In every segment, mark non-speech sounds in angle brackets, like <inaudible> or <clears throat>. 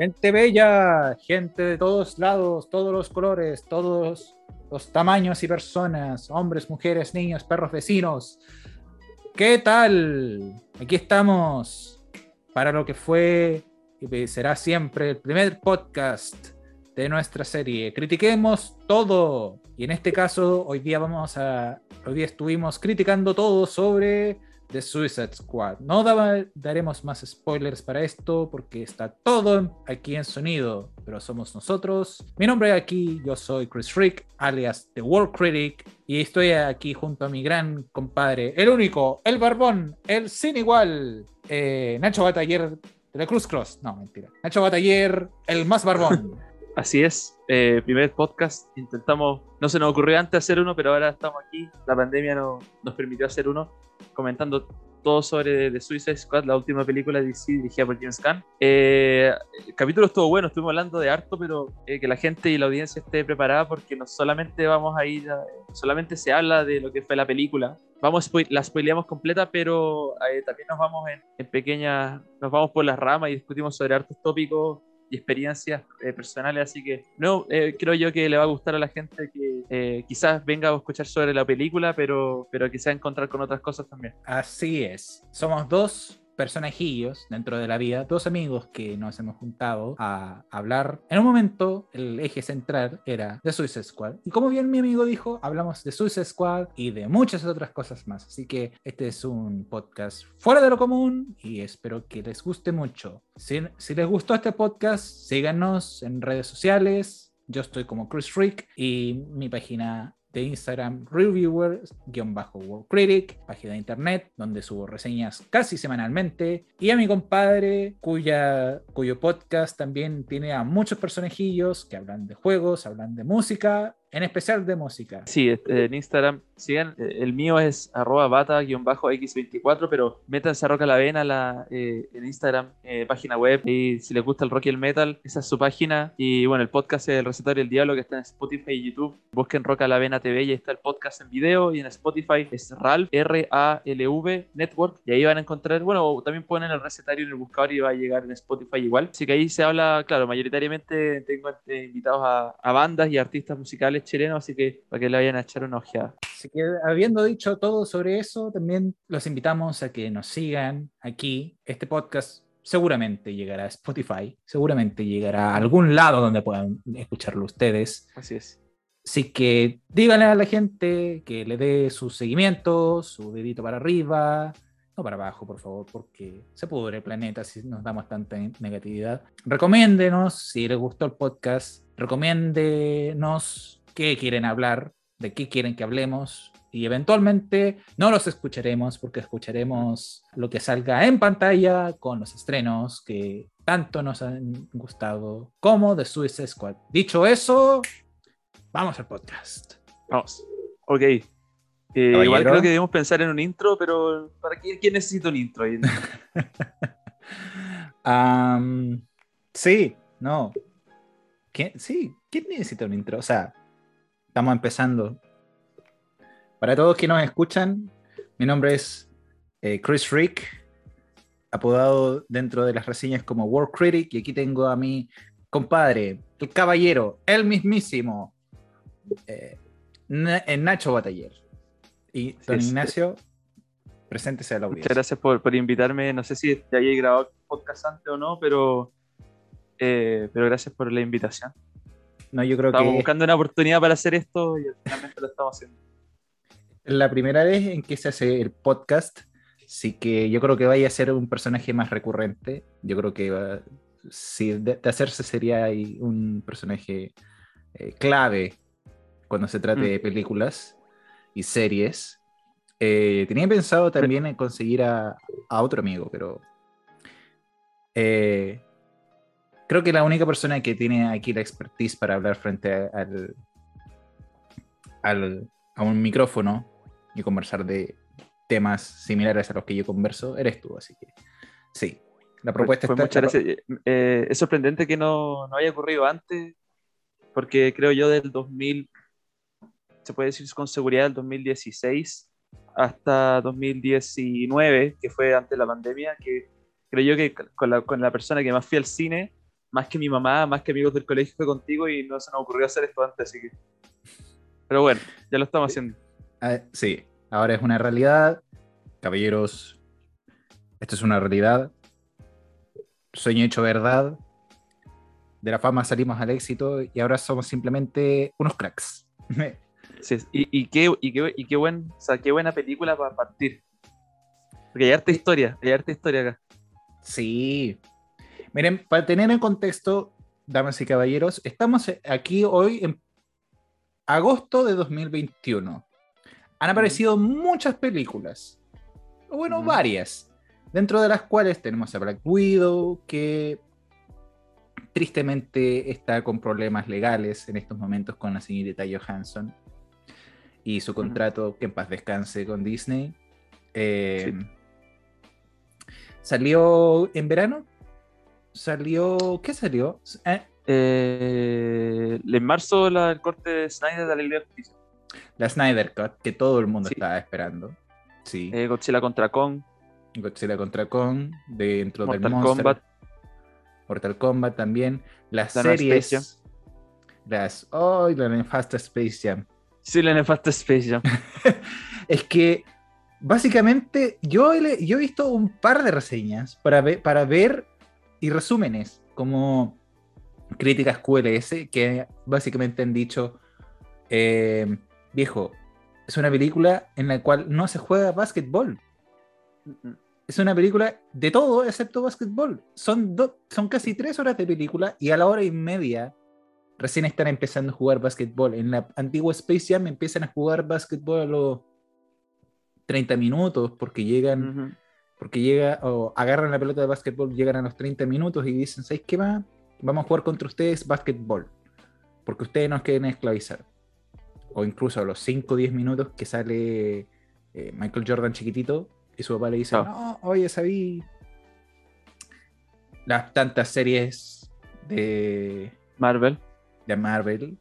Gente bella, gente de todos lados, todos los colores, todos los tamaños y personas, hombres, mujeres, niños, perros, vecinos. ¿Qué tal? Aquí estamos para lo que fue y será siempre el primer podcast de nuestra serie. Critiquemos todo. Y en este caso, hoy día vamos a. Hoy día estuvimos criticando todo sobre The Suicide Squad. No daremos más spoilers para esto porque está todo aquí en sonido, pero somos nosotros. Mi nombre aquí, yo soy Chris Freak, alias The World Critic, y estoy aquí junto a mi gran compadre, el único, el barbón, el sin igual, eh, Nacho Bataller de la Cruz Cross. No, mentira. Nacho Bataller, el más barbón. <laughs> Así es, eh, primer podcast. Intentamos, no se nos ocurrió antes hacer uno, pero ahora estamos aquí. La pandemia no, nos permitió hacer uno, comentando todo sobre The Suicide Squad, la última película de DC dirigida por James Gunn. Eh, el capítulo estuvo bueno, estuvimos hablando de harto, pero eh, que la gente y la audiencia esté preparada porque no solamente vamos a ir, solamente se habla de lo que fue la película. Vamos, la spoileamos completa, pero también nos vamos en, en pequeñas, nos vamos por las ramas y discutimos sobre hartos tópicos y experiencias eh, personales, así que no eh, creo yo que le va a gustar a la gente que eh, quizás venga a escuchar sobre la película, pero, pero quizás encontrar con otras cosas también. Así es, somos dos personajillos dentro de la vida, dos amigos que nos hemos juntado a hablar. En un momento, el eje central era de Suicide Squad. Y como bien mi amigo dijo, hablamos de Suicide Squad y de muchas otras cosas más. Así que este es un podcast fuera de lo común y espero que les guste mucho. Si, si les gustó este podcast, síganos en redes sociales. Yo estoy como Chris Freak y mi página de Instagram Reviewer-World Critic, página de internet donde subo reseñas casi semanalmente, y a mi compadre cuya, cuyo podcast también tiene a muchos personajillos que hablan de juegos, hablan de música en especial de música. Sí, este, en Instagram, sigan, eh, el mío es arroba bata-x24, pero métanse a Rock a la Vena la, eh, en Instagram, eh, página web, y si les gusta el rock y el metal, esa es su página. Y bueno, el podcast es El Recetario del Diablo, que está en Spotify y YouTube. Busquen Rock a la Vena TV y ahí está el podcast en video, y en Spotify es RALV, R-A-L-V Network, y ahí van a encontrar, bueno, también ponen el recetario en el buscador y va a llegar en Spotify igual. Así que ahí se habla, claro, mayoritariamente tengo invitados a, a bandas y artistas musicales chileno, así que para que le vayan a echar una ojeada. Así que habiendo dicho todo sobre eso, también los invitamos a que nos sigan aquí. Este podcast seguramente llegará a Spotify, seguramente llegará a algún lado donde puedan escucharlo ustedes. Así es. Así que díganle a la gente que le dé su seguimiento, su dedito para arriba, no para abajo, por favor, porque se pudre el planeta si nos damos tanta negatividad. Recomiéndenos si les gustó el podcast, recomiéndenos qué quieren hablar, de qué quieren que hablemos y eventualmente no los escucharemos porque escucharemos lo que salga en pantalla con los estrenos que tanto nos han gustado como de Suicide Squad. Dicho eso, vamos al podcast. Vamos. Ok. Eh, igual creo que debemos pensar en un intro, pero ¿para quién, quién necesita un intro? um, <laughs> sí, no. ¿Quién? Sí, ¿quién necesita un intro? O sea, Estamos empezando. Para todos que nos escuchan, mi nombre es eh, Chris Rick, apodado dentro de las reseñas como World Critic, y aquí tengo a mi compadre, el caballero, el mismísimo, eh, eh Nacho Bataller. Y don Ignacio, preséntese a la audiencia. Muchas gracias por, por invitarme. No sé si ya hayáis grabado podcast antes o no, pero, eh, pero gracias por la invitación. No, yo creo Estamos buscando una oportunidad para hacer esto y finalmente lo estamos haciendo. La primera vez en que se hace el podcast, así que yo creo que vaya a ser un personaje más recurrente. Yo creo que si de, hacerse sería un personaje eh, clave cuando se trate de mm. películas y series. Eh, tenía pensado también en conseguir a, a otro amigo, pero eh, creo que la única persona que tiene aquí la expertise para hablar frente al, a un micrófono y conversar de temas similares a los que yo converso, eres tú, así que sí. La propuesta está muchas gracias. Eh, es sorprendente que no, no, haya ocurrido antes, porque creo yo del 2000, se puede decir con seguridad del 2016 hasta 2019, que fue antes de la pandemia, que creo yo que con la, con la persona que más fui al cine más que mi mamá, más que amigos del colegio fue contigo y no se nos ocurrió hacer esto antes, así que. Pero bueno, ya lo estamos haciendo. Ah, sí, ahora es una realidad. Caballeros, esto es una realidad. Sueño hecho verdad. De la fama salimos al éxito y ahora somos simplemente unos cracks. <laughs> Sí, y, y, qué, y, qué, y qué, buen, o sea, qué buena película para partir. Porque hay harta historia, hay harta historia acá. Sí. Miren, para tener en contexto, damas y caballeros, estamos aquí hoy en agosto de 2021. Han aparecido muchas películas, o bueno, varias, dentro de las cuales tenemos a Black Widow, que tristemente está con problemas legales en estos momentos con la señorita Johansson y su contrato, que en paz descanse con Disney. Eh, Salió en verano. Salió. ¿Qué salió? Eh, Eh, en marzo la, el corte de Snyder de la Liga de la Justicia. la Snyder Cut, que todo el mundo Sí. estaba esperando. Sí. Eh, Godzilla contra Kong, Godzilla contra Kong, dentro del Mortal Monster. Kombat. Mortal Kombat también. Las La series. Las. ¡Ay! la nefasta Space Jam. Sí, la nefasta Space Jam. <laughs> Es que básicamente yo he, yo he visto un par de reseñas para ver, para ver y resúmenes como críticas QLS que básicamente han dicho, eh, viejo, es una película en la cual no se juega básquetbol. Es una película de todo excepto básquetbol. Son, son casi tres horas de película y a la hora y media recién están empezando a jugar básquetbol. En la antigua Space Jam empiezan a jugar básquetbol a los 30 minutos porque llegan. Porque llega, o agarran la pelota de básquetbol, llegan a los 30 minutos y dicen, ¿sabéis qué va? Vamos a jugar contra ustedes básquetbol. Porque ustedes nos quieren esclavizar. O incluso a los 5 o 10 minutos que sale eh, Michael Jordan chiquitito y su papá le dice, Ah. no, oye, sabí las tantas series de, Marvel. de Marvel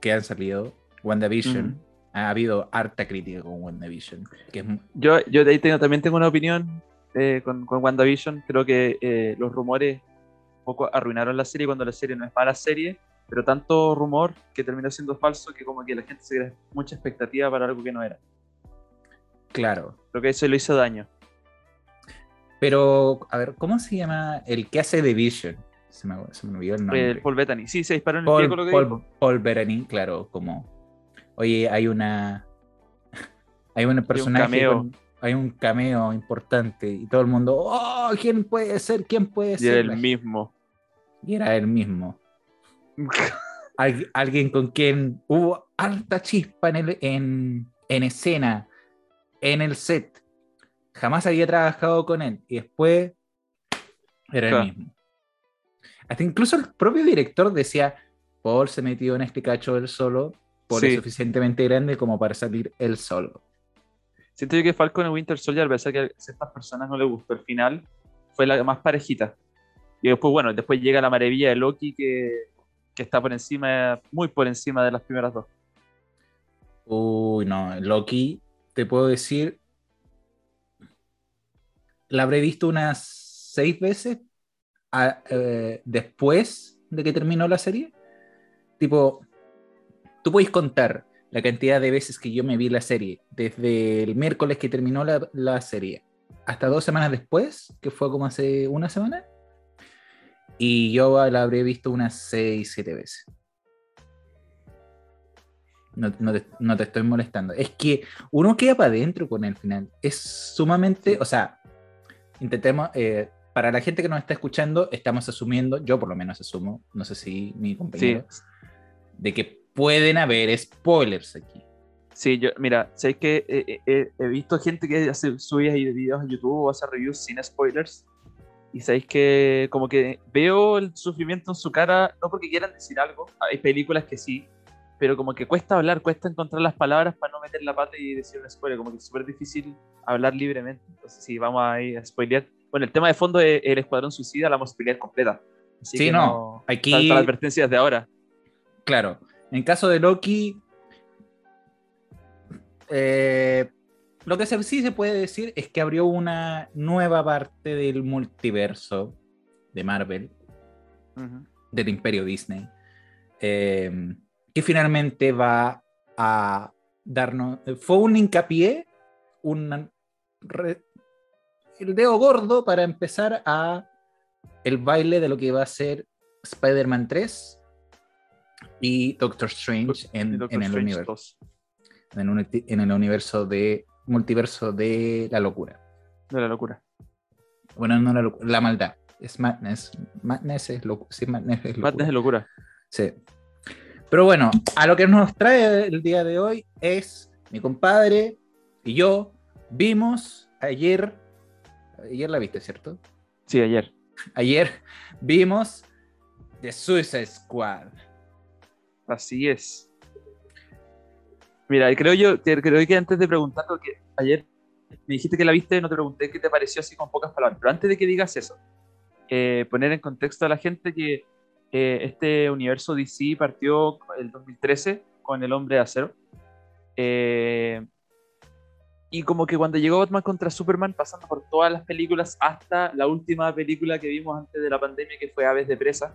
que han salido, WandaVision, Ujú. Ha habido harta crítica con WandaVision, que es mu- Yo, yo de ahí tengo, también tengo una opinión eh, con, con WandaVision. Creo que eh, los rumores un poco arruinaron la serie cuando la serie no es mala serie, pero tanto rumor que terminó siendo falso que como que la gente se crea mucha expectativa para algo que no era. claro. Creo que eso le hizo daño. Pero, a ver, ¿cómo se llama el que hace The Vision? Se me, se me olvidó el nombre. Eh, Paul Bettany. Sí, se disparó en el Paul, pie con lo que Paul-. Paul Bettany, claro, como. Oye, hay una. <laughs> Hay un personaje. cameo. con- hay un cameo importante y todo el mundo. ¡Oh! ¿Quién puede ser? ¿Quién puede Y ser? era el mismo. Y era él mismo. <laughs> Al- alguien con quien hubo alta chispa en, el- en, en escena, en el set. Jamás había trabajado con él. Y después era Claro. el mismo. Hasta incluso el propio director decía, Paul se metió en este cacho él solo, Paul Sí. suficientemente grande como para salir él solo. Siento yo que Falcon y Winter Soldier, a pesar que a ciertas personas no les gustó el final, fue la más parejita. Y después, bueno, después llega la maravilla de Loki que, que está por encima, muy por encima de las primeras dos. Uy, no, Loki, te puedo decir, la habré visto unas seis veces a- eh, después de que terminó la serie. Tipo, tú puedes contar la cantidad de veces que yo me vi la serie, desde el miércoles que terminó la, la serie, hasta dos semanas después, que fue como hace una semana, y yo la habré visto unas seis, siete veces. No, no te, no te estoy molestando. Es que uno queda para adentro con el final. Es sumamente, o sea, intentemos, eh, para la gente que nos está escuchando, estamos asumiendo, yo por lo menos asumo, no sé si mi Sí, compañero, de que pueden haber spoilers aquí. sí, yo, mira, sabéis que eh, eh, he visto gente que hace subidas y videos a YouTube o hace reviews sin spoilers. Y sabéis que como que veo el sufrimiento en su cara, no porque quieran decir algo, hay películas que sí, pero como que cuesta hablar, cuesta encontrar las palabras para no meter la pata y decir un spoiler, como que es súper difícil hablar libremente. Entonces, sí, vamos a ir a spoilear. Bueno, el tema de fondo es el Escuadrón Suicida, la vamos a spoilear completa. Así Sí, que no, aquí- Está, está la advertencia desde ahora. Claro, en caso de Loki, eh, lo que se- sí se puede decir es que abrió una nueva parte del multiverso de Marvel, del imperio Disney, eh, que finalmente va a darnos, fue un hincapié, un el dedo gordo para empezar a el baile de lo que va a ser Spider-Man 3 y Doctor Strange en, Y Doctor en el Strange universo, 2, en, un- en el universo de multiverso de la locura. de la locura. Bueno, no la locura, la maldad. Es madness. Madness es locura. Sí, madness es locura. Madness de locura. Sí. Pero bueno, a lo que nos trae el día de hoy es mi compadre y yo vimos ayer, ayer la viste, ¿cierto? Sí, ayer. Ayer vimos The Suicide Squad. Así es. Mira, creo yo, creo que antes de preguntar, ayer me dijiste que la viste, no te pregunté qué te pareció así con pocas palabras, pero antes de que digas eso, eh, poner en contexto a la gente que eh, este universo DC partió el 2013 con el Hombre de Acero. Eh, y como que cuando llegó Batman contra Superman, pasando por todas las películas hasta la última película que vimos antes de la pandemia, que fue Aves de Presa,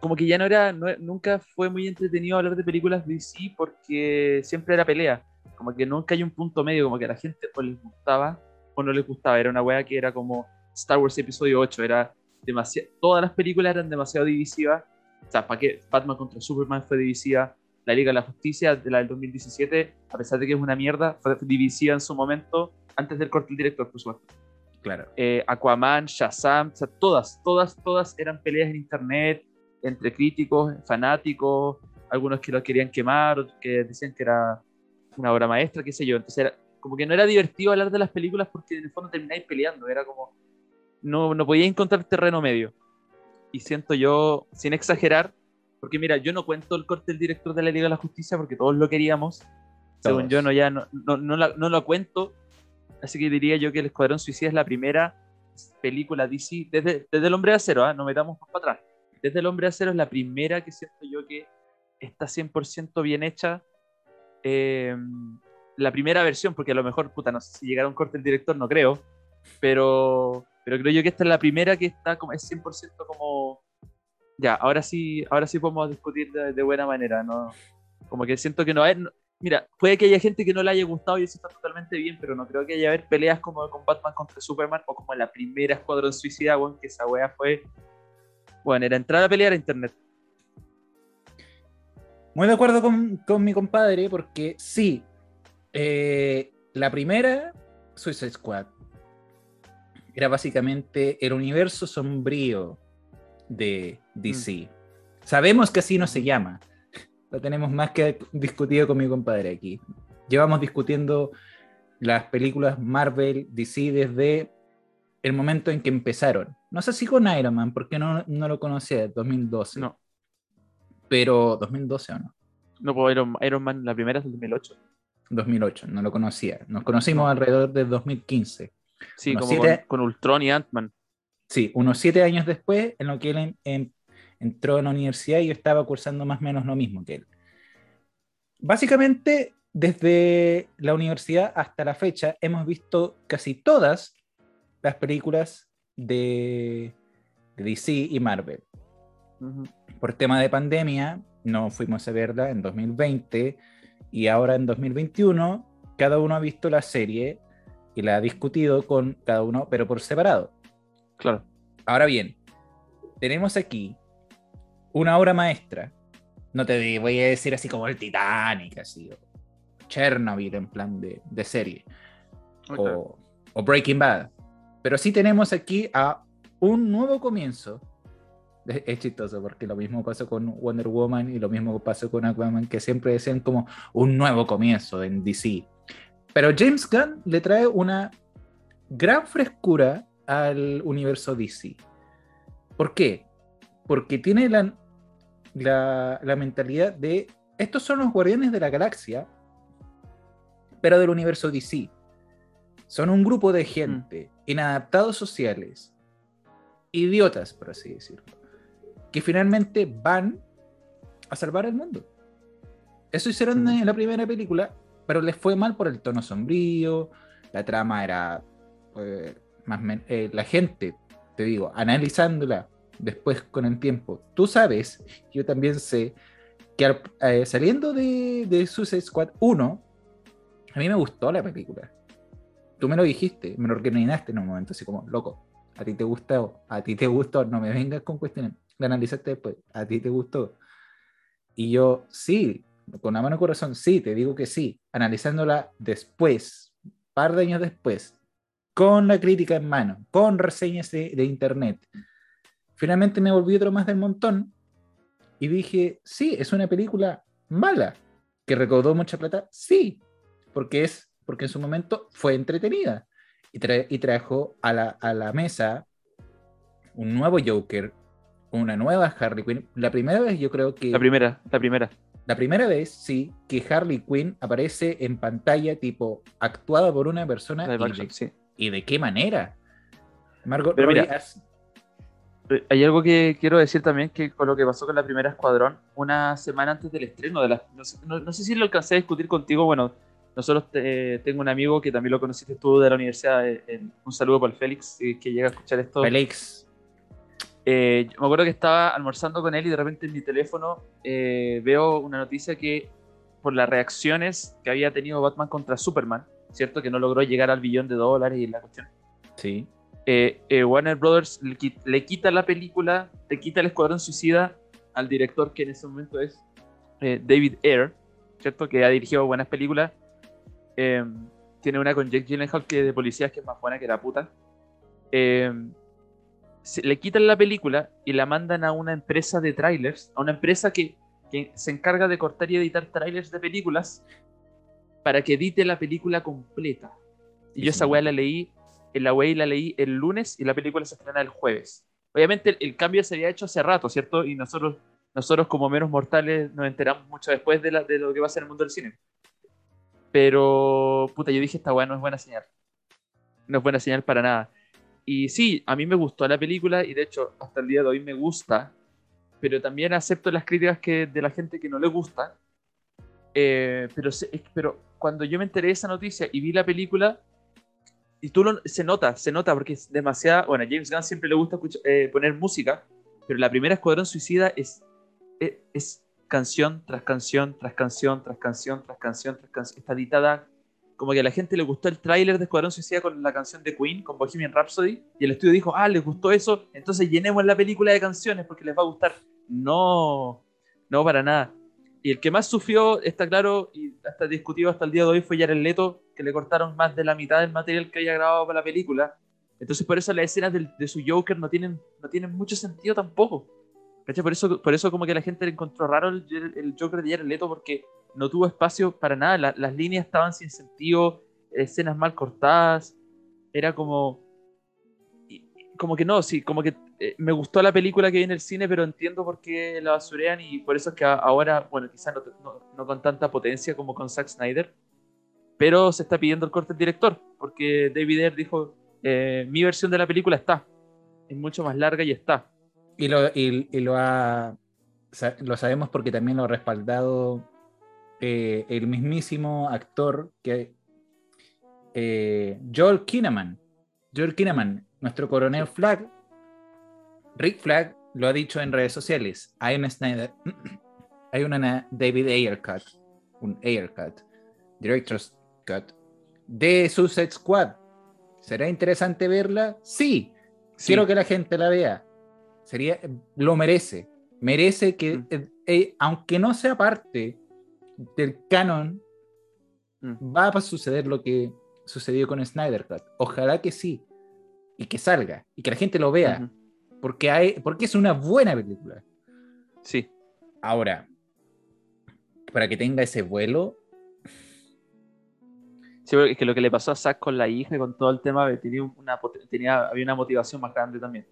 como que ya no era, no- nunca fue muy entretenido hablar de películas DC porque siempre era pelea. Como que nunca hay un punto medio, como que a la gente o les gustaba o no les gustaba. Era una wea que era como Star Wars Episodio 8, era demasiado, todas las películas eran demasiado divisivas. O sea, ¿para qué? Batman contra Superman fue divisiva. La Liga de la Justicia, de la del 2017, a pesar de que es una mierda, fue divisiva en su momento, antes del corte del director, por supuesto Claro. eh, Aquaman, Shazam, o sea, todas, todas, todas eran peleas en internet entre críticos, fanáticos, algunos que lo querían quemar, que decían que era una obra maestra, qué sé yo. Entonces, era, como que no era divertido hablar de las películas porque en el fondo termináis peleando, era como, no, no podía encontrar terreno medio. Y siento yo, sin exagerar, porque mira, yo no cuento el corte del director de la Liga de la Justicia porque todos lo queríamos. Según Todos. yo, no, ya no, no, no, la- no lo cuento. Así que diría yo que El Escuadrón Suicida es la primera película DC, desde, desde El Hombre de Acero, ¿ah? no metamos más para atrás. Desde El Hombre Acero es la primera que siento yo que está 100% bien hecha. Eh, la primera versión, porque a lo mejor, puta, no sé si llegará un corte del director, no creo. Pero, pero creo yo que esta es la primera que está como, es 100% como. Ya, ahora sí, ahora sí podemos discutir de, de buena manera, ¿no? Como que siento que no hay. no- mira, puede que haya gente que no le haya gustado y eso está totalmente bien, pero no creo que haya haber peleas como con Batman contra Superman o como la primera Escuadrón Suicida, weón, que esa wea fue. Bueno, era entrar a pelear a internet. Muy de acuerdo con, con mi compadre, porque sí, eh, la primera, Suicide Squad, era básicamente el universo sombrío de DC. Sabemos que así no se llama. Lo tenemos más que discutido con mi compadre aquí. Llevamos discutiendo las películas Marvel, DC desde el momento en que empezaron. No sé si con Iron Man, porque no, no lo conocía, 2012. No, Pero 2012 o no. no puedo Iron, Iron Man, la primera es del 2008. 2008, no lo conocía. Nos conocimos No. alrededor de 2015. Sí, Unos como siete- con, con Ultron y Ant-Man. Sí, unos siete años después, en lo que él en- en- entró en la universidad, yo estaba cursando más o menos lo mismo que él. Básicamente, desde la universidad hasta la fecha, hemos visto casi todas las películas de, de DC y Marvel. Por tema de pandemia, no fuimos a verla en 2020 y ahora en 2021 cada uno ha visto la serie y la ha discutido con cada uno, pero por separado. Claro. Ahora bien, tenemos aquí una obra maestra. No te voy a decir así como el Titanic, así, o Chernobyl en plan de, de serie, o, o Breaking Bad. Pero sí tenemos aquí a un nuevo comienzo. Es chistoso porque lo mismo pasó con Wonder Woman y lo mismo pasó con Aquaman, que siempre decían como un nuevo comienzo en DC. Pero James Gunn le trae una gran frescura al universo DC. ¿Por qué? Porque tiene la, la, la mentalidad de estos son los guardianes de la galaxia, pero del universo DC. Son un grupo de gente, inadaptados sociales, idiotas, por así decirlo, que finalmente van a salvar el mundo. Eso hicieron Mm. en la primera película, pero les fue mal por el tono sombrío, la trama era eh, más eh, la gente, te digo, analizándola después con el tiempo. Tú sabes, yo también sé, que eh, saliendo de, de Suicide Squad 1, a mí me gustó la película. Tú me lo dijiste, me lo recomendaste en un momento, así como, loco, a ti te gustó, a ti te gustó, no me vengas con cuestiones, la analizaste después, a ti te gustó. Y yo, sí, con la mano corazón, sí, te digo que sí, analizándola después, par de años después, con la crítica en mano, con reseñas de, de internet. Finalmente me volví otro más del montón y dije, sí, es una película mala, que recaudó mucha plata, sí, porque es porque en su momento fue entretenida y, y trajo a la, a la, mesa un nuevo Joker, una nueva Harley Quinn. La primera vez yo creo que... La primera, la primera. La primera vez, sí, que Harley Quinn aparece en pantalla tipo actuada por una persona. Y de, sí. y, de, qué manera? Margot Pero mira, hay algo que quiero decir también que con lo que pasó con la primera Escuadrón, una semana antes del estreno de la... No sé, no, no sé si lo alcancé a discutir contigo, bueno, nosotros tengo un amigo que también lo conociste tú de la universidad. Eh, un saludo para el Félix, que llega a escuchar esto. Félix. Eh, me acuerdo que estaba almorzando con él y de repente en mi teléfono eh, veo una noticia que por las reacciones que había tenido Batman contra Superman, ¿cierto? Que no logró llegar al billón de dólares y la cuestión. Sí. Warner Brothers le, le, quita la película, le quita el Escuadrón Suicida al director que en ese momento es David Ayer, ¿cierto? Que ha dirigido buenas películas eh, tiene una con Jake Gyllenhaal que de policías que es más buena que la puta. Eh, le quitan la película y la mandan a una empresa de trailers, a una empresa que, que se encarga de cortar y editar trailers de películas para que edite la película completa. Y yo esa weá la leí, la weá la leí el lunes y la película se estrena el jueves. Obviamente el, el, cambio se había hecho hace rato, ¿cierto? Y nosotros, nosotros como menos mortales nos enteramos mucho después de, la, de lo que va a ser el mundo del cine. Pero, puta, yo dije, esta weá no es buena señal. No es buena señal para nada. Y sí, a mí me gustó la película y de hecho hasta el día de hoy me gusta, pero también acepto las críticas que, de la gente que no le gusta. Eh, pero, pero cuando yo me enteré de esa noticia y vi la película, y tú lo, se nota, se nota porque es demasiada. Bueno, a James Gunn siempre le gusta eh, poner música, pero la primera Escuadrón Suicida es, es, es canción tras canción, tras canción, tras canción, tras canción, tras canción. Está editada como que a la gente le gustó el tráiler de Escuadrón Suicida con la canción de Queen, con Bohemian Rhapsody, y el estudio dijo, ah, les gustó eso, entonces llenemos la película de canciones porque les va a gustar. No, no para nada. Y el que más sufrió, está claro, y hasta discutido hasta el día de hoy, fue Jared Leto, que le cortaron más de la mitad del material que había grabado para la película. Entonces por eso las escenas de, de su Joker no tienen, no tienen mucho sentido tampoco. Por eso, por eso como que la gente le encontró raro el, el Joker de Jared Leto porque no tuvo espacio para nada. las líneas estaban sin sentido, escenas mal cortadas. Era como... Como que no, sí, como que eh, me gustó la película que vi en el cine, pero entiendo por qué la basurean y por eso es que ahora, bueno, quizás no, no, con tanta potencia como con Zack Snyder, pero se está pidiendo el corte del director, porque David Ayer dijo, eh, mi versión de la película está, es mucho más larga y está. Y lo, y, y lo, ha, lo sabemos porque también lo ha respaldado eh, el mismísimo actor que eh, Joel Kinnaman. Joel Kinnaman, nuestro coronel Flag, Rick Flag lo ha dicho en redes sociales. <clears throat> Hay una Snyder, hay una David Ayer cut, un Ayer cut, director's cut de Suicide Squad. ¿Será interesante verla? Sí. sí. Quiero que la gente la vea sería, lo merece. Merece que, mm. eh, eh, aunque no sea parte del canon, mm. va a suceder lo que sucedió con Snyder Cut. Ojalá que sí. Y que salga. Y que la gente lo vea. porque, hay, porque es una buena película. Sí. Ahora, para que tenga ese vuelo. Sí, es que lo que le pasó a Zack con la hija y con todo el tema tenía una, tenía, había una motivación más grande también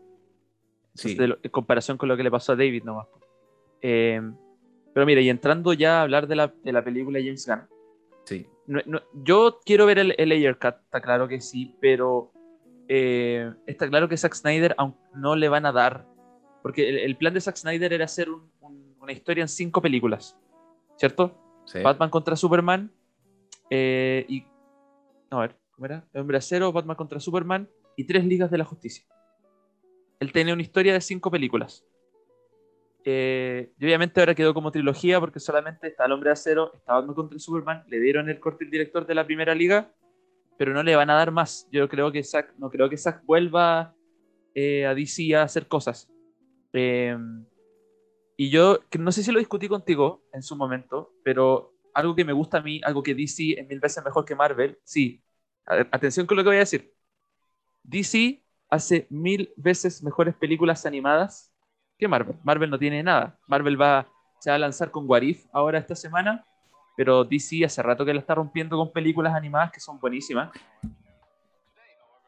en comparación con lo que le pasó a David nomás. Eh, pero mira, y entrando ya a hablar de la, de la película James Gunn. Sí. yo quiero ver el, el Layer Cut, está claro que sí, pero eh, está claro que Zack Snyder aún no le van a dar. Porque el, el plan de Zack Snyder era hacer un, una historia en cinco películas, ¿cierto? Sí. Batman contra Superman eh, y. No, a ver, ¿cómo era? El Hombre Acero, Batman contra Superman y tres Ligas de la Justicia. Él tenía una historia de cinco películas. Eh, y obviamente ahora quedó como trilogía porque solamente está el Hombre de Acero, está Batman contra el Superman, le dieron el corte al director de la primera liga, pero no le van a dar más. Yo creo que Zack, no creo que Zack vuelva eh, a DC a hacer cosas. Eh, y yo no sé si lo discutí contigo en su momento, pero algo que me gusta a mí, algo que DC es mil veces mejor que Marvel, sí. Atención con lo que voy a decir. DC hace mil veces mejores películas animadas que Marvel. Marvel no tiene nada. Marvel va, se va a lanzar con Warif ahora esta semana, pero DC hace rato que la está rompiendo con películas animadas que son buenísimas.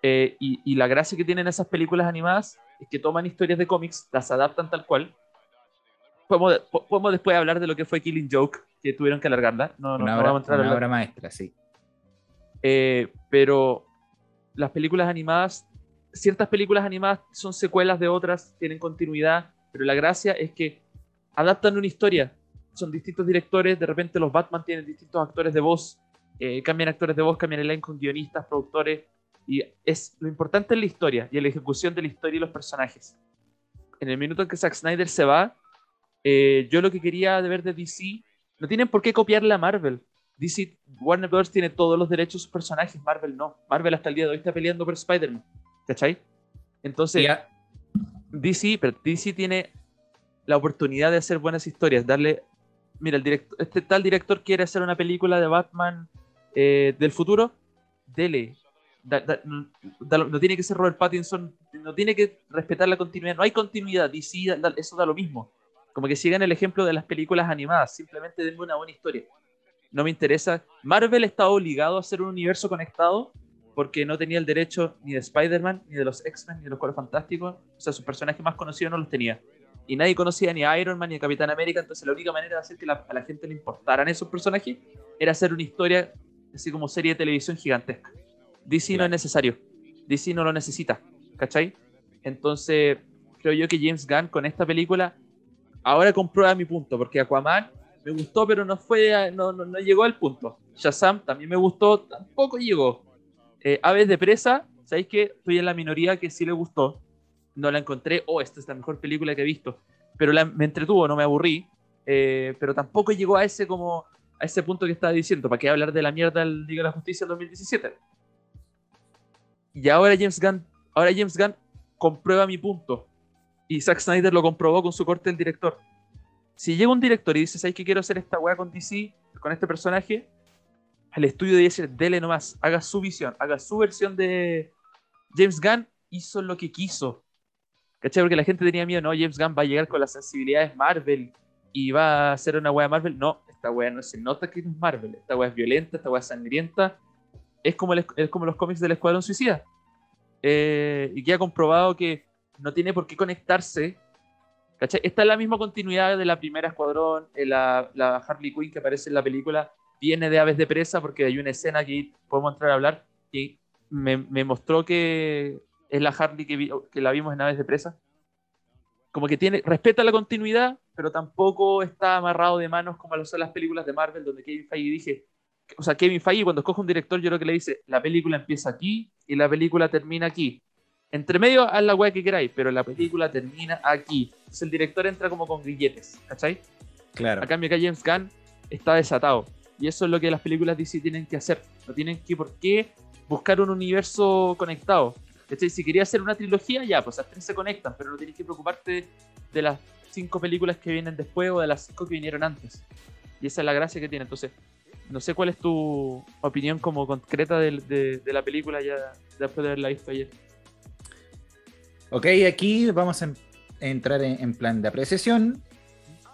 Eh, y, y, la gracia que tienen esas películas animadas es que toman historias de cómics, las adaptan tal cual. Podemos, podemos después hablar de lo que fue Killing Joke, que tuvieron que alargarla. No, no, una no obra, vamos a entrar a una hablar. obra maestra, sí. Eh, pero las películas animadas, ciertas películas animadas son secuelas de otras, tienen continuidad, pero la gracia es que adaptan una historia. Son distintos directores, de repente los Batman tienen distintos actores de voz, eh, cambian actores de voz, cambian elenco, guionistas, productores, y es lo importante es la historia y la ejecución de la historia y los personajes. En el minuto en que Zack Snyder se va, eh, yo lo que quería de ver de DC, no tienen por qué copiarle a Marvel. DC, Warner Bros. tiene todos los derechos de sus personajes, Marvel no. Marvel hasta el día de hoy está peleando por Spider-Man. ¿Cachai? Entonces, DC, pero DC tiene la oportunidad de hacer buenas historias, darle, mira, el director, este tal director quiere hacer una película de Batman eh, del futuro, dele. Da- da- no, da- no tiene que ser Robert Pattinson, no tiene que respetar la continuidad, no hay continuidad, DC, eso da lo mismo. Como que sigan el ejemplo de las películas animadas, simplemente denme una buena historia. No me interesa. Marvel está obligado a hacer un universo conectado porque no tenía el derecho ni de Spider-Man, ni de los X-Men, ni de los Cuatro Fantásticos. O sea, sus personajes más conocidos no los tenía. Y nadie conocía ni a Iron Man ni a Capitán América, entonces la única manera de hacer que la- a la gente le importaran esos personajes era hacer una historia así como serie de televisión gigantesca. DC no es necesario. DC no lo necesita. ¿Cachai? Entonces, creo yo que James Gunn con esta película ahora comprueba mi punto, porque Aquaman me gustó, pero no fue, no, no, no llegó al punto. Shazam también me gustó, tampoco llegó. Eh, Aves de presa, ¿sabéis que estoy en la minoría que sí le gustó? No la encontré, oh, esta es la mejor película que he visto, pero la- me entretuvo, no me aburrí, eh, pero tampoco llegó a ese como a ese punto que estaba diciendo, ¿para qué hablar de la mierda del Liga de la Justicia del 2017? Y ahora James Gunn, ahora James Gunn comprueba mi punto. Y Zack Snyder lo comprobó con su corte del director. Si llega un director y dice, ¿sabes que quiero hacer esta weá con DC, con este personaje? El estudio debe decir, dele nomás, haga su visión, haga su versión de James Gunn, hizo lo que quiso. ¿Cachai? Porque la gente tenía miedo, no, James Gunn va a llegar con las sensibilidades Marvel y va a hacer una weá Marvel. No, esta weá no se nota que es Marvel. Esta weá es violenta, esta weá es sangrienta. Es como, el- es como los cómics del Escuadrón Suicida. Eh, y que ha comprobado que no tiene por qué conectarse. ¿Cachai? Esta es la misma continuidad de la primera Escuadrón. eh, la, la Harley Quinn que aparece en la película viene de Aves de Presa porque hay una escena que podemos entrar a hablar y me, me mostró que es la Harley que, vi- que la vimos en Aves de Presa. Como que tiene, respeta la continuidad, pero tampoco está amarrado de manos como lo son las películas de Marvel, donde Kevin Feige dije, o sea, Kevin Feige cuando escoge un director, yo creo que le dice, la película empieza aquí y la película termina aquí. Entre medio, haz la weá que queráis, pero la película termina aquí. Entonces el director entra como con grilletes, ¿cachai? Claro. A cambio que James Gunn está desatado. Y eso es lo que las películas DC tienen que hacer. No tienen que por qué buscar un universo conectado. ¿Cachai? Si quería hacer una trilogía, ya, pues las tres se conectan, pero no tienes que preocuparte de las cinco películas que vienen después o de las cinco que vinieron antes. Y esa es la gracia que tiene. Entonces, no sé cuál es tu opinión como concreta de, la película ya después de haberla visto ayer. Ok, aquí vamos a en- entrar en, en plan de apreciación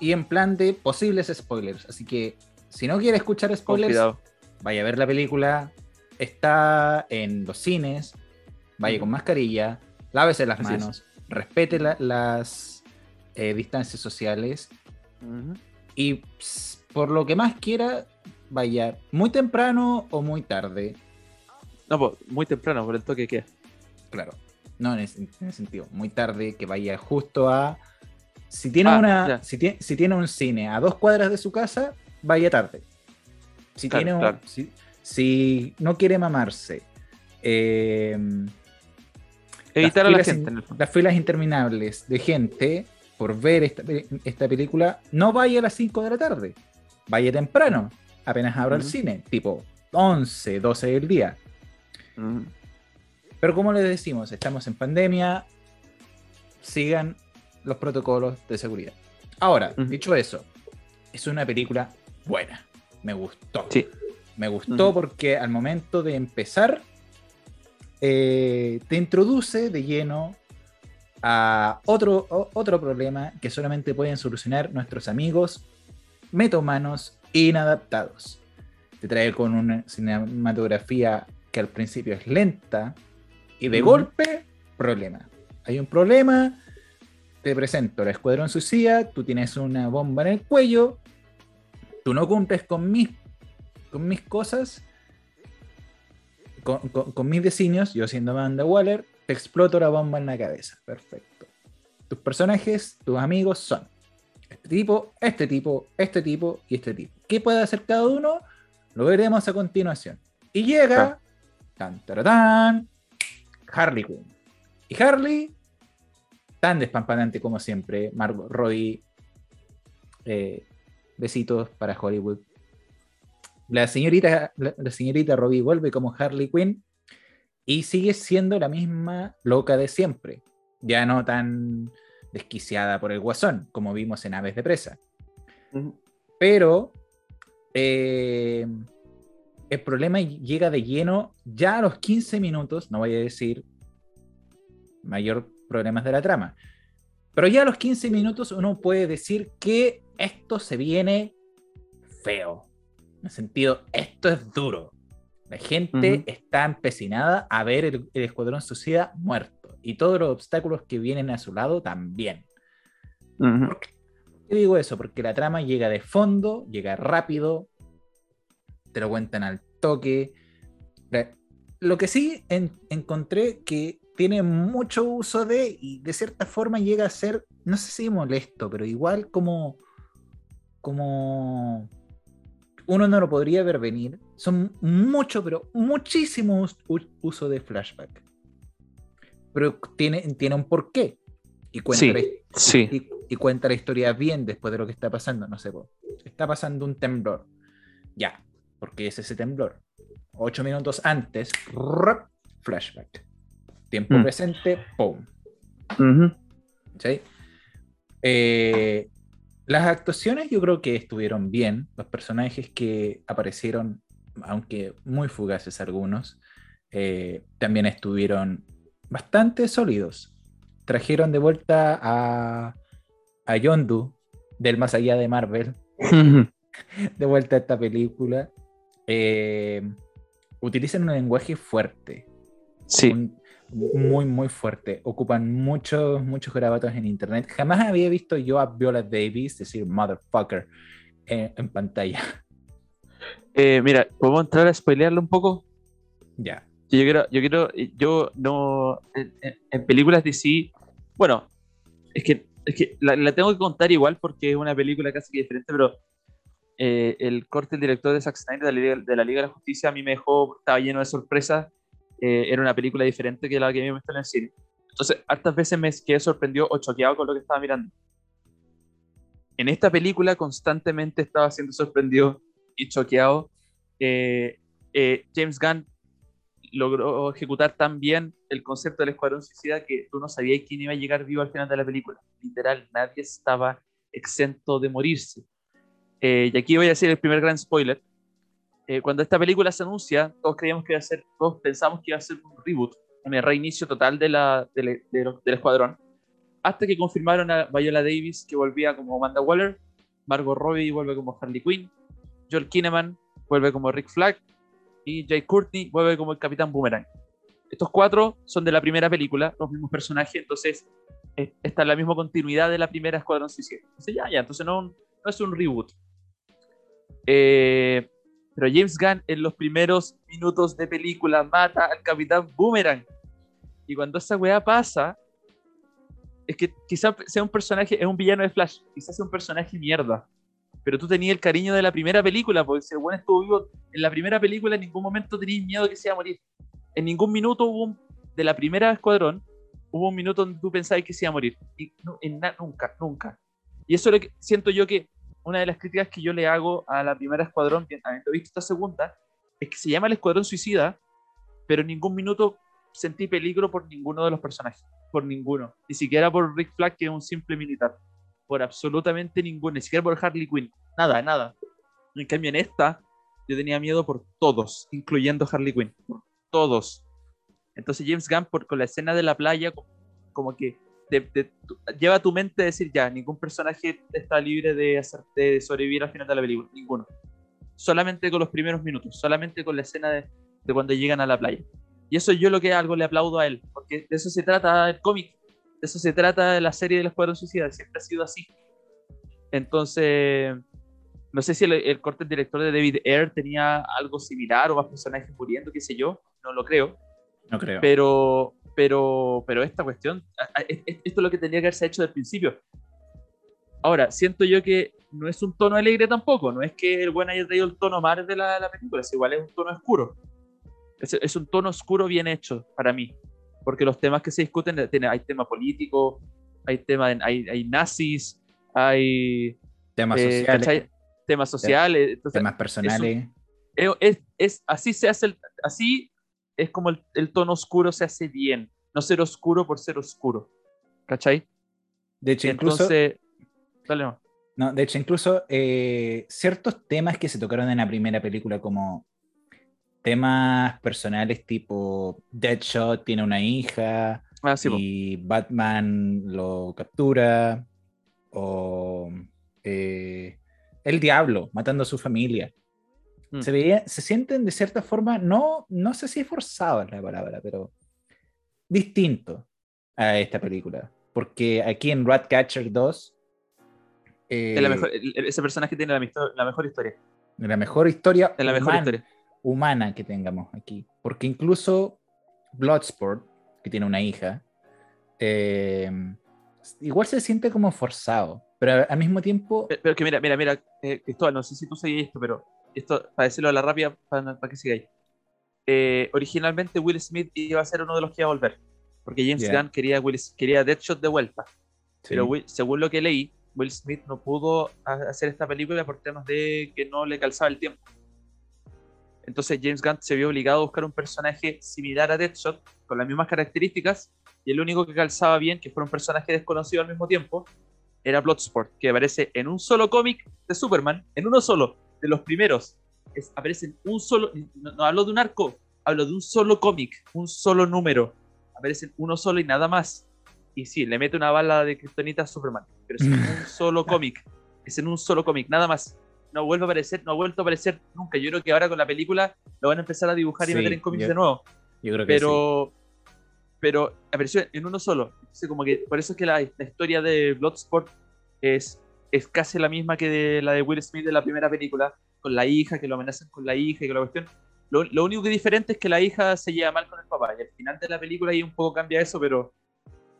y en plan de posibles spoilers. Así que si no quiere escuchar spoilers, vaya a ver la película. Está en los cines. Vaya con mascarilla. Lávese las Así es. manos. Respete la- las eh, distancias sociales. Y ps, por lo que más quiera, vaya muy temprano o muy tarde. No, pues muy temprano, por el toque que. Claro. No en ese, en ese sentido. Muy tarde, que vaya justo a. Si tiene, Ah, una, si, tiene, si tiene un cine a dos cuadras de su casa, vaya tarde. Si, Claro, tiene claro. si, si no quiere mamarse eh, Evitar a la gente. in- las filas interminables de gente por ver esta, pe- esta película, no vaya a las 5 de la tarde. Vaya temprano, apenas abra el cine, tipo 11, 12 del día. Pero como les decimos, estamos en pandemia, sigan los protocolos de seguridad. Ahora, dicho eso, es una película buena. Me gustó. Sí. Me gustó porque al momento de empezar, eh, te introduce de lleno a otro, o- otro problema que solamente pueden solucionar nuestros amigos metomanos inadaptados. Te trae con una cinematografía que al principio es lenta y de golpe, problema. Hay un problema, te presento el escuadrón suicida, tú tienes una bomba en el cuello, tú no cumples con mis, con mis cosas, con, con- con mis designios, yo siendo Amanda Waller, te exploto la bomba en la cabeza. Perfecto. Tus personajes, tus amigos son este tipo, este tipo, este tipo y este tipo. ¿Qué puede hacer cada uno? Lo veremos a continuación. Y llega, tan, taratán, Harley Quinn. Y Harley, tan despampanante como siempre, Margot Robbie, eh, besitos para Hollywood. La señorita, la, la señorita Robbie vuelve como Harley Quinn y sigue siendo la misma loca de siempre. Ya no tan desquiciada por el guasón, como vimos en Aves de Presa. Pero eh, el problema llega de lleno ya a los 15 minutos, no voy a decir mayor problemas de la trama, pero ya a los 15 minutos uno puede decir que esto se viene feo. En el sentido, esto es duro. La gente está empecinada a ver el, el Escuadrón Suicida muerto. Y todos los obstáculos que vienen a su lado también. Ujú. ¿Por qué digo eso? Porque la trama llega de fondo, llega rápido, te lo cuentan al toque. Lo que sí en- encontré que tiene mucho uso de, y de cierta forma llega a ser, no sé si molesto, pero igual como, como uno no lo podría ver venir, son mucho, pero muchísimo us- u- uso de flashback. Pero tiene, tiene un porqué. Y cuenta Sí, la Sí. y, y cuenta la historia bien después de lo que está pasando. No sé, está pasando un temblor. Ya, porque es ese temblor. Ocho minutos antes, rrr, flashback. Tiempo Mm. presente, ¡pum! Ujú. ¿Sí? Eh, las actuaciones yo creo que estuvieron bien. Los personajes que aparecieron, aunque muy fugaces algunos, eh, también estuvieron bastante sólidos. Trajeron de vuelta a, a Yondu del más allá de Marvel, <laughs> <laughs> de vuelta a esta película. Eh, utilizan un lenguaje fuerte, Sí. un- muy, muy fuerte. Ocupan muchos, muchos grabatos en internet. Jamás había visto yo a Viola Davis decir motherfucker en, en pantalla. <laughs> Eh, mira, ¿podemos entrar a spoilearlo un poco? Ya. Yo quiero, yo quiero, yo no, en, en- películas de sí, bueno, es que, es que la, la tengo que contar igual porque es una película casi que diferente, pero eh, el corte del director de Zack Snyder de la, Liga, de la Liga de la Justicia a mí me dejó, estaba lleno de sorpresas, eh, era una película diferente que la que a mí me visto en el cine. Entonces, hartas veces me quedé sorprendido o choqueado con lo que estaba mirando. En esta película constantemente estaba siendo sorprendido y choqueado. Eh, eh, James Gunn logró ejecutar tan bien el concepto del escuadrón suicida que tú no sabías quién iba a llegar vivo al final de la película. Literal, nadie estaba exento de morirse. Eh, y aquí voy a decir el primer gran spoiler. Eh, cuando esta película se anuncia, todos creíamos que iba a ser, todos pensamos que iba a ser un reboot, un reinicio total de la, de de lo- del escuadrón. Hasta que confirmaron a Viola Davis que volvía como Amanda Waller, Margot Robbie vuelve como Harley Quinn, Joel Kinnaman vuelve como Rick Flag y Jay Courtney vuelve como el Capitán Boomerang. Estos cuatro son de la primera película, los mismos personajes, entonces eh, está en la misma continuidad de la primera Escuadrón Suicida. Entonces ya, ya, entonces no, no es un reboot. Eh, pero James Gunn en los primeros minutos de película mata al Capitán Boomerang. Y cuando esa weá pasa, es que quizás sea un personaje, es un villano de Flash, quizás sea un personaje mierda. Pero tú tenías el cariño de la primera película, porque si el weón estuvo vivo en la primera película, en ningún momento tenías miedo que se iba a morir. En ningún minuto hubo de la primera escuadrón, hubo un minuto donde tú pensabas que se iba a morir. Y nunca, nunca. Y eso es lo que siento yo que una de las críticas que yo le hago a la primera escuadrón, habiendo visto esta segunda, es que se llama el escuadrón suicida, pero en ningún minuto sentí peligro por ninguno de los personajes. Por ninguno. Ni siquiera por Rick Flag, que es un simple militar. Por absolutamente ninguno. Ni siquiera por Harley Quinn. Nada, nada. En cambio, en esta, yo tenía miedo por todos, incluyendo Harley Quinn. Por todos. Entonces James Gunn por, con la escena de la playa como, que te, lleva tu mente a decir ya, ningún personaje está libre de, hacerte sobrevivir al final de la película, ninguno. Solamente con los primeros minutos, solamente con la escena de, cuando llegan a la playa. Y eso yo lo que algo le aplaudo a él, porque de eso se trata el cómic, de eso se trata la serie del Escuadrón Suicida, siempre ha sido así. Entonces, no sé si el, el corte director de David Ayer tenía algo similar o más personajes muriendo, qué sé yo, no lo creo no creo. Pero, pero, pero esta cuestión, esto es lo que tenía que haberse hecho desde el principio. Ahora, siento yo que no es un tono alegre tampoco, no es que el buen haya traído el tono más de la, película, es igual es un tono oscuro. Es, es, un tono oscuro bien hecho para mí, porque los temas que se discuten, hay tema político, hay, tema, hay, hay nazis, hay temas eh, sociales, temas sociales, temas personales. Es, es, así se hace, el, así es como el, tono oscuro se hace bien, no ser oscuro por ser oscuro. ¿Cachai? De hecho, incluso. no. de hecho, incluso eh, ciertos temas que se tocaron en la primera película, como temas personales tipo Deadshot tiene una hija ah, y Batman lo captura, o eh, el diablo matando a su familia. Mm. Se, veía, se sienten de cierta forma, no, no sé si es forzado la palabra, pero distinto a esta película. Porque aquí en Ratcatcher 2... Eh, ese personaje tiene la, mejor historia. La mejor historia, la mejor humana, historia humana que tengamos aquí. Porque incluso Bloodsport, que tiene una hija, eh, igual se siente como forzado, pero al mismo tiempo... Pero, que mira, mira, mira, eh, Cristóbal, no sé si tú seguís esto, pero esto para decirlo a la rápida, para, que sigáis. Eh, originalmente Will Smith iba a ser uno de los que iba a volver, porque James Gunn quería, Will, quería Deadshot de vuelta. Pero según lo que leí, Will Smith no pudo hacer esta película por temas de que no le calzaba el tiempo. Entonces James Gunn se vio obligado a buscar un personaje similar a Deadshot, con las mismas características, y el único que calzaba bien, que fuera un personaje desconocido al mismo tiempo, era Bloodsport, que aparece en un solo cómic de Superman, en uno solo, de los primeros, es, aparecen un solo, no, hablo de un arco, hablo de un solo cómic, un solo número, aparecen uno solo y nada más. Y sí, le mete una bala de Kryptonita a Superman, pero es en un <laughs> solo cómic, es en un solo cómic, nada más. No vuelve a aparecer, no ha vuelto a aparecer nunca. Yo creo que ahora con la película lo van a empezar a dibujar y meter en cómics de nuevo. Yo creo que pero, pero apareció en uno solo. como que por eso es que la, la historia de Bloodsport es es casi la misma que de la de Will Smith de la primera película, con la hija, que lo amenazan con la hija y con la cuestión. Lo, único que es diferente es que la hija se lleva mal con el papá y al final de la película ahí un poco cambia eso, pero,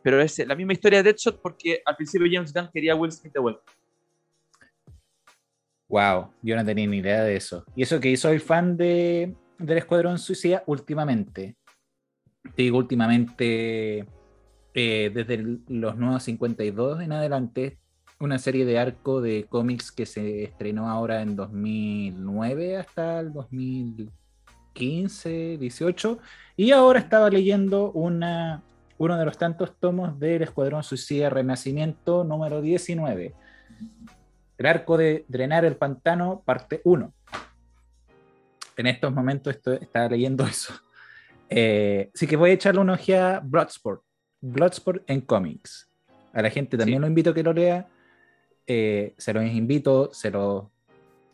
pero es la misma historia de Deadshot porque al principio James Gunn quería a Will Smith de vuelta. Wow, yo no tenía ni idea de eso. Y eso que soy fan de, del Escuadrón Suicida últimamente. Te digo últimamente, eh, desde los nuevos 52 en adelante, una serie de arco de cómics que se estrenó ahora en 2009 hasta el 2015, 18, y ahora estaba leyendo una, uno de los tantos tomos del Escuadrón Suicida Renacimiento número 19, el arco de Drenar el Pantano, parte 1. En estos momentos estoy, estaba leyendo eso. Eh, así que voy a echarle una ojeada a Bloodsport, Bloodsport en cómics. A la gente también lo invito a que lo lea eh, se los invito, se los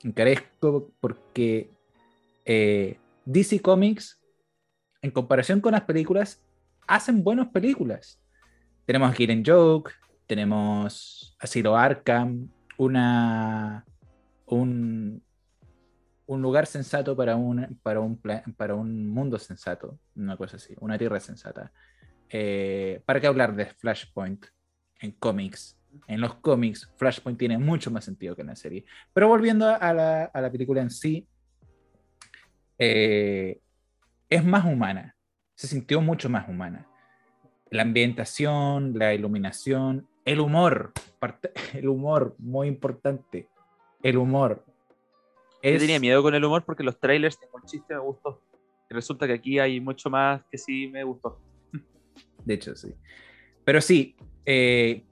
encarezco porque eh, DC Comics, en comparación con las películas, hacen buenas películas. Tenemos Killing Joke, tenemos Asilo Arkham, una, un, un lugar sensato para un, para, un para un mundo sensato, una cosa así, una tierra sensata. Eh, ¿Para qué hablar de Flashpoint en cómics? En los cómics, Flashpoint tiene mucho más sentido que en la serie. Pero volviendo a la, a la película en sí, eh, es más humana. Se sintió mucho más humana. la ambientación, la iluminación, el humor, <laughs> el humor, muy importante, el humor. Yo Es- tenía miedo con el humor porque los trailers, ningún chiste me gustó. Y resulta que aquí hay mucho más que sí me gustó. De hecho, sí. Pero sí, eh,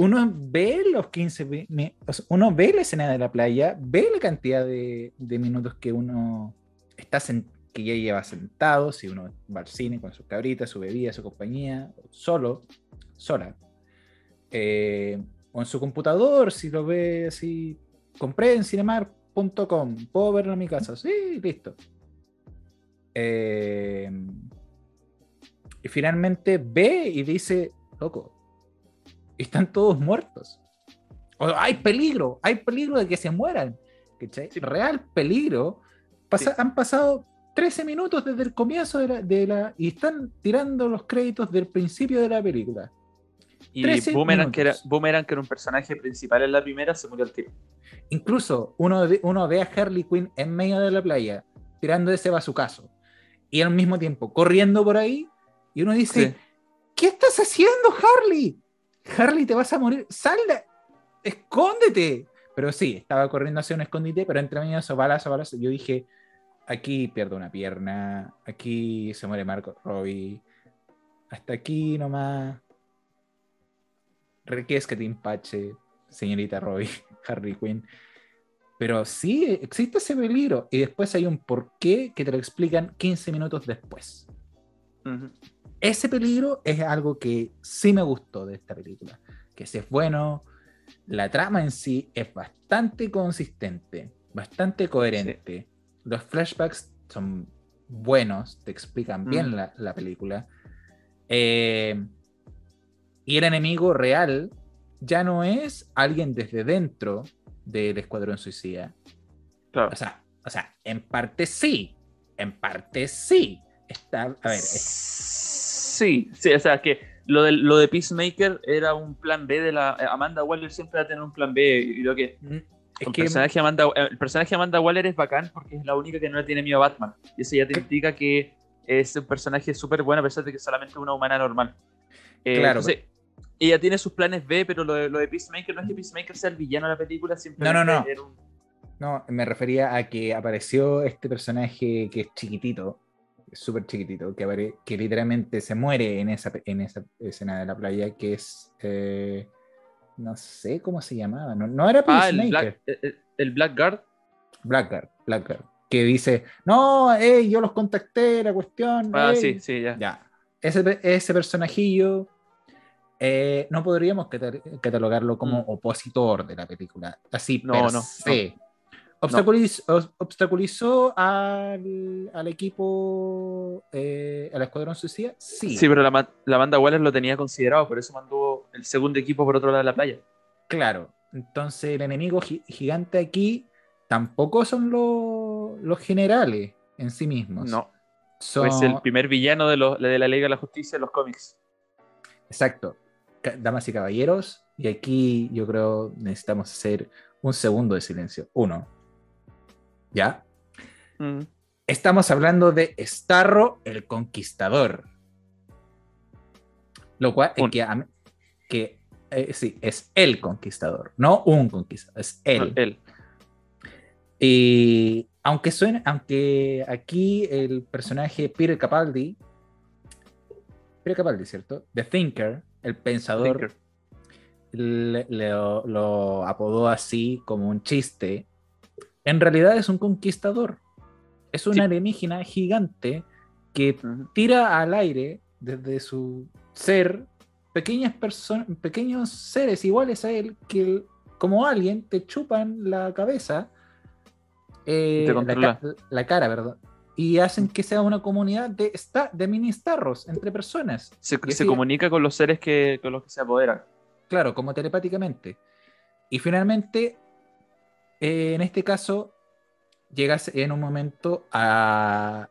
uno ve los 15, mi- mi- o sea, uno ve la escena de la playa, ve la cantidad de, minutos que uno está sen- que ya lleva sentado, si uno va al cine con sus cabritas, su bebida, su compañía, solo, sola. Eh, o en su computador, si lo ve así, compré en cinemar.com, puedo verlo en mi casa, sí, listo. Eh, y finalmente ve y dice, loco, están todos muertos. O hay peligro, hay peligro de que se mueran. ¿cachai? Sí. Real peligro. Pasa- Han pasado 13 minutos desde el comienzo de la, de la- Y están tirando los créditos del principio de la película. Y 13 Boomerang que, era. Boomerang, que era un personaje principal en la primera, se murió al tiro. Incluso uno, ve- uno ve a Harley Quinn en medio de la playa, tirando ese bazucazo. Y al mismo tiempo corriendo por ahí. Y uno dice, Sí. ¿qué estás haciendo, Harley? Harley, te vas a morir. ¡Sal de- ¡Escóndete! Pero sí, estaba corriendo hacia un escondite, pero entre de esos balazo, balazo. Yo dije, aquí pierdo una pierna, aquí se muere Marco Robbie. Hasta aquí nomás. Requiesca te empache, señorita Robbie, <laughs> Harley Quinn. Pero sí, existe ese peligro. Y después hay un porqué que te lo explican 15 minutos después Ujú. Ese peligro es algo que sí me gustó de esta película. Que si es bueno, la trama en sí es bastante consistente, bastante coherente. Los flashbacks son buenos, te explican bien Mm. la, la película. Eh, y el enemigo real ya no es alguien desde dentro del Escuadrón Suicida. Claro. O sea, o sea, en parte sí, en parte sí. Está, a ver, es- Sí, sí, o sea, que lo de, lo de Peacemaker era un plan B de la. Amanda Waller siempre va a tener un plan B. Y lo que. es el, que personaje Amanda, el personaje Amanda Waller es bacán porque es la única que no le tiene miedo a Batman. Y eso ya te ¿Qué? indica que es un personaje súper bueno a pesar de que es solamente una humana normal. Eh, Claro, entonces, ella tiene sus planes B, pero lo de, lo de Peacemaker no es que Peacemaker sea el villano de la película, simplemente No, no, no. era un- No, me refería a que apareció este personaje que es chiquitito, súper chiquitito, que, apare- que literalmente se muere en esa, en esa escena de la playa, que es. eh, no sé cómo se llamaba, no, no era Ah, el Black, el- el- el Blackguard. Blackguard, Blackguard, que dice: No, hey, yo los contacté, la cuestión. Ah, ey". sí, sí, ya. Ya. Ese, ese personajillo eh, no podríamos cata- catalogarlo como Mm. opositor de la película. Así, No, per no, no. Obstaculiz- obstaculizó al, al equipo, eh, al Escuadrón Suicida. Sí, Sí, pero la, Amanda Waller lo tenía considerado, por eso mandó el segundo equipo por otro lado de la playa. claro. Entonces, el enemigo gi- gigante aquí tampoco son los, los generales en sí mismos. No, son. es el primer villano de, los- de la Liga de la Justicia en los cómics. Exacto. Damas y caballeros, y aquí yo creo necesitamos hacer un segundo de silencio. Uno. ¿Ya? Mm. Estamos hablando de Starro el Conquistador. Lo cual, que, a mí- que eh, sí, es el conquistador, no un conquistador, es él. Él. Y aunque suene, aunque aquí el personaje Peter Capaldi, Peter Capaldi, ¿cierto? The Thinker, el pensador, le- lo, lo apodó así como un chiste. En realidad es un conquistador. Es un Sí. alienígena gigante que tira al aire desde su ser pequeñas personas, pequeños seres iguales a él que como alguien te chupan la cabeza, eh, Te la, la cara, ¿verdad? Y hacen que sea una comunidad de, sta- de mini starros entre personas. Se, se así- comunica con los seres que, con los que se apoderan. Claro, como telepáticamente. Y finalmente, eh, en este caso, llegas en un momento a...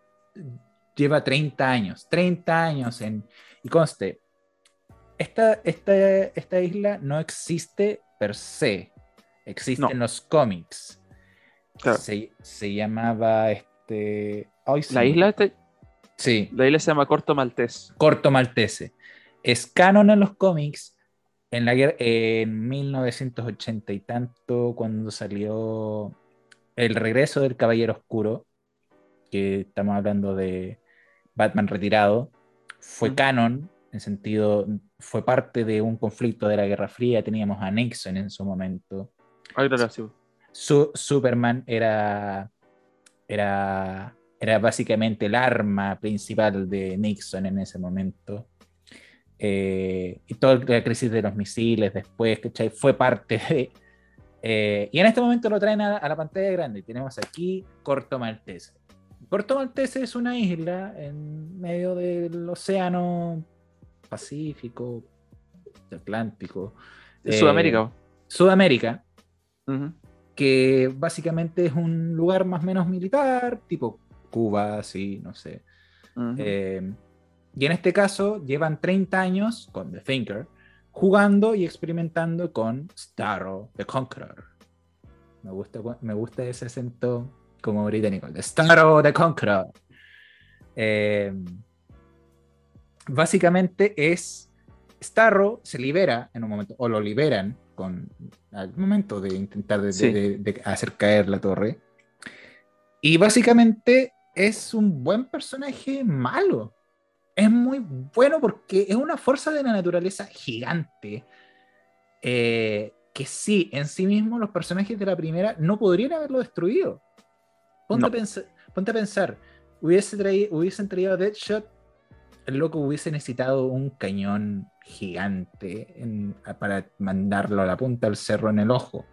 Lleva 30 años, 30 años en... Y conste, esta, esta, esta isla no existe per se, existe No. en los cómics. Claro. Se, se llamaba este... ay, se La isla, este- Sí, la isla se llama Corto Maltés. Corto Maltese. es canon en los cómics. En, la, guerra- en 1980 y tanto, cuando salió El regreso del Caballero Oscuro, que estamos hablando de Batman retirado, fue canon, en sentido, fue parte de un conflicto de la Guerra Fría. Teníamos a Nixon en su momento. Ah, claro, sí. Su- Superman era, era, era básicamente el arma principal de Nixon en ese momento. Eh, y toda la crisis de los misiles después, ¿cachai? Fue parte de... eh, y en este momento lo traen a, a la pantalla grande. Tenemos aquí Corto Maltese. Corto Maltese es una isla en medio del océano Pacífico, Atlántico. De eh, Sudamérica. Sudamérica, Ujú. que básicamente es un lugar más o menos militar, tipo Cuba, así, no sé. Ujú. Eh, y en este caso llevan 30 años con The Thinker, jugando y experimentando con Starro the Conqueror. Me gusta, me gusta ese acento como británico, de Starro the Conqueror. Eh, básicamente es Starro se libera en un momento, o lo liberan con, al momento de intentar de, Sí. de- de hacer caer la torre. Y básicamente es un buen personaje malo. Es muy bueno porque es una fuerza de la naturaleza gigante. eh, que sí, en sí mismo los personajes de la primera no podrían haberlo destruido. Ponte, No. a, pensar, ponte a pensar, hubiese traído, hubiesen traído a Deadshot, el loco hubiese necesitado un cañón gigante en- para mandarlo a la punta del cerro en el ojo.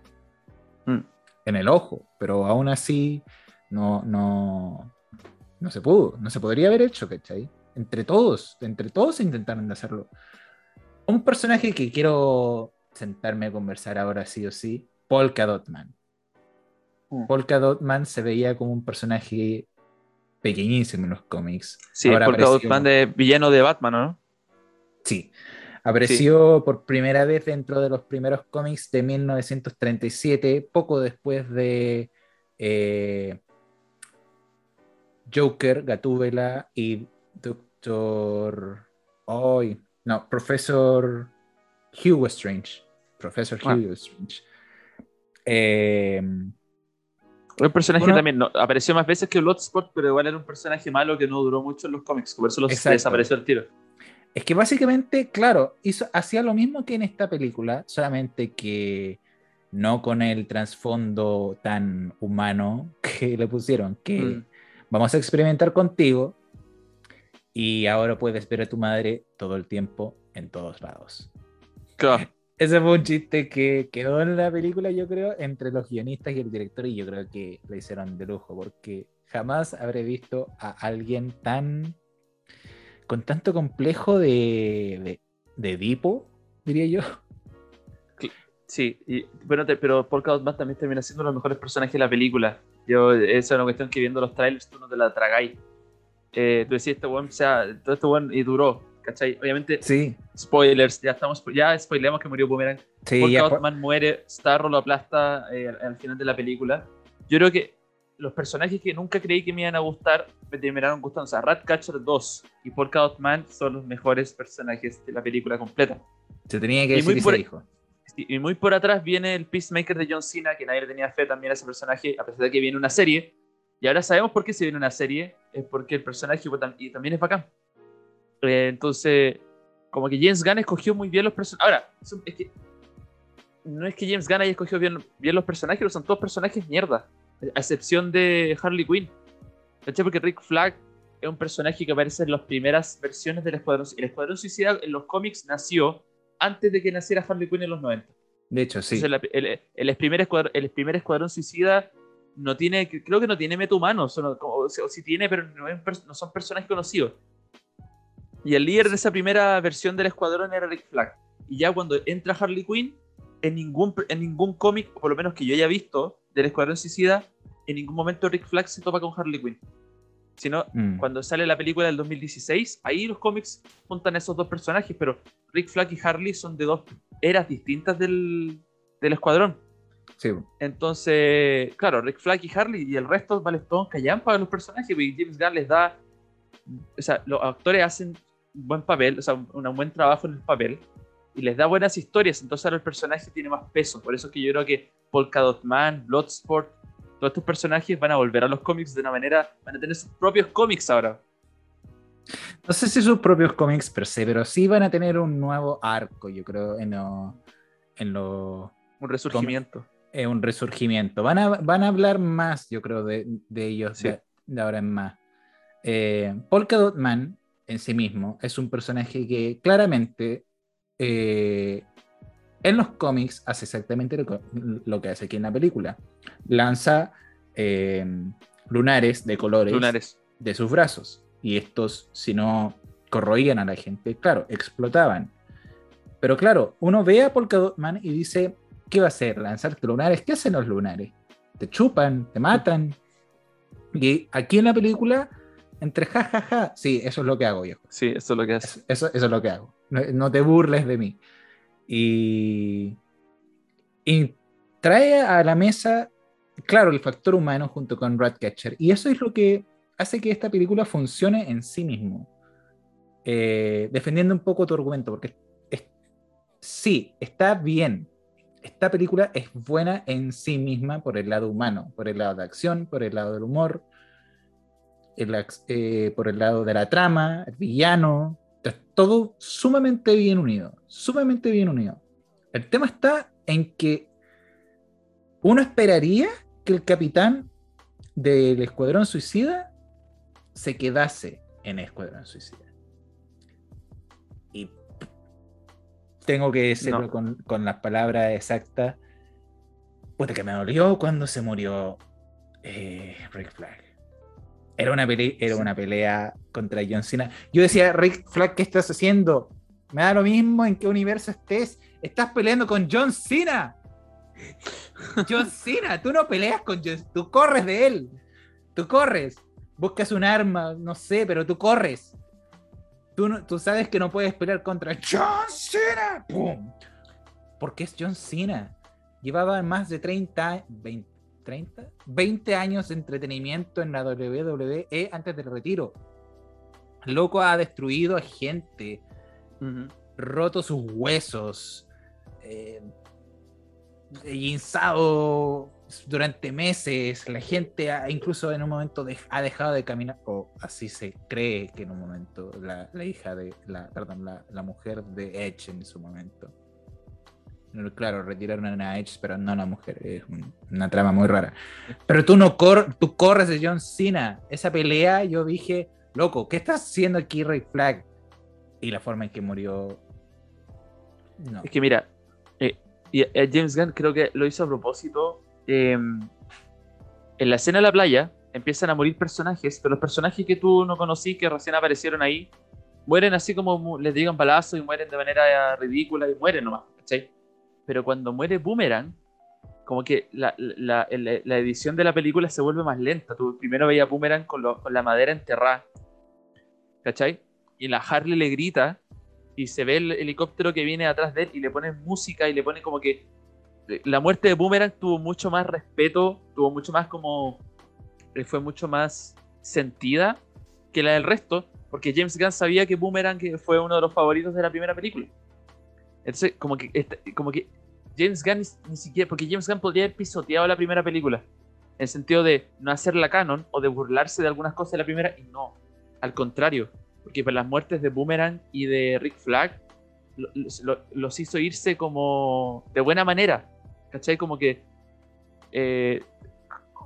Mm. En el ojo, pero aún así no, no, no se pudo, no se podría haber hecho, ¿cachai? Entre todos, entre todos intentaron hacerlo. Un personaje que quiero sentarme a conversar ahora sí o sí, Polka Dot Man. Mm. Polka Dot Man se veía como un personaje pequeñísimo en los cómics. Sí, Ahora porque apareció- Batman de villano de Batman, ¿no? Sí. Apareció por primera vez dentro de los primeros cómics de 1937, poco después de eh, Joker, Gatúbela y Doctor. Hoy. no, Profesor Hugo Strange. Profesor Ah. Hugo Strange. Eh, Un personaje Bueno. también no, apareció más veces que Bloodsport, pero igual era un personaje malo que no duró mucho en los cómics, por eso los desapareció el tiro. Es que básicamente, claro, hizo, hacía lo mismo que en esta película, solamente que no con el trasfondo tan humano <laughs> que le pusieron, que Mm. vamos a experimentar contigo y ahora puedes ver a tu madre todo el tiempo en todos lados. Claro. <laughs> Ese fue un chiste que quedó en la película, yo creo, entre los guionistas y el director, y yo creo que lo hicieron de lujo, porque jamás habré visto a alguien tan. con tanto complejo de. de, de Edipo, diría yo. Sí, y, bueno, te- pero Polka Dot Man también termina siendo los mejores personajes de la película. Yo, esa es una cuestión que viendo los trailers tú no te la tragáis. Eh, tú decías, este weón, o sea, todo este weón y duró, ¿cachai? Obviamente, Sí, spoilers, ya estamos, ya spoileamos que murió Boomerang. sí, Polka ya Dot fue- Man muere, Starro lo aplasta eh, al, al final de la película. Yo creo que los personajes que nunca creí que me iban a gustar me terminaron gustando. O sea, Ratcatcher 2 y Polka Dot Man son los mejores personajes de la película completa. se tenía que y decir muy y por- se dijo. Sí, Y muy por atrás viene el Peacemaker de John Cena, que nadie le tenía fe también a ese personaje, a pesar de que viene una serie. Y ahora sabemos por qué se viene una serie, es porque el personaje y también es bacán. Eh, entonces, como que James Gunn escogió muy bien los personajes. Ahora, eso- es que no es que James Gunn haya escogido bien, bien los personajes, pero son todos personajes mierda, a excepción de Harley Quinn. ¿Cachai? Porque Rick Flag es un personaje que aparece en las primeras versiones del Escuadrón El Escuadrón Suicida en los cómics nació antes de que naciera Harley Quinn en los 90. De hecho, sí. Entonces, el, el primer escuadrón, el primer escuadrón suicida no tiene, creo que no tiene metahumanos, o, no- como- o, sí tiene, pero no, es no son personajes conocidos. Y el líder de esa primera versión del escuadrón era Rick Flag. Y ya cuando entra Harley Quinn, en ningún, en ningún cómic, por lo menos que yo haya visto, del escuadrón suicida, en ningún momento Rick Flag se topa con Harley Quinn. Sino Mm. cuando sale la película del 2016, ahí los cómics juntan a esos dos personajes, pero Rick Flag y Harley son de dos eras distintas del, del escuadrón. Sí. Entonces, claro, Rick Flag y Harley y el resto vale todos callan para los personajes, y James Gunn les da. O sea, los actores hacen buen papel, o sea, un, un buen trabajo en el papel y les da buenas historias, entonces ahora el personaje tiene más peso. Por eso es que yo creo que Polka Dot Man, Bloodsport, todos estos personajes van a volver a los cómics de una manera, van a tener sus propios cómics ahora. No sé si sus propios cómics per se, pero sí van a tener un nuevo arco, yo creo, en lo. En lo un resurgimiento. Eh, un resurgimiento. Van a, van a hablar más, yo creo, de, de ellos de, ahora en más. Eh, Polka Dot Man en sí mismo es un personaje que claramente eh, en los cómics hace exactamente lo, que hace aquí en la película. Lanza eh, lunares de colores lunares. de sus brazos. Y estos, si no corroían a la gente, claro, explotaban. Pero claro, uno ve a Polka Man y dice, ¿qué va a hacer? ¿Lanzarte lunares? ¿Qué hacen los lunares? Te chupan, te matan. Y aquí en la película, entre jajaja, ja, ja, sí, eso es lo que hago yo. Sí, eso es lo que hace. Eso, eso es lo que hago. No, te burles de mí. Y, y trae a la mesa, claro, el factor humano junto con Ratcatcher. Y eso es lo que hace que esta película funcione en sí mismo. Eh, defendiendo un poco tu argumento, porque sí, está bien. Esta película es buena en sí misma por el lado humano, por el lado de acción, por el lado del humor, eh, por el lado de la trama, el villano, todo sumamente bien unido, sumamente bien unido. El tema está en que uno esperaría que el capitán del Escuadrón Suicida se quedase en Escuadrón Suicida. Tengo que decirlo con, con, las palabras exactas. Puta que me dolió cuando se murió eh, Rick Flag. Era una, pelea, era una pelea contra John Cena. Yo decía, Rick Flag, ¿qué estás haciendo? Me da lo mismo en qué universo estés. Estás peleando con John Cena. John Cena, tú no peleas con John tú corres de él. Tú corres. Buscas un arma, no sé, pero tú corres. Tú, tú sabes que no puedes pelear contra John Cena. ¡Pum! Porque es John Cena. Llevaba más de 30, 20, 30, 20 años de entretenimiento en la WWE antes del retiro. Loco ha destruido a gente, roto sus huesos, eh, durante meses. La gente incluso en un momento ha dejado de caminar, o así se cree que en un momento la, hija de, la, perdón, la, la mujer de Edge en su momento Claro, retiraron a Edge, pero no a una mujer. Es una trama muy rara. Pero tú no tú corres de John Cena. Esa pelea, yo dije, loco, ¿qué estás haciendo aquí, Ray Flag? Y la forma en que murió. No. Es que mira, eh, eh, James Gunn creo que lo hizo a propósito. Em, en la escena de la playa empiezan a morir personajes, pero los personajes que tú no conocí, que recién aparecieron ahí, mueren así como les digan balazo y mueren de manera ridícula y mueren nomás, ¿cachai? pero cuando muere Boomerang, como que la, la, la, edición de la película se vuelve más lenta. Tú primero veías Boomerang con, con, la madera enterrada, ¿cachai? Y la Harley le grita y se ve el helicóptero que viene atrás de él y le pone música y le pone como que la muerte de Boomerang tuvo mucho más respeto, tuvo mucho más como eh, fue mucho más sentida que la del resto, porque James Gunn sabía que Boomerang fue uno de los favoritos de la primera película. Entonces, como que, como que James Gunn ni, siquiera, porque James Gunn podría haber pisoteado la primera película, en el sentido de no hacerla canon o de burlarse de algunas cosas de la primera, y no, al contrario, porque para las muertes de Boomerang y de Rick Flag los hizo irse como de buena manera, ¿cachai? Como que, eh,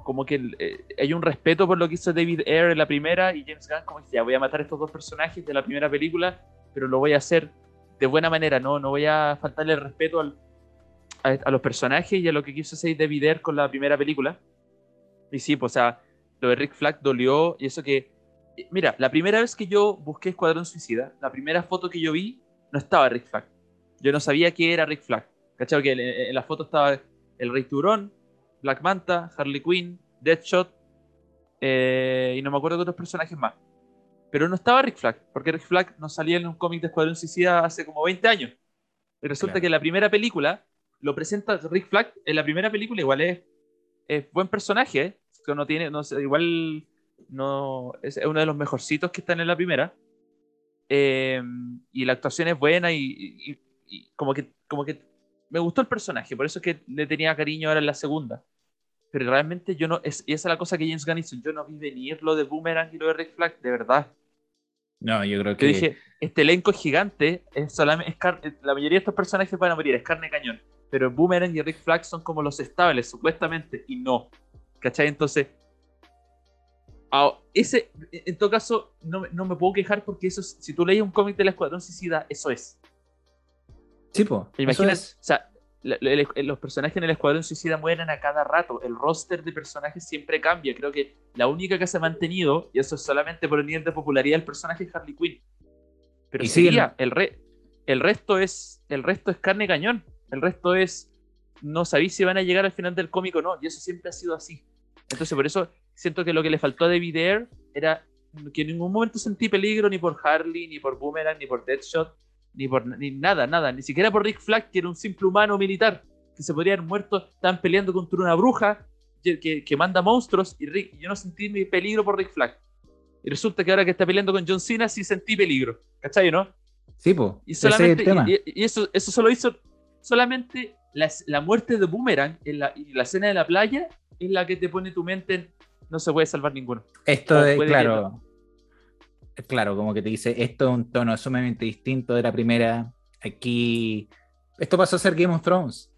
como que eh, hay un respeto por lo que hizo David Ayer en la primera y James Gunn como que ya voy a matar a estos dos personajes de la primera película, pero lo voy a hacer de buena manera, no, no voy a faltarle el respeto a, los personajes y a lo que quiso hacer David Ayer con la primera película. Y sí, pues, o sea, lo de Rick Flag dolió y eso que. Mira, la primera vez que yo busqué Escuadrón Suicida, la primera foto que yo vi, no estaba Rick Flag. Yo no sabía qué era Rick Flag. ¿Cachai? Que en, la foto estaba el Rey Turón, Black Manta, Harley Quinn, Deadshot, eh, y no me acuerdo de otros personajes más. Pero no estaba Rick Flag, porque Rick Flag no salía en un cómic de Escuadrón Suicida hace como 20 años. Y resulta que la primera película lo presenta Rick Flag. En la primera película, igual es, es buen personaje, ¿eh? no tiene, no igual no es uno de los mejorcitos que están en la primera. Eh, y la actuación es buena y, como, que, como que me gustó el personaje, por eso es que le tenía cariño ahora en la segunda. Pero realmente yo no, es, esa es la cosa que James Gunn hizo, yo no vi venir lo de Boomerang y lo de Rick Flag, de verdad. No, yo creo que... Yo dije, este elenco gigante, es solamente, la mayoría de estos personajes van a morir, es carne cañón. Pero Boomerang y Rick Flag son como los estables, supuestamente, y no. ¿Cachai? Entonces, ese, en todo caso, no, no, me puedo quejar porque eso, si tú lees un cómic de la Escuadrón Suicida, eso es. Sí, pues. Imaginas, o sea, los personajes en el Escuadrón Suicida mueren a cada rato. El roster de personajes siempre cambia. Creo que la única que se ha mantenido, y eso es solamente por el nivel de popularidad del personaje, es Harley Quinn. Pero sí, el, re, el, resto es, el resto es carne cañón. El resto es. No sabéis si van a llegar al final del cómic o no. Y eso siempre ha sido así. Entonces, por eso siento que lo que le faltó a David Ayer era que en ningún momento sentí peligro ni por Harley, ni por Boomerang, ni por Deadshot, ni por ni nada, nada, ni siquiera por Rick Flag, que era un simple humano militar, que se podría haber muerto, estaban peleando contra una bruja que, que manda monstruos, y Rick, yo no sentí peligro por Rick Flag. Y resulta que ahora que está peleando con John Cena sí sentí peligro, ¿cachai, no? Sí, pues. Y, solamente, y, eso, eso solo hizo solamente la, la muerte de Boomerang en la, y la escena de la playa es la que te pone tu mente en no se puede salvar ninguno. Esto es, claro, claro, como que te dice, esto es un tono sumamente distinto de la primera. Aquí, esto pasó a ser Game of Thrones.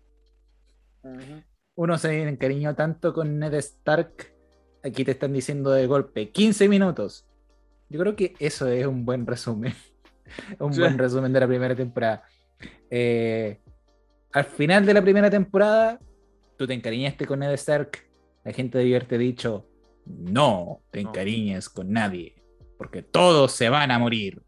Uno se encariñó tanto con Ned Stark, aquí te están diciendo de golpe, 15 minutos. Yo creo que eso es un buen resumen. <laughs> un buen resumen de la primera temporada. Eh, al final de la primera temporada, tú te encariñaste con Ned Stark. La gente debió haberte dicho, no te encariñes con nadie, porque todos se van a morir.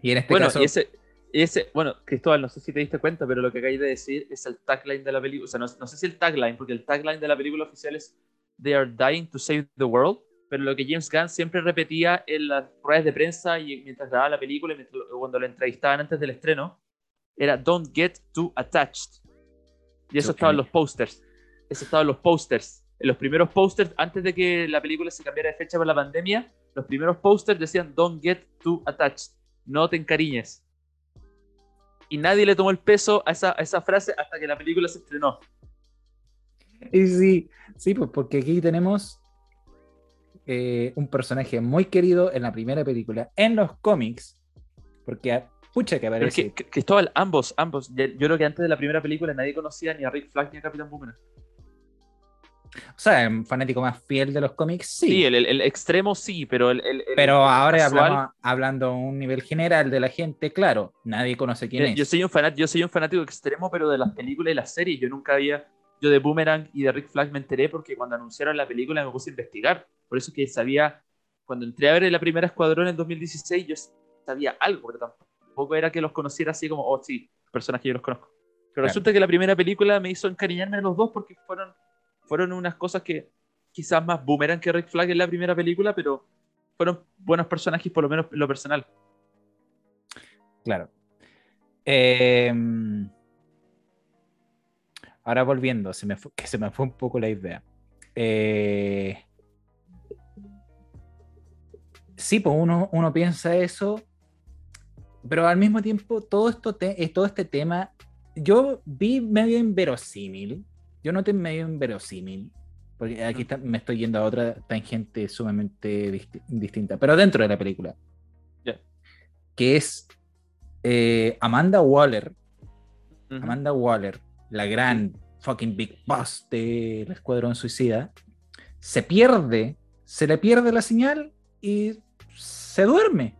Y en este caso. ese, ese, bueno, Cristóbal, no sé si te diste cuenta, pero lo que acabas de decir es el tagline de la película. O sea, no, sé si el tagline, porque el tagline de la película oficial es They are dying to save the world. Pero lo que James Gunn siempre repetía en las ruedas de prensa y mientras grababa la película y cuando lo entrevistaban antes del estreno, era Don't get too attached. Y eso estaba en los posters. Eso estaba en los posters en los primeros posters, antes de que la película se cambiara de fecha por la pandemia, los primeros posters decían Don't get too attached, no te encariñes. Y nadie le tomó el peso a esa, esa frase hasta que la película se estrenó. Y sí, sí, pues porque aquí tenemos eh, un personaje muy querido en la primera película, en los cómics, porque pucha que aparece. Que, Cristóbal, ambos, ambos. Yo creo que antes de la primera película nadie conocía ni a Rick Flag ni a Capitán Boomerang. O sea, un fanático más fiel de los cómics, sí. Sí, el, extremo sí, pero el. pero ahora hablamos, hablando a un nivel general de la gente, claro, nadie conoce quién es. Yo soy, un fanático, yo soy un fanático extremo, pero de las películas y las series. Yo nunca había. Yo de Boomerang y de Rick Flag me enteré porque cuando anunciaron la película me puse a investigar. Por eso que sabía. Cuando entré a ver la primera Escuadrón en 2016, yo sabía algo, pero tampoco era que los conociera así como, oh, sí, personas que yo los conozco. Pero resulta que la primera película me hizo encariñarme a los dos porque fueron fueron unas cosas que quizás más boomerang que Rick Flag en la primera película, pero fueron buenos personajes, por lo menos en lo personal. Claro. Em, ahora volviendo, se me que se me fue un poco la idea. Eh, sí, pues uno, uno, piensa eso, pero al mismo tiempo todo, esto todo este tema, yo vi medio inverosímil, yo noté medio inverosímil, porque aquí me estoy yendo a otra tangente sumamente distinta, pero dentro de la película. Que es eh, Amanda Waller. Amanda Waller, la gran fucking Big Boss del Escuadrón Suicida, se pierde, se le pierde la señal y se duerme.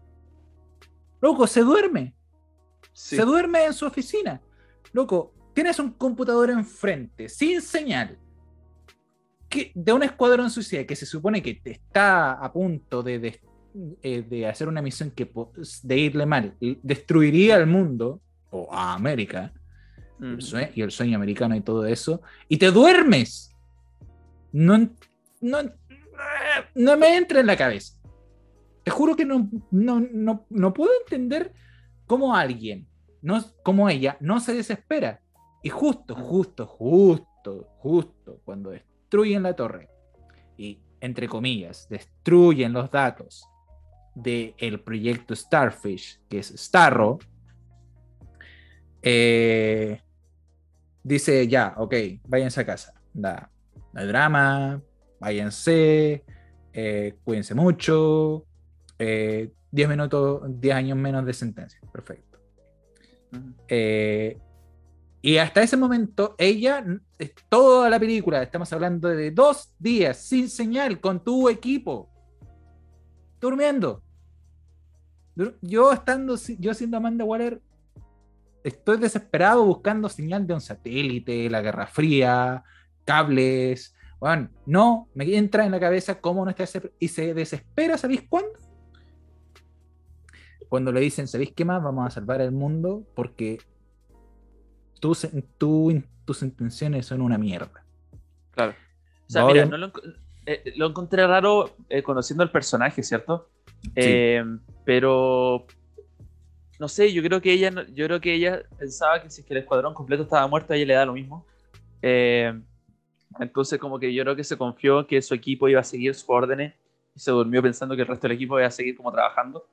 Loco, se duerme. Se duerme en su oficina. Loco, tienes un computador enfrente, sin señal, que, de un escuadrón suicida que se supone que está a punto de, eh, hacer una misión que de irle mal, destruiría al mundo, o a América, y el sueño americano y todo eso, y te duermes. No, no, no me entra en la cabeza. Te juro que no, no, no, no puedo entender cómo alguien, no, como ella, no se desespera. Y justo, justo, justo, justo cuando destruyen la torre y, entre comillas, destruyen los datos del proyecto Starfish, que es Starro, eh, dice ya, ok, váyanse a casa. Da, no hay drama, váyanse, eh, cuídense mucho, 10 eh, minutos, 10 años menos de sentencia. Perfecto. Y hasta ese momento, ella, toda la película, estamos hablando de dos días sin señal con tu equipo, durmiendo. Yo estando, yo siendo Amanda Waller, estoy desesperado buscando señal de un satélite, la Guerra Fría, cables. Bueno, no me entra en la cabeza cómo no está y se desespera, ¿sabéis cuándo? Cuando le dicen, ¿sabéis qué más? Vamos a salvar el mundo porque tus, tus intenciones son una mierda. Claro. O sea, mira, no lo, eh, lo, encontré raro eh, conociendo el personaje, ¿cierto? Eh, pero no sé, yo creo que ella, yo creo que ella pensaba que si es que el escuadrón completo estaba muerto, a ella le da lo mismo. Eh, entonces, como que yo creo que se confió que su equipo iba a seguir sus órdenes y se durmió pensando que el resto del equipo iba a seguir como trabajando.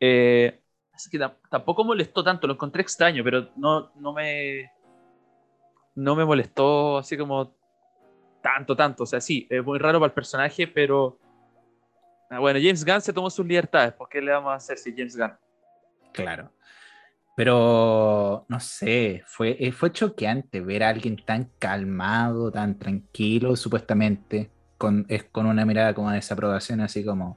Eh, así que tampoco molestó tanto, lo encontré extraño, pero no, no me no me molestó así como tanto, tanto. O sea, sí, es muy raro para el personaje, pero ah, bueno, James Gunn se tomó sus libertades. ¿Por qué le vamos a hacer si James Gunn? Claro. Pero, no sé, fue, eh, fue choqueante ver a alguien tan calmado, tan tranquilo, supuestamente, con, es con una mirada como de desaprobación, así como,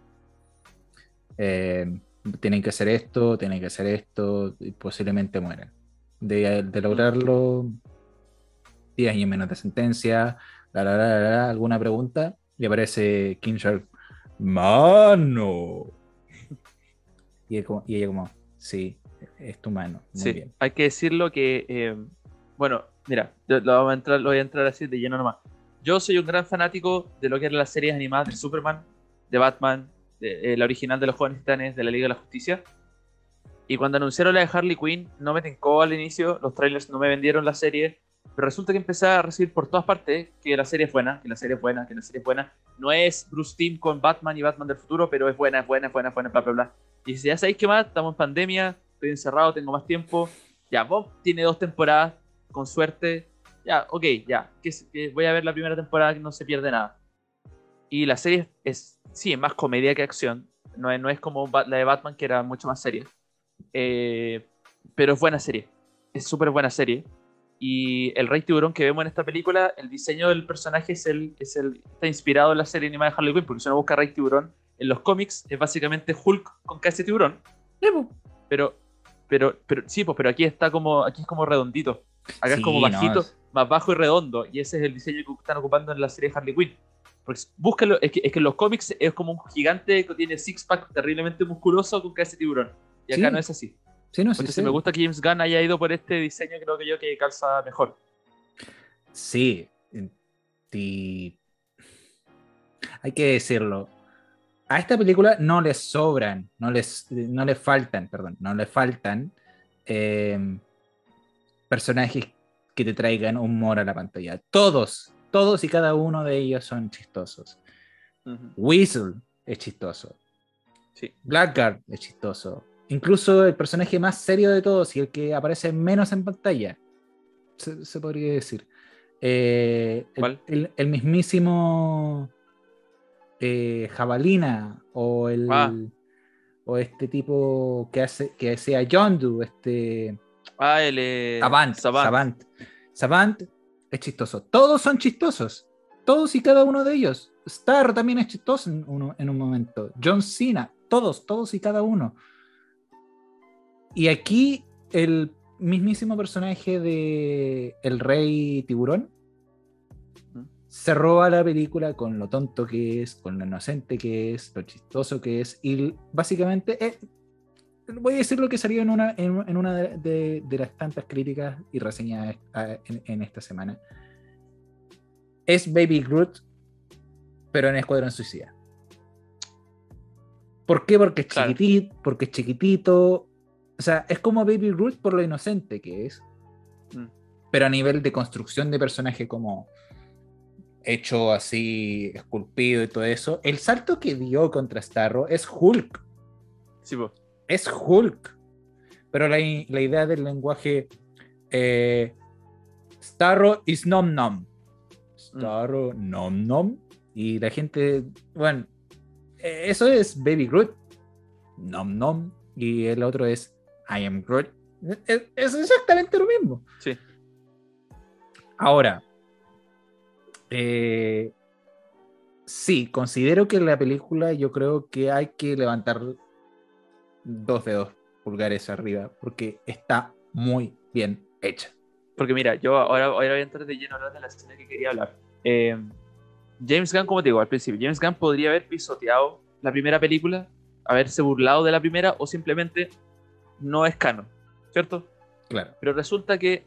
eh, tienen que hacer esto, tienen que hacer esto, y posiblemente mueren. De, lograrlo, 10 años menos de sentencia, alguna pregunta, y aparece King Shark, mano. Y, y ella como, Sí, es tu mano. sí, hay que decirlo que, eh, bueno, mira, lo, voy a entrar, lo voy a entrar así de lleno nomás. Yo soy un gran fanático de lo que eran las series animadas de Superman, de Batman, eh, la original de los Jóvenes Titanes, de la Liga de la Justicia. Y cuando anunciaron la de Harley Quinn, no me tencó al inicio, los trailers no me vendieron la serie, pero resulta que empecé a recibir por todas partes que la serie es buena, que la serie es buena, que la serie es buena. No es Bruce Timm con Batman y Batman del futuro, pero es buena, es buena, es buena, es buena, bla, bla, bla. Y si ya sabéis qué más, estamos en pandemia, estoy encerrado, tengo más tiempo. Ya, Bob tiene dos temporadas, con suerte. Ya, ok, ya. Que, voy a ver la primera temporada que no se pierde nada. Y la serie es, sí, es más comedia que acción. No es, no es como la de Batman, que era mucho más seria. Eh, pero es buena serie. Es súper buena serie. Y el Rey Tiburón que vemos en esta película, el diseño del personaje es el, es el, está inspirado en la serie animada de Harley Quinn, porque si uno busca Rey Tiburón, en los cómics es básicamente Hulk con casi tiburón. Pero, pero, pero, sí, pues, pero aquí está como, aquí es como redondito. Acá es como bajito, más bajo y redondo. Y ese es el diseño que están ocupando en la serie Harley Quinn. Porque búscalo, es que, es que en los cómics es como un gigante que tiene six-pack terriblemente musculoso con casi tiburón. Y acá no es así. Sí, no, Entonces me gusta que James Gunn haya ido por este diseño, creo que yo que calza mejor. Sí. Y... Hay que decirlo a esta película no les sobran, no les, no les faltan, perdón, no les faltan em, personajes que te traigan humor a la pantalla. Todos, todos y cada uno de ellos son chistosos. Weasel es chistoso. Sí. Blackguard es chistoso. Incluso el personaje más serio de todos y el que aparece menos en pantalla, se, podría decir. Eh, el, mismísimo eh, Jabalina o el ah. o este tipo que hace que sea Yondu, este ah, el eh, Savant, Savant. Es chistoso. Todos son chistosos. Todos y cada uno de ellos. Star también es chistoso en, en un momento. John Cena, todos, todos y cada uno. Y aquí el mismísimo personaje de El Rey Tiburón se roba la película con lo tonto que es, con lo inocente que es, lo chistoso que es, y básicamente, eh, voy a decir lo que salió en una, en, una de, las tantas críticas y reseñas en, esta semana. Es Baby Groot, pero en Escuadrón Suicida. ¿Por qué? Porque es chiquitito, porque es chiquitito. O sea, es como Baby Groot por lo inocente que es. Mm. Pero a nivel de construcción de personaje como hecho así, esculpido y todo eso, el salto que dio contra Starro es Hulk. Sí, po. Es Hulk. Pero la, la idea del lenguaje eh, Starro is nom nom. Starro nom nom. Y la gente, bueno, eh, eso es Baby Groot. Nom nom. Y el otro es I am Groot. Es, es exactamente lo mismo. Sí. Ahora, eh, sí, considero que la película yo creo que hay que levantar dos dedos pulgares arriba porque está muy bien hecha. Porque mira, yo ahora, ahora voy a entrar de lleno a hablar de la escena que quería hablar. Eh, James Gunn, como te digo al principio, James Gunn podría haber pisoteado la primera película, haberse burlado de la primera o simplemente no es canon, ¿cierto? Claro. Pero resulta que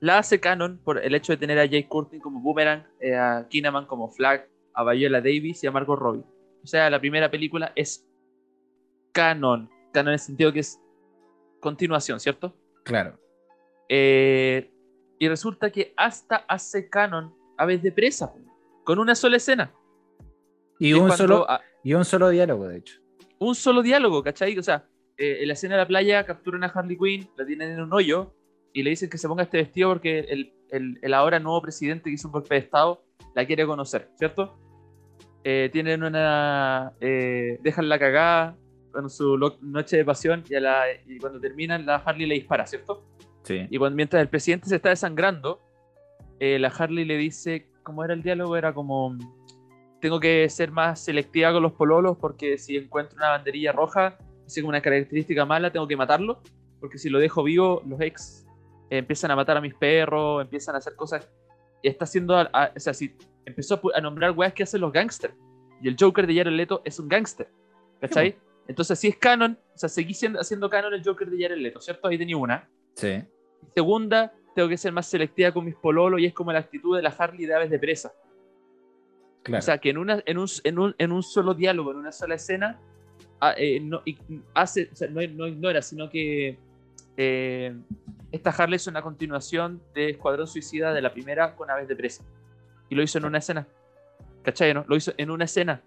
la hace canon por el hecho de tener a Jake Curtin como Boomerang, eh, a Kinnaman como Flag, a Viola Davis y a Margot Robbie. O sea, la primera película es canon. Canon en el sentido que es continuación, ¿cierto? Claro. Eh, y resulta que hasta hace canon Aves de Presa, con una sola escena. Y un, solo, a- y un solo diálogo, de hecho. un solo diálogo, ¿cachai? O sea, eh, en la escena de la playa capturan a Harley Quinn, la tienen en un hoyo y le dicen que se ponga este vestido porque el, el- el ahora nuevo presidente que hizo un golpe de Estado la quiere conocer, ¿cierto? Eh, tienen una. eh, dejan la cagada con su noche de pasión y, a la- y cuando terminan, la Harley le dispara, ¿cierto? Sí. Y cuando, mientras el presidente se está desangrando, eh, la Harley le dice, ¿cómo era el diálogo? Era como, tengo que ser más selectiva con los pololos porque si encuentro una banderilla roja, así como una característica mala, tengo que matarlo, porque si lo dejo vivo, los ex eh, empiezan a matar a mis perros, empiezan a hacer cosas. Y está haciendo, a- a- o sea, si empezó a, a nombrar weas que hacen los gangsters. Y el Joker de Jared Leto es un gangster, ¿cachai? Entonces, si es canon, o sea, seguí siendo, haciendo canon el Joker de Jared Leto, ¿cierto? Ahí tenía una. Sí. Segunda, tengo que ser más selectiva con mis pololos y es como la actitud de la Harley de aves de presa. Claro. O sea, que en, una, en, un, en, un, en un solo diálogo, en una sola escena, ah, eh, no, hace, o sea, no, no ignora, sino que eh, esta Harley es una continuación de Escuadrón Suicida de la primera con aves de presa. Y lo hizo en una escena. ¿Cachai? No? Lo hizo en una escena.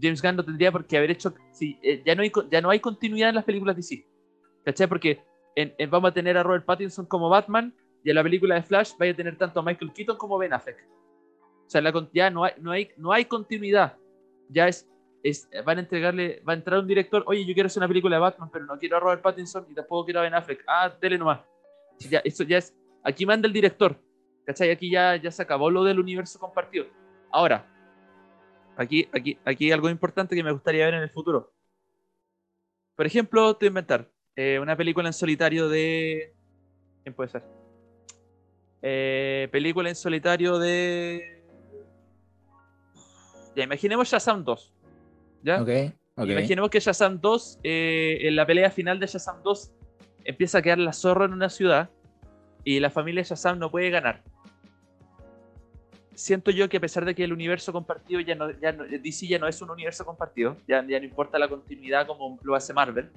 James Gunn no tendría por qué haber hecho. Sí, eh, ya, no hay, ya no hay continuidad en las películas de DC. ¿Cachai? Porque en- en- vamos a tener a Robert Pattinson como Batman y en la película de Flash vaya a tener tanto a Michael Keaton como Ben Affleck. O sea, la, ya no hay, no, hay, no hay continuidad. Ya es, es. Van a entregarle. Va a entrar un director. Oye, yo quiero hacer una película de Batman, pero no quiero a Robert Pattinson y tampoco quiero a Ben Affleck. Ah, dele nomás. Ya, eso ya es. Aquí manda el director. ¿Cachai? Aquí ya, ya se acabó lo del universo compartido. Ahora, aquí, aquí, aquí hay algo importante que me gustaría ver en el futuro. Por ejemplo, te voy a inventar eh, una película en solitario de. ¿Quién puede ser? Eh, película en solitario de. Ya, imaginemos Shazam 2. ¿Ya? Ok. ok. Imaginemos que Shazam 2, eh, en la pelea final de Shazam 2, empieza a quedar la zorra en una ciudad y la familia Shazam no puede ganar. Siento yo que a pesar de que el universo compartido ya no, ya no- DC ya no es un universo compartido, ya, ya no importa la continuidad como lo hace Marvel,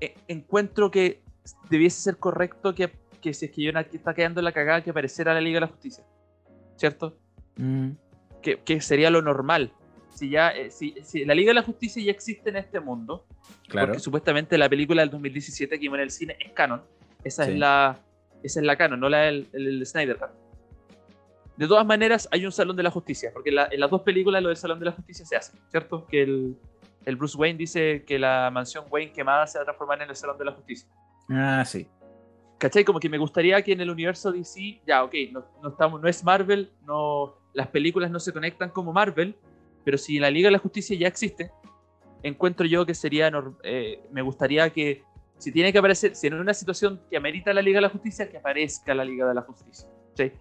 eh, encuentro que debiese ser correcto que, que si es que Jonah está quedando en la cagada que apareciera la Liga de la Justicia. ¿Cierto? Mm, que, que sería lo normal. Si ya, eh, si, si la Liga de la Justicia ya existe en este mundo, claro. porque supuestamente la película del 2017 que vimos en el cine es canon, esa Sí. es la, esa es la canon, no la del el, el Snyder Cut. De todas maneras, hay un Salón de la Justicia, porque en, la- en las dos películas lo del Salón de la Justicia se hace, ¿cierto? Que el, el Bruce Wayne dice que la mansión Wayne quemada se va a transformar en el Salón de la Justicia. Ah, sí. ¿Cachai? Como que me gustaría que en el universo DC, ya, ok, no, no, estamos, no es Marvel, no, las películas no se conectan como Marvel, pero si la Liga de la Justicia ya existe, encuentro yo que sería, eh, me gustaría que, si tiene que aparecer, si en una situación que amerita la Liga de la Justicia, que aparezca la Liga de la Justicia. ¿sí?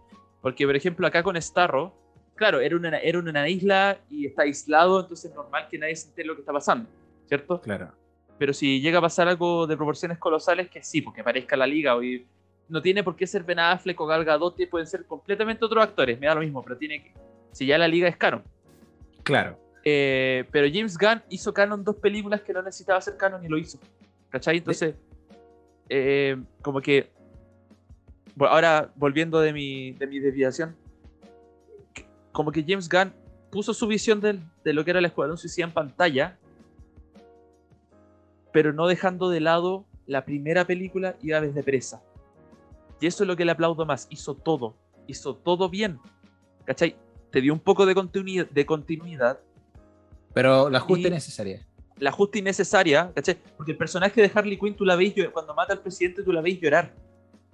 Porque, por ejemplo, acá con Starro, claro, era una, era una isla y está aislado, entonces es normal que nadie se entere lo que está pasando, ¿cierto? Claro. pero si llega a pasar algo de proporciones colosales, que sí, porque aparezca la liga. Y no tiene por qué ser Ben Affleck o Gal Gadot, pueden ser completamente otros actores, me da lo mismo, pero tiene que. Si ya la liga es canon. Claro. Eh, pero James Gunn hizo canon dos películas que no necesitaba hacer canon y lo hizo. ¿Cachai? Entonces, eh, como que. Ahora, volviendo de mi, de mi desviación, como que James Gunn puso su visión del- de lo que era el Escuadrón Suicida en pantalla pero no dejando de lado la primera película y Aves de Presa. Y eso es lo que le aplaudo más. Hizo todo. Hizo todo bien. ¿Cachai? Te dio un poco de continuidad. De continuidad pero la justa y necesaria. La justa y necesaria, ¿cachai? Porque el personaje de Harley Quinn, tú la veis, cuando mata al presidente, tú la veis llorar.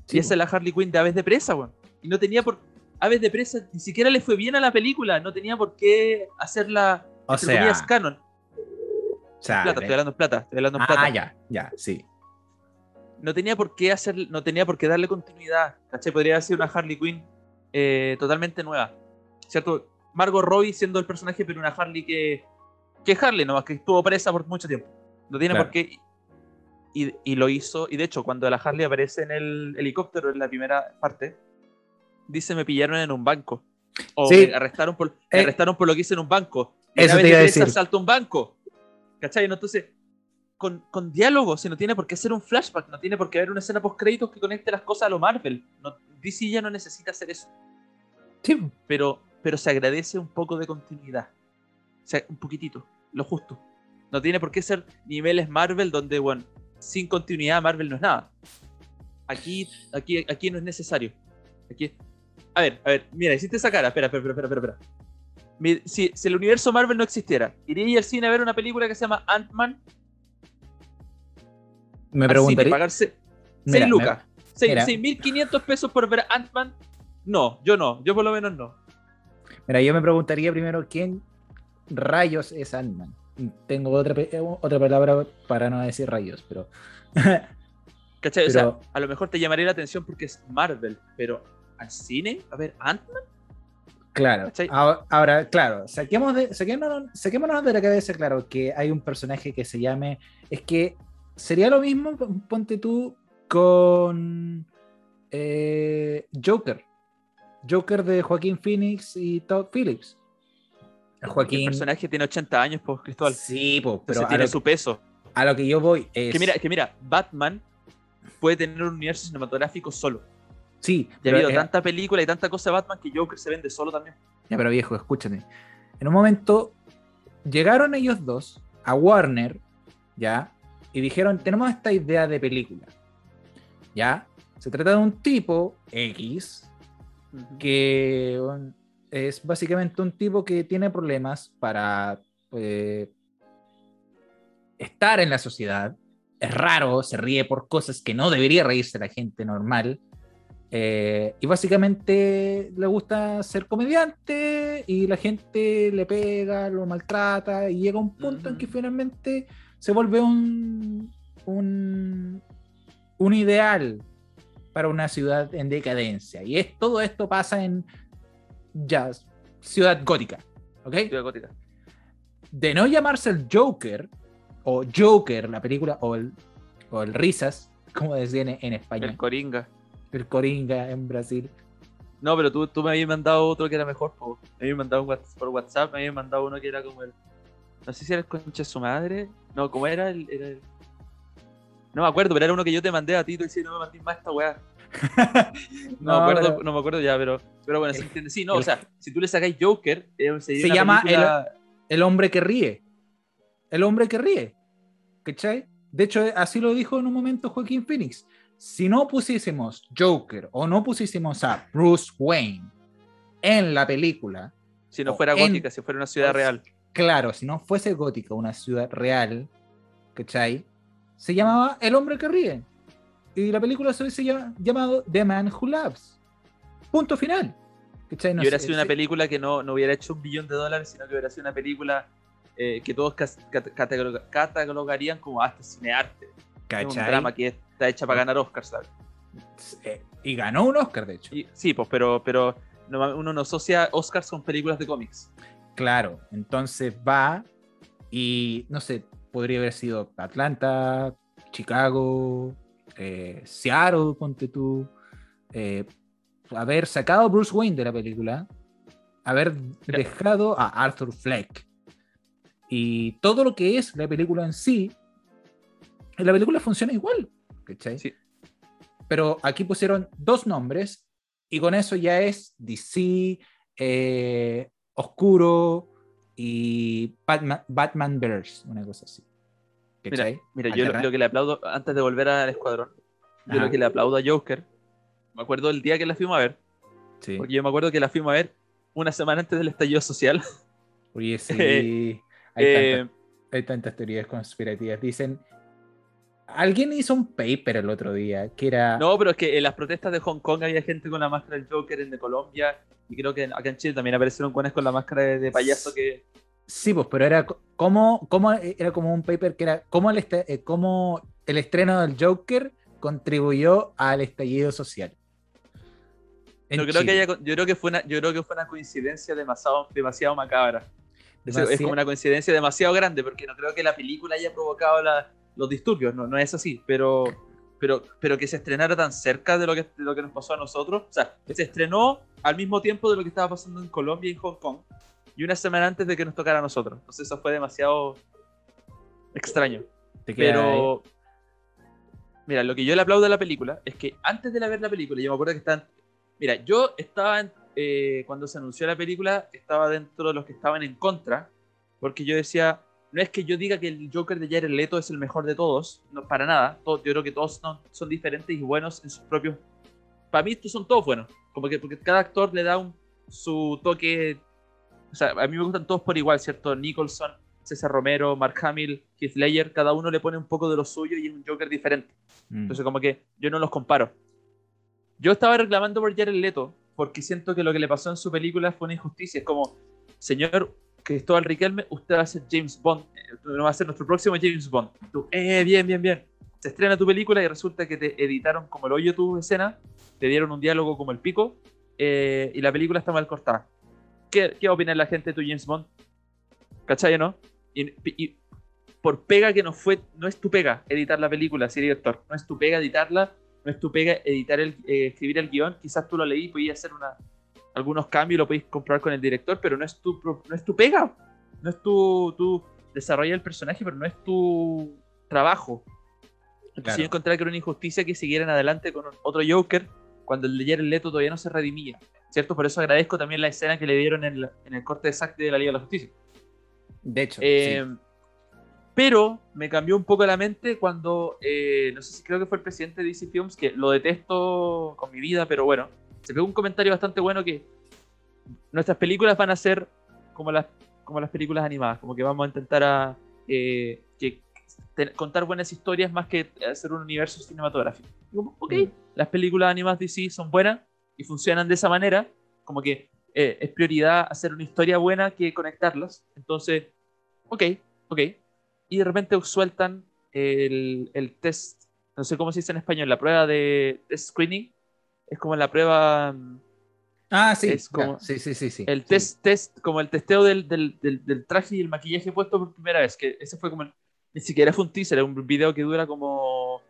Y esa es la Harley Quinn de Aves de Presa, weón. Y no tenía por. Aves de Presa ni siquiera le fue bien a la película. No tenía por qué hacerla. O sea. canon. O sea, plata, estoy hablando en plata. Estoy hablando en plata. Ah, ya, ya, sí no tenía por qué hacer, no tenía por qué darle continuidad, ¿cachai? Podría ser una Harley Quinn eh, totalmente nueva, ¿cierto? Margot Robbie siendo el personaje, pero una Harley que, que Harley, nomás que estuvo presa por mucho tiempo. No tiene por qué. Y, y, lo hizo, y de hecho, cuando la Harley aparece en el helicóptero en la primera parte, dice: Me pillaron en un banco. O me, arrestaron por, me eh, arrestaron por lo que hice en un banco. Y eso te iba a decir. asaltó un banco. ¿Cachai? Entonces, con, con diálogo, si no tiene por qué ser un flashback, no tiene por qué haber una escena post créditos que conecte las cosas a lo Marvel. No, DC ya no necesita hacer eso. Sí. Pero, pero se agradece un poco de continuidad. O sea, un poquitito, lo justo. No tiene por qué ser niveles Marvel donde, bueno, sin continuidad Marvel no es nada. Aquí, aquí, aquí no es necesario. Aquí, a ver, a ver, mira, hiciste esa cara. Espera, espera, espera, espera. espera. Si, si, el universo Marvel no existiera, ¿iría al cine a ver una película que se llama Ant-Man? Me preguntaría. pagarse 6 lucas. 6.500 pesos por ver Ant-Man. No, yo no. Yo por lo menos no. Mira, yo me preguntaría primero quién rayos es Ant-Man. Tengo otra, otra palabra para no decir rayos, pero. <laughs> ¿Cachai? o sea, a lo mejor te llamaría la atención porque es Marvel, pero ¿al cine? A ver, ¿Ant-Man? Claro. Ahora, claro, saquemos de, saquémonos, saquémonos de la cabeza, claro, que hay un personaje que se llame. Es que sería lo mismo, ponte tú, con eh, Joker. Joker de Joaquín Phoenix y Todd Phillips. Joaquín... El personaje tiene 80 años, pues, Cristóbal. Sí, pues, pero tiene su peso. A lo que yo voy es... Que mira, que mira, Batman puede tener un universo cinematográfico solo. Sí. Ya ha habido tanta película y tanta cosa de Batman que Joker se vende solo también. Ya, pero viejo, escúchame. En un momento llegaron ellos dos a Warner, ¿ya? y dijeron, tenemos esta idea de película. ¿Ya? Se trata de un tipo X que es básicamente un tipo que tiene problemas para eh, estar en la sociedad. Es raro, se ríe por cosas que no debería reírse la gente normal. Eh, y básicamente le gusta ser comediante y la gente le pega, lo maltrata y llega un punto en que finalmente se vuelve un, un, un ideal para una ciudad en decadencia. Y es, todo esto pasa en ya, Ciudad Gótica. ¿Ok? Ciudad Gótica. De no llamarse el Joker, o Joker, la película, o el, o el Risas, como decían en, España. El Coringa. El Coringa en Brasil. No, pero tú, tú me habías mandado otro que era mejor. Me habías mandado por WhatsApp, me habías mandado uno que era como el no sé si era el concha de su madre. No, ¿cómo era el, No me acuerdo, pero era uno que yo te mandé a ti. Tú dices, no me mandé más esta weá. <laughs> no, me acuerdo, no me acuerdo ya, pero, pero bueno, se entiende. Sí, no, o sea, si tú le sacáis Joker, eh, se llama el, hombre que ríe. El hombre que ríe. ¿Cachai? De hecho, así lo dijo en un momento Joaquín Phoenix. Si no pusiésemos Joker o no pusiésemos a Bruce Wayne en la película. Si no fuera gótica, si fuera una ciudad real claro, si no fuese gótica, una ciudad real, ¿cachai? Se llamaba El hombre que ríe. Y la película se hubiese llamado The Man Who Loves. Punto final. No y hubiera sido una película que no, no, hubiera hecho un billón de dólares, sino que hubiera sido una película eh, que todos catalogarían como hasta cinearte. ¿Cachai? Es un drama que está hecha para ganar Oscars, ¿sabes? y ganó un Oscar, de hecho. sí, pues, pero, pero uno no asocia Oscars con películas de cómics. Claro, entonces va y no sé, podría haber sido Atlanta, Chicago, eh, Seattle, ponte tú, eh, haber sacado a Bruce Wayne de la película, haber dejado a Arthur Fleck y todo lo que es la película en sí, la película funciona igual, ¿cachai? Sí. Pero aquí pusieron dos nombres y con eso ya es DC, eh, oscuro y Batman, Batman Verse, una cosa así. Mira, mira yo lo, que le aplaudo, antes de volver al escuadrón, yo Ajá. lo que le aplaudo a Joker, me acuerdo el día que la fuimos a ver, Sí. porque yo me acuerdo que la fuimos a ver una semana antes del estallido social. <laughs> Oye, sí. <laughs> Eh, hay, Eh, tantas, hay tantas teorías conspirativas. Dicen. Alguien hizo un paper el otro día que era. no, pero es que en las protestas de Hong Kong había gente con la máscara del Joker, en de Colombia, y creo que acá en Chile también aparecieron cuanes con la máscara de payaso que... Sí, pues, pero era co- como, como era como un paper que era cómo el, este- eh, cómo el estreno del Joker contribuyó al estallido social. No creo que haya, yo creo que fue una, yo creo que fue una coincidencia demasiado, demasiado macabra. Es, como una coincidencia demasiado grande, porque no creo que la película haya provocado la- los disturbios, no, no es así, pero, pero, pero que se estrenara tan cerca de lo, que, de lo que nos pasó a nosotros, o sea, se estrenó al mismo tiempo de lo que estaba pasando en Colombia y en Hong Kong, y una semana antes de que nos tocara a nosotros. Entonces eso fue demasiado extraño. Te queda ahí. Pero, mira, lo que yo le aplaudo a la película es que antes de la ver la película, yo me acuerdo que están. Mira, yo estaba, en- eh, cuando se anunció la película, estaba dentro de los que estaban en contra, porque yo decía, no es que yo diga que el Joker de Jared Leto es el mejor de todos, no para nada, todo- yo creo que todos son, son diferentes y buenos en sus propios. Para mí, estos son todos buenos, como que porque cada actor le da un, su toque. O sea, a mí me gustan todos por igual, ¿cierto? Nicholson, César Romero, Mark Hamill, Heath Ledger, cada uno le pone un poco de lo suyo y es un Joker diferente. Mm. Entonces, como que yo no los comparo. Yo estaba reclamando por Jared Leto porque siento que lo que le pasó en su película fue una injusticia. Es como, señor Cristóbal Riquelme, usted va a ser James Bond, eh, no va a ser nuestro próximo James Bond. Tú, eh, bien, bien, bien. Se estrena tu película y resulta que te editaron como el hoyo tu escena, te dieron un diálogo como el pico eh, y la película está mal cortada. ¿Qué, qué opina la gente de tu James Bond? ¿Cachai, no? Y, y por pega que no fue, no es tu pega editar la película, si director, no es tu pega editarla, no es tu pega editar el, eh, escribir el guion, quizás tú lo leí y podías hacer una, algunos cambios lo podéis comprar con el director, pero no es tu, no es tu pega, no es tu, tu desarrollar el personaje, pero no es tu trabajo. Entonces Claro. yo encontré que era una injusticia que siguieran adelante con otro Joker cuando el de Jared Leto todavía no se redimía, ¿cierto? Por eso agradezco también la escena que le dieron en, la- en el corte de Zack de la Liga de la Justicia. De hecho, Eh, sí. Pero me cambió un poco la mente cuando, eh, no sé si creo que fue el presidente de DC Films, que lo detesto con mi vida, pero bueno, se pegó un comentario bastante bueno que nuestras películas van a ser como las, como las películas animadas, como que vamos a intentar a, eh, que, te- contar buenas historias más que hacer un universo cinematográfico. Y como, ok, Mm. las películas animadas DC son buenas y funcionan de esa manera, como que eh, es prioridad hacer una historia buena que conectarlas. Entonces, ok, ok. Y de repente sueltan el, el test, no sé cómo se dice en español, la prueba de test screening. Es como la prueba, mm, Ah, sí. es como- ya, sí, sí, sí, sí. el sí. test, test, como el testeo del, del, del, del traje y el maquillaje puesto por primera vez. Que ese fue como, el- ni siquiera fue un teaser, es un video que dura como,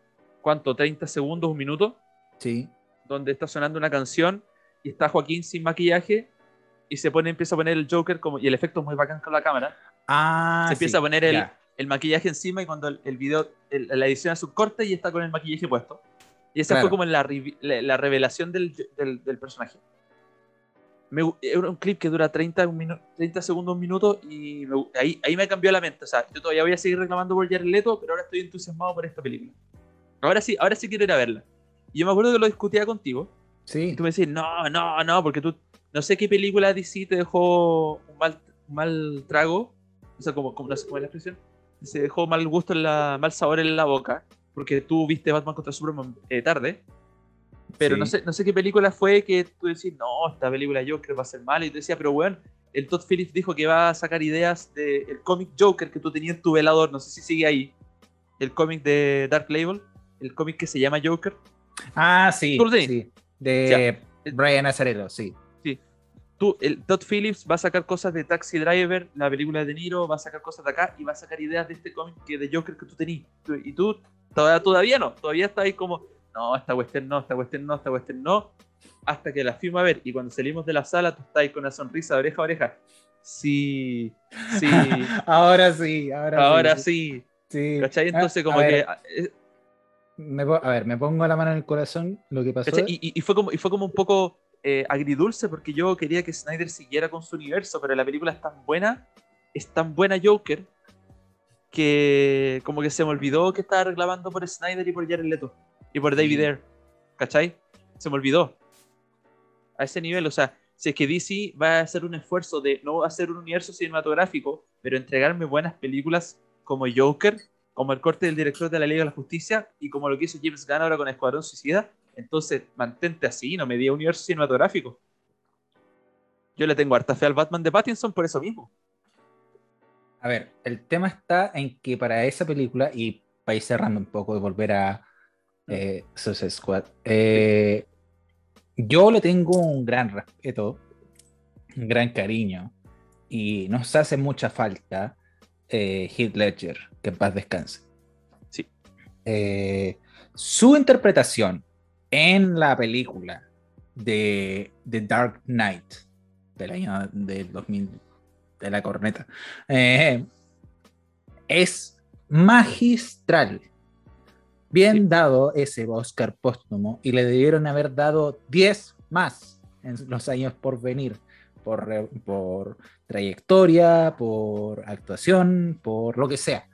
¿cuánto? ¿30 segundos, un minuto? Sí. Donde está sonando una canción y está Joaquín sin maquillaje y se pone, empieza a poner el Joker como, y el efecto es muy bacán con la cámara. Ah, Se empieza sí, a poner el-. El maquillaje encima y cuando el, el video, el- la edición hace un corte y está con el maquillaje puesto. Y esa Claro. fue como la, la, la revelación del, del, del personaje. Me era un clip que dura 30, un minu- 30 segundos, un minuto y me ahí, ahí me cambió la mente. O sea, yo todavía voy a seguir reclamando por Jared Leto, pero ahora estoy entusiasmado por esta película. Ahora sí, ahora sí quiero ir a verla. Y yo me acuerdo que lo discutía contigo. Sí. Y tú me decís, no, no, no, porque tú no sé qué película DC te dejó un mal, un mal trago. O sea, como, como, no sé cómo es la expresión. Se dejó mal gusto, en la, mal sabor en la boca. Porque tú viste Batman contra Superman eh, tarde. Pero Sí. no, sé, no sé qué película fue que tú decís, no, esta película Joker va a ser mala. Y te decía, pero bueno, el Todd Phillips dijo que va a sacar ideas del cómic Joker que tú tenías en tu velador. No sé si sigue ahí. El cómic de Dark Label. El cómic que se llama Joker. Ah, sí. ¿Tú lo tenés? sí. De Brian Azarello, sí. tú, el Todd Phillips va a sacar cosas de Taxi Driver, la película de De Niro, va a sacar cosas de acá y va a sacar ideas de este cómic que de Joker que tú tenías. Y tú todavía, todavía no, todavía estás ahí como, no, esta cuestión no, esta cuestión no, esta cuestión no, hasta que la fuimos a ver y cuando salimos de la sala tú estás ahí con una sonrisa de oreja a oreja. Sí, sí, <laughs> ahora sí, ahora, ahora sí. sí. sí. ¿Cachai? Entonces Ah, como a que... me a ver, me pongo la mano en el corazón lo que pasó. y- y fue como, y fue como un poco eh, agridulce porque yo quería que Snyder siguiera con su universo, pero la película es tan buena, es tan buena Joker, que como que se me olvidó que estaba reclamando por Snyder y por Jared Leto y por David Ayer. ¿Cachai? Se me olvidó. A ese nivel, o sea, si es que DC va a hacer un esfuerzo de no hacer un universo cinematográfico, pero entregarme buenas películas como Joker, como el corte del director de la Liga de la Justicia y como lo que hizo James Gunn ahora con Escuadrón Suicida, entonces mantente así, no me diga universo cinematográfico. Yo le tengo harta fe al Batman de Pattinson por eso mismo. A ver, el tema está en que para esa película, y para ir cerrando un poco y volver a eh, Suicide Squad, eh, yo le tengo un gran respeto, un gran cariño, y nos hace mucha falta eh, Heath Ledger, que en paz descanse. Sí. Eh, su interpretación en la película de The Dark Knight del año del 2000 de la corneta eh, es magistral. Bien dado ese Oscar póstumo y le debieron haber dado 10 más en los años por venir, por, re- por trayectoria, por actuación, por lo que sea.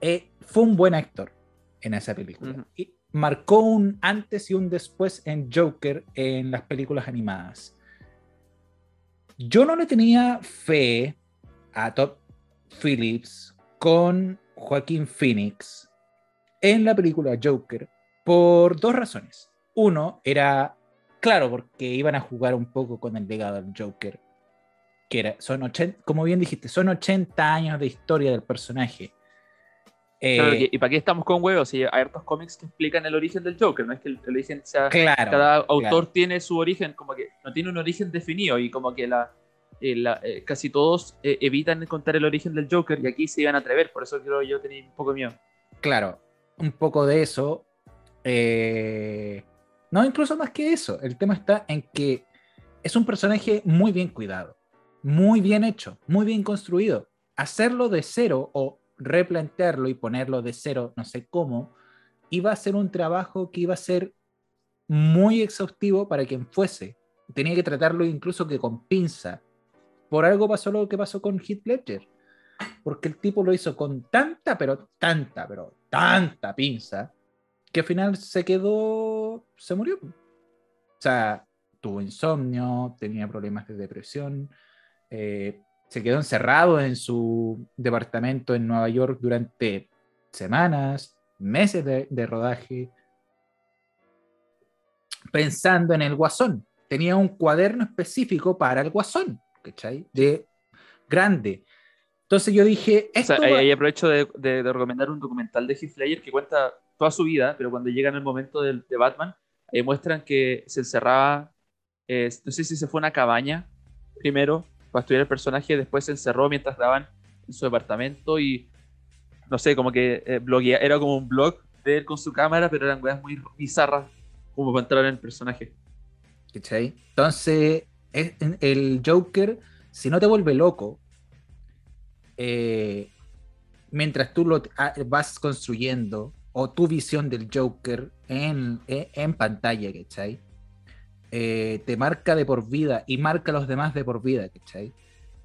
Eh, fue un buen actor en esa película. Y marcó un antes y un después en Joker en las películas animadas. Yo no le tenía fe a Top Phillips con Joaquín Phoenix en la película Joker por dos razones. Uno era, claro, porque iban a jugar un poco con el legado del Joker, que era, son 80, como bien dijiste, son 80 años de historia del personaje. Eh, Claro, y, y para qué estamos con huevos? Si hay hartos cómics que explican el origen del Joker, no es que el, el origen sea. claro, cada autor claro. tiene su origen, como que no tiene un origen definido y como que la, eh, la- eh, casi todos evitan contar el origen del Joker y aquí se iban a atrever, por eso creo yo tenía un poco de miedo. claro, un poco de eso. no, incluso más que eso. El tema está en que es un personaje muy bien cuidado, muy bien hecho, muy bien construido. Hacerlo de cero o replantearlo y ponerlo de cero, no sé cómo, iba a ser un trabajo que iba a ser muy exhaustivo para quien fuese. Tenía que tratarlo incluso que con pinza. Por algo pasó lo que pasó con Heath Ledger. Porque el tipo lo hizo con tanta, pero tanta, pero tanta pinza, que al final se quedó, se murió. O sea, tuvo insomnio, tenía problemas de depresión, eh, se quedó encerrado en su departamento en Nueva York durante semanas, meses de, de rodaje, pensando en el guasón. Tenía un cuaderno específico para el guasón, ¿cachai? De grande. Entonces yo dije, O esto sea, ahí, va- ahí aprovecho de, de- de recomendar un documental de Heath Ledger que cuenta toda su vida, pero cuando llega en el momento del- de, Batman, ahí muestran que se encerraba, eh, no sé si se fue a una cabaña primero para estudiar el personaje, después se encerró mientras grababan en su departamento y no sé, como que eh, era como un blog de él con su cámara, pero eran weas muy bizarras como para entrar en el personaje. Entonces, es- en- el Joker, si no te vuelve loco, eh, mientras tú lo ah, vas construyendo, o tu visión del Joker en, en, en pantalla, ¿cachai? Eh, te marca de por vida y marca a los demás de por vida, ¿cachai?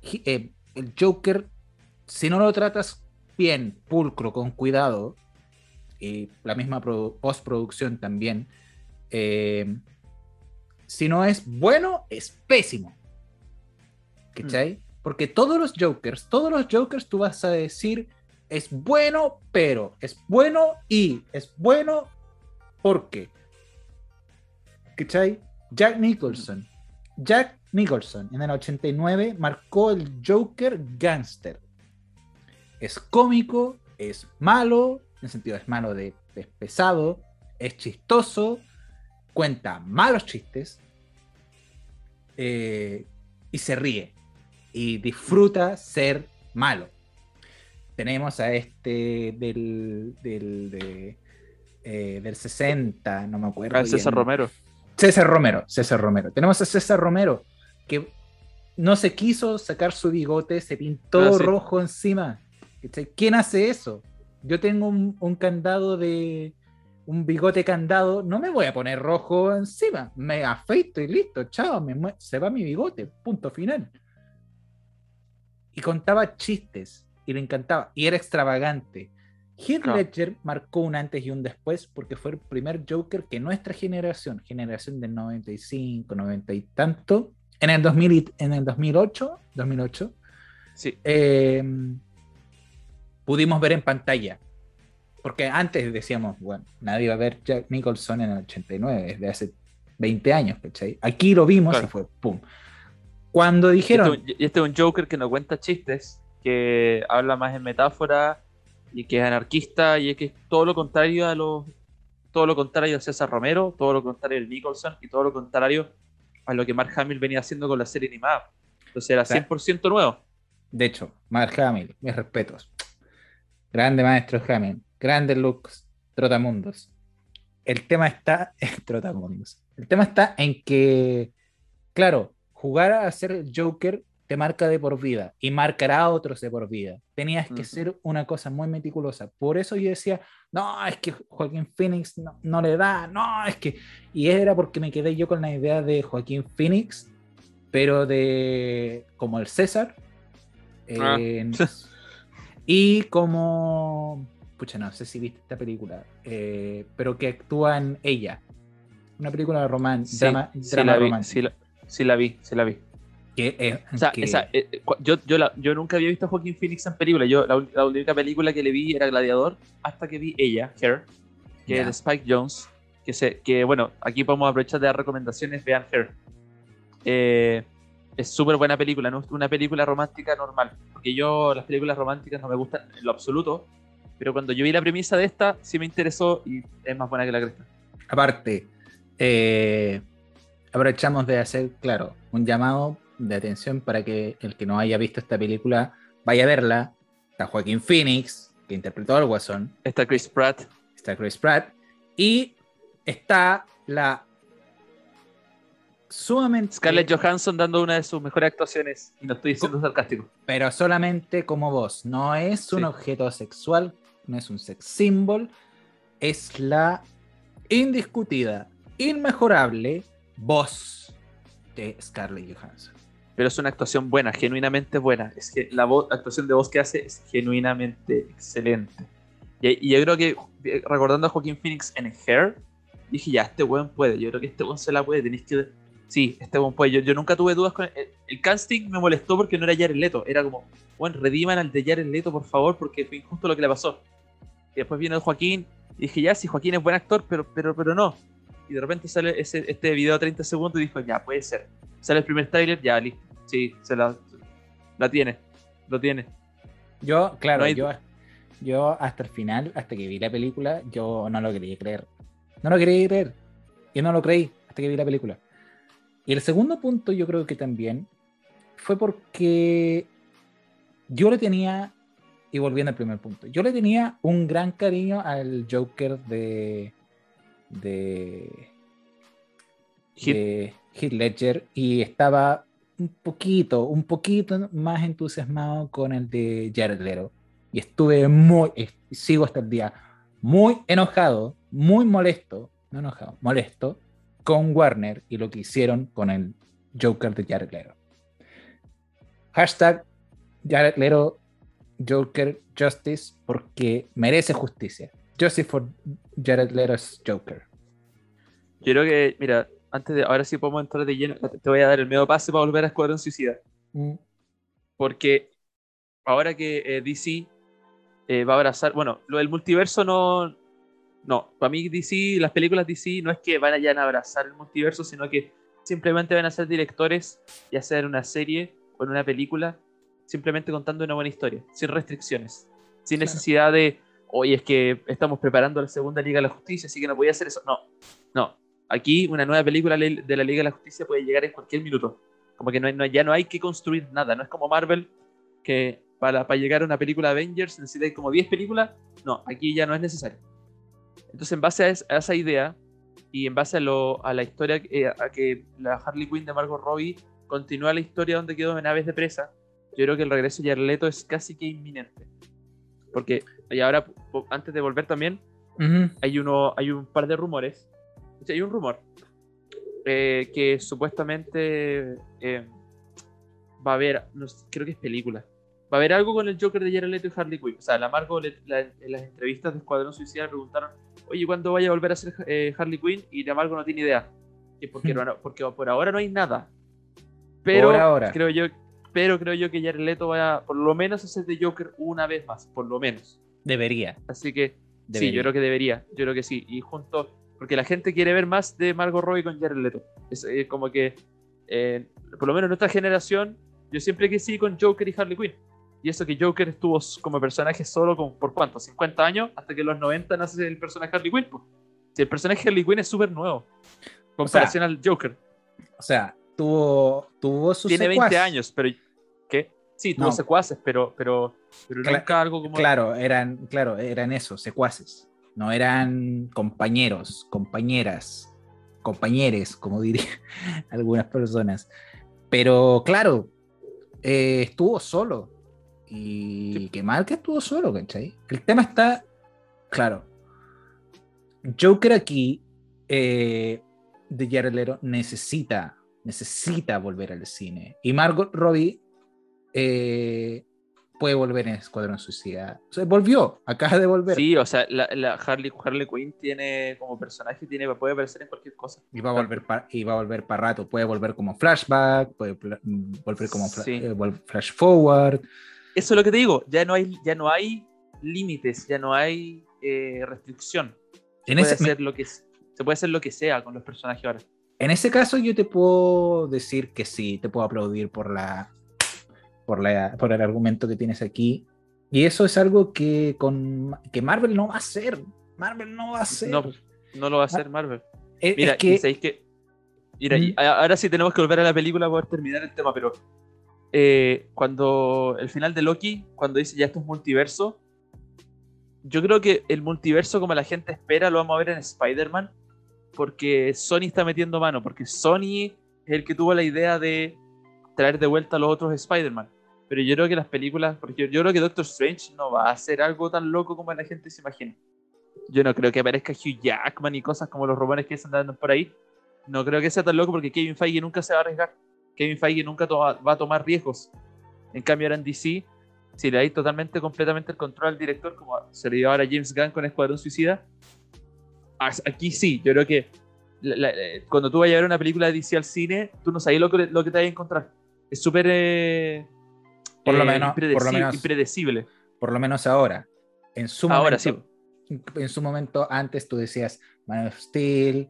Eh, el Joker, si no lo tratas bien, pulcro, con cuidado, y la misma produ- postproducción también, eh, si no es bueno, es pésimo. ¿Cachai? Porque todos los Jokers, todos los Jokers tú vas a decir, es bueno, pero, es bueno y, es bueno porque. ¿Cachai? Jack Nicholson. Jack Nicholson en el 89 marcó el Joker gangster. Es cómico, es malo, en el sentido es malo de es pesado, es chistoso, cuenta malos chistes eh, y se ríe y disfruta ser malo. Tenemos a este del, del, de, eh, del 60, no me acuerdo. César. Romero. César Romero, César Romero. Tenemos a César Romero que no se quiso sacar su bigote, se pintó Ah, sí. rojo encima. ¿Quién hace eso? Yo tengo un, un candado de un bigote candado, no me voy a poner rojo encima, me afeito y listo, chao, me se va mi bigote, punto final. Y contaba chistes y le encantaba. Y era extravagante. Heath Claro. Ledger marcó un antes y un después porque fue el primer Joker que nuestra generación, generación del 95, 90 y tanto, en el, 2000 y- en el 2008, 2008 Sí, eh, pudimos ver en pantalla. Porque antes decíamos, bueno, nadie va a ver Jack Nicholson en el 89, desde hace 20 años, ¿cachai? Aquí lo vimos Claro. y fue pum. Cuando dijeron, este, y este es un Joker que no cuenta chistes, que habla más en metáfora y que es anarquista y es que es todo lo contrario a los todo lo contrario a César Romero, todo lo contrario al Nicholson y todo lo contrario a lo que Mark Hamill venía haciendo con la serie animada. Entonces era sea, 100% nuevo. de hecho, Mark Hamill, mis respetos. Grande maestro Hamill, grandes looks, trotamundos. El tema está <laughs> trotamundos. El tema está en que, claro, jugar a ser Joker te marca de por vida y marcará a otros de por vida. Tenías que ser una cosa muy meticulosa. Por eso yo decía, no, es que Joaquín Phoenix no, no le da, no, es que... Y era porque me quedé yo con la idea de Joaquín Phoenix, pero de como el César. Ah. <laughs> y como... Pucha, no sé si viste esta película, eh, pero que actúa en ella. Una película roman Sí, drama, sí drama la vi, sí la, sí la vi, sí la vi. Que, es- O sea, que- esa, eh, eh, yo, yo, la- yo nunca había visto a Joaquín Phoenix en película. Yo, la, única película que le vi era Gladiador, hasta que vi ella, Her, que es de Spike Jones. Que, se, que bueno, aquí podemos aprovechar de dar recomendaciones. Vean Her. Eh, es súper buena película, no es una película romántica normal. Porque yo, las películas románticas no me gustan en lo absoluto. Pero cuando yo vi la premisa de esta, sí me interesó y es más buena que la cresta. Aparte, eh, aprovechamos de hacer, claro, un llamado de atención para que el que no haya visto esta película vaya a verla. Está Joaquín Phoenix, que interpretó al Guasón, Está Chris Pratt. está Chris Pratt, y está la sumamente... Scarlett Johansson dando una de sus mejores actuaciones. Y no estoy siendo sarcástico. pero solamente como voz. No es un Sí. objeto sexual, no es un sex symbol, es la indiscutida, inmejorable voz de Scarlett Johansson. Pero es una actuación buena, genuinamente buena. Es que la actuación de voz que hace es genuinamente excelente. Y, yo creo que, eh, recordando a Joaquín Phoenix en Hair, dije, ya, este weón puede. Yo creo que este weón se la puede. Tenéis que. Sí, este weón puede. Yo, yo nunca tuve dudas con. El, el casting me molestó porque no era Jared Leto. Era como, bueno, rediman al de Jared Leto, por favor, porque fue injusto lo que le pasó. Y después viene Joaquín. Dije, ya, sí, Joaquín es buen actor, pero, pero, pero no. Y de repente sale ese, este video de 30 segundos y dijo, ya, puede ser. Sale el primer trailer, ya, listo. Sí, se la, la tiene. Lo tiene. Yo, claro, No hay- yo, yo hasta el final, hasta que vi la película, yo no lo quería creer. No lo quería creer. Yo no lo creí hasta que vi la película. Y el segundo punto, yo creo que también fue porque yo le tenía, y volviendo al primer punto, yo le tenía un gran cariño al Joker de. de. Heath. de Heath Ledger y estaba un poquito, un poquito más entusiasmado con el de Jared Leto. Y estuve muy, sigo hasta el día, muy enojado, muy molesto, no enojado, molesto con Warner y lo que hicieron con el Joker de Jared Leto. Hashtag Jared Leto Joker Justice porque merece justicia. Justice for Jared Leto's Joker. Yo creo que, mira, antes de. Ahora sí podemos entrar de lleno. Te voy a dar el medio pase para volver a Escuadrón Suicida. Mm. Porque ahora que eh, DC eh, va a abrazar. Bueno, lo del multiverso no. No, para mí DC, las películas DC no es que vayan a abrazar el multiverso, sino que simplemente van a ser directores y hacer una serie o una película, simplemente contando una buena historia, sin restricciones, sin Claro. necesidad de, oye, es que estamos preparando la segunda Liga de la Justicia, así que no podía hacer eso. No, no. Aquí una nueva película de la Liga de la Justicia puede llegar en cualquier minuto. Como que no hay- no- ya no hay que construir nada, no es como Marvel, que para, para llegar a una película Avengers necesitáis como 10 películas. No, aquí ya no es necesario. Entonces, en base a, es- a esa idea y en base a, lo, a la historia, eh, a que la Harley Quinn de Margot Robbie continúa la historia donde quedó en Aves de Presa, yo creo que el regreso de Jared Leto es casi que inminente. Porque, y ahora, antes de volver también, Ujú. hay, uno, hay un par de rumores. Hay un rumor eh, que supuestamente eh, va a haber, no sé, creo que es película. va a haber algo con el Joker de Jared Leto y Harley Quinn. O sea, la Margot le- la- en las entrevistas de Escuadrón Suicida le preguntaron, oye, ¿cuándo vaya a volver a ser eh, Harley Quinn? Y la Margot no tiene idea. Y porque, <laughs> no- porque por ahora no hay nada. Pero Por ahora. creo yo, pero creo yo que Jared Leto vaya por lo menos a ser de Joker una vez más, por lo menos. Debería. Así que sí, Debería. yo creo que debería, yo creo que sí. Y junto, porque la gente quiere ver más de Margot Robbie con Jared Leto. Es como que, eh, por lo menos en nuestra generación, yo siempre que sí con Joker y Harley Quinn. Y eso que Joker estuvo como personaje solo con, por cuánto, 50 años, hasta que en los 90 nace el personaje Harley Quinn. pues. Si el personaje Harley Quinn es súper nuevo, comparación al Joker. O sea, tuvo, tuvo sus Tiene 20 secuaces. años, pero ¿qué? Sí, tuvo No. secuaces, pero, pero, pero Cla- nunca algo como... Claro, eran, claro, eran eso, secuaces. No eran compañeros, compañeras, compañeres, como dirían <laughs> algunas personas. Pero claro, eh, estuvo solo. Y Sí. qué mal que estuvo solo, ¿cachai? El tema está, claro. Joker aquí, eh, de Jared Leto, necesita, necesita volver al cine. Y Margot Robbie eh, puede volver en Escuadrón Suicida. O sea, volvió, <laughs> acaba de volver. Sí, o sea, la, la Harley, Harley Quinn tiene como personaje, tiene, puede aparecer en cualquier cosa. Y va a volver pa- y va a volver para rato. Puede volver como flashback, puede volver como Sí. eh, flash forward. Eso es lo que te digo, ya no hay, ya no hay límites, ya no hay eh, restricción. En Puede ese, hacer lo que, se puede hacer lo que sea con los personajes ahora. en ese caso yo te puedo decir que sí, te puedo aplaudir por la por la por el argumento que tienes aquí. Y eso es algo que con que Marvel no va a hacer. Marvel no va a hacer. No, no lo va a hacer Marvel. Es- Mira, es que sabéis que. Mira, Mm. ahora sí tenemos que volver a la película para poder terminar el tema, pero eh, cuando el final de Loki, cuando dice ya esto es multiverso, yo creo que el multiverso, como la gente espera, lo vamos a ver en Spider-Man, porque Sony está metiendo mano, porque Sony es el que tuvo la idea de traer de vuelta a los otros Spider-Man. Pero yo creo que las películas, porque yo creo que Doctor Strange no va a hacer algo tan loco como la gente se imagina. Yo no creo que aparezca Hugh Jackman y cosas como los rumores que se andan por ahí. No creo que sea tan loco porque Kevin Feige nunca se va a arriesgar. Kevin Feige nunca va a tomar riesgos. En cambio, ahora en DC, si le dais totalmente, completamente el control al director, como se le dio ahora a James Gunn con Escuadrón Suicida, aquí sí, yo creo que la- la- eh, cuando tú vayas a ver una película de DC al cine, tú no sabes lo que, lo que te vas a encontrar. Es súper eh, Por lo eh, menos- por lo menos- impredecible. por lo menos ahora. En su Ahora momento, En su momento antes tú decías Man of Steel,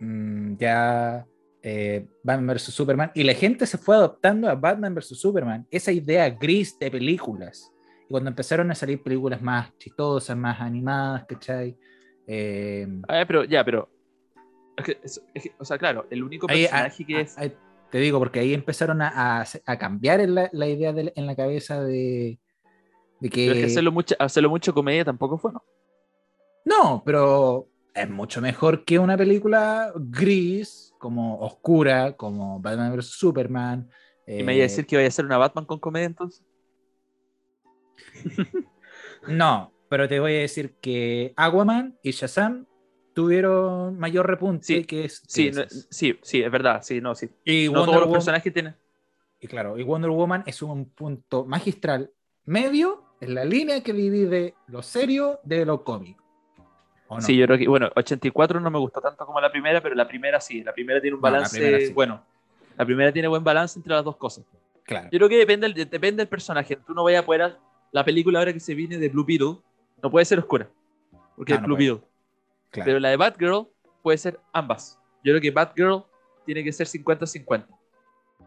mm, ya eh, Batman vs. Superman, y la gente se fue adoptando a Batman vs. Superman, esa idea gris de películas. Y cuando empezaron a salir películas más chistosas, más animadas, ¿cachai? Eh, A ver, pero ya, pero. es que- es- es que, o sea, claro, el único ahí- personaje a- que a- es. a- te digo, porque ahí empezaron a, a- a cambiar la, la idea de- en la cabeza de, de que... Pero es que hacerlo mucho, hacerlo mucho comedia tampoco fue, ¿no? No, pero es mucho mejor que una película gris, como oscura, como Batman vs. Superman. Y me eh, iba a decir que iba a ser una Batman con comedia entonces. <laughs> No, pero te voy a decir que Aquaman y Shazam tuvieron mayor repunte Sí, que es. Sí, no- sí, sí, es verdad, sí, no, sí. y, No Wonder todos los Woman, personajes tienen. y claro, y Wonder Woman es un punto magistral medio en la línea que divide lo serio de lo cómico. ¿O no? Sí, yo creo que, bueno, 84 no me gustó tanto como la primera, pero la primera sí, la primera tiene un No, la balance, primera sí. bueno, la primera tiene buen balance entre las dos cosas. Claro. Yo creo que depende del, depende del personaje. Tú no vayas a poder, la película ahora que se viene de Blue Beetle, no puede ser oscura, porque No, es Blue. Beetle. Claro. Pero la de Batgirl puede ser ambas. Yo creo que Batgirl tiene que ser 50-50.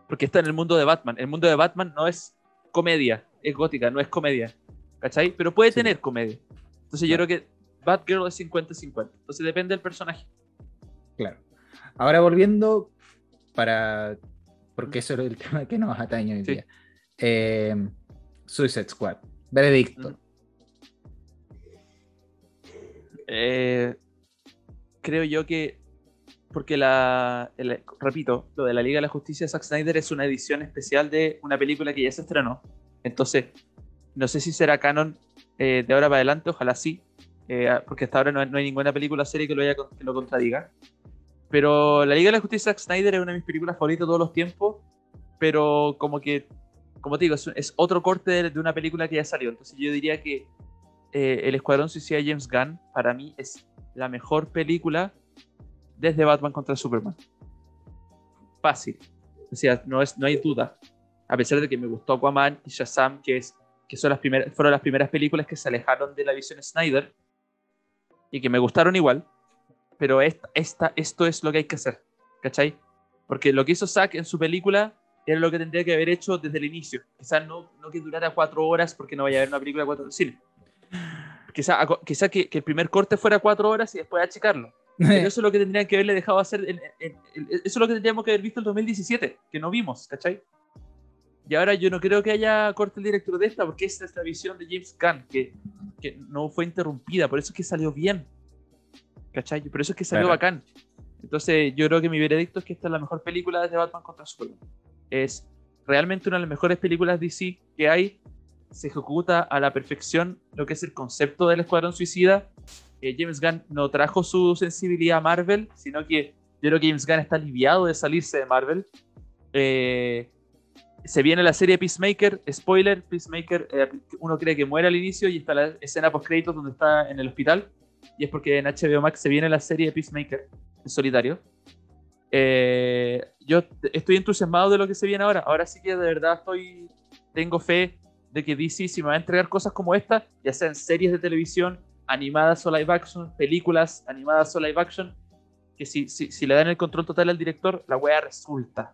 Porque está en el mundo de Batman. El mundo de Batman no es comedia, es gótica, no es comedia. ¿Cachai? Pero puede Sí. tener comedia. Entonces yo creo que Batgirl es 50-50. Entonces depende del personaje. Claro. Ahora volviendo para. Porque eso es el <laughs> tema que nos atañe hoy Sí. día. Eh, Suicide Squad. Veredicto. Mm. Eh, creo yo que. Porque la. el- repito, lo de la Liga de la Justicia de Zack Snyder es una edición especial de una película que ya se estrenó. Entonces, no sé si será canon eh, de ahora para adelante, ojalá sí. eh, porque hasta ahora no no hay ninguna película serie que lo, haya que lo contradiga. Pero la Liga de la Justicia de Zack Snyder es una de mis películas favoritas de todos los tiempos. Pero como que como te digo, es, otro corte de, una película que ya salió. Entonces yo diría que eh, El Escuadrón Suicida de James Gunn, para mí, es la mejor película desde Batman contra Superman. Fácil. O no, es, no hay duda. A pesar de que me gustó Aquaman y Shazam, que, es, que son las primeras, fueron las primeras películas que se alejaron de la visión Snyder y que me gustaron igual, pero esta, esta, esto es lo que hay que hacer. ¿Cachai? Porque lo que hizo Zack en su película era lo que tendría que haber hecho desde el inicio. Quizás no, no que durara cuatro horas porque no vaya a haber una película de cuatro horas. Quizás quizá que, que, el primer corte fuera cuatro horas y después achicarlo. <laughs> Pero eso es lo que tendrían que haberle dejado hacer. eso es lo que tendríamos que haber visto en 2017, que no vimos, ¿cachai? Y ahora yo no creo que haya corte el director de esta, porque esta es la visión de James Gunn, que, que no fue interrumpida, por eso es que salió bien. ¿Cachai? Por eso es que salió bacán. Entonces, yo creo que mi veredicto es que esta es la mejor película de Batman contra Superman. Es realmente una de las mejores películas DC que hay. Se ejecuta a la perfección lo que es el concepto del Escuadrón Suicida. Eh, James Gunn no trajo su sensibilidad a Marvel, sino que yo creo que James Gunn está aliviado de salirse de Marvel. Eh, se viene la serie Peacemaker, spoiler, Peacemaker, eh, uno cree que muere al inicio y está la escena post créditos donde está en el hospital y es porque en HBO Max se viene la serie Peacemaker en solitario. Eh, yo estoy entusiasmado de lo que se viene ahora. Ahora sí que de verdad estoy, tengo fe de que DC si me va a entregar cosas como esta, ya sean series de televisión, animadas o live action, películas animadas o live action, que si, si, si le dan el control total al director, la wea resulta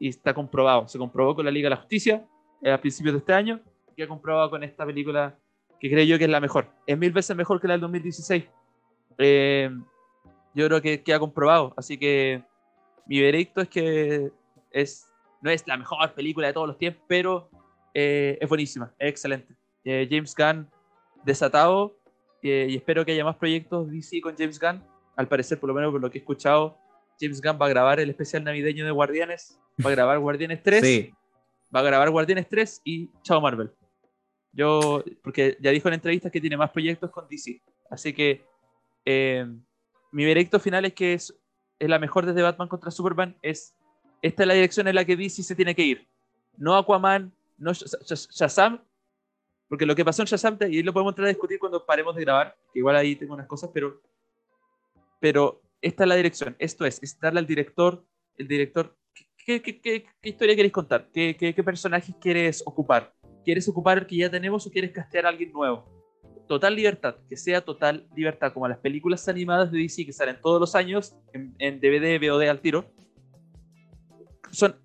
y está comprobado. Se comprobó con la Liga de la Justicia eh, a principios de este año y ha comprobado con esta película que creo yo que es la mejor. Es mil veces mejor que la del 2016. Eh, yo creo que, que, ha comprobado. Así que mi veredicto es que es, no es la mejor película de todos los tiempos, pero eh, es buenísima, es excelente. James Gunn desatado y espero que haya más proyectos DC con James Gunn. Al parecer, por lo menos por lo que he escuchado, James Gunn va a grabar el especial navideño de Guardianes va a grabar Guardianes 3. Sí. Va a grabar Guardianes 3 y chao Marvel. Yo, porque ya dijo en entrevistas que tiene más proyectos con DC. Así que eh, mi veredicto final es que es, es, la mejor desde Batman contra Superman. Es, esta es la dirección en la que DC se tiene que ir. No Aquaman, no Shazam, porque lo que pasó en Shazam, y lo podemos entrar a discutir cuando paremos de grabar, igual ahí tengo unas cosas, pero, pero esta es la dirección. Esto es, es darle al director, el director ¿qué, historia queréis contar? ¿Qué, personajes quieres ocupar? ¿Quieres ocupar el que ya tenemos o quieres castear a alguien nuevo? Total libertad, que sea total libertad, como las películas animadas de DC que salen todos los años en, DVD, VOD al tiro. Son,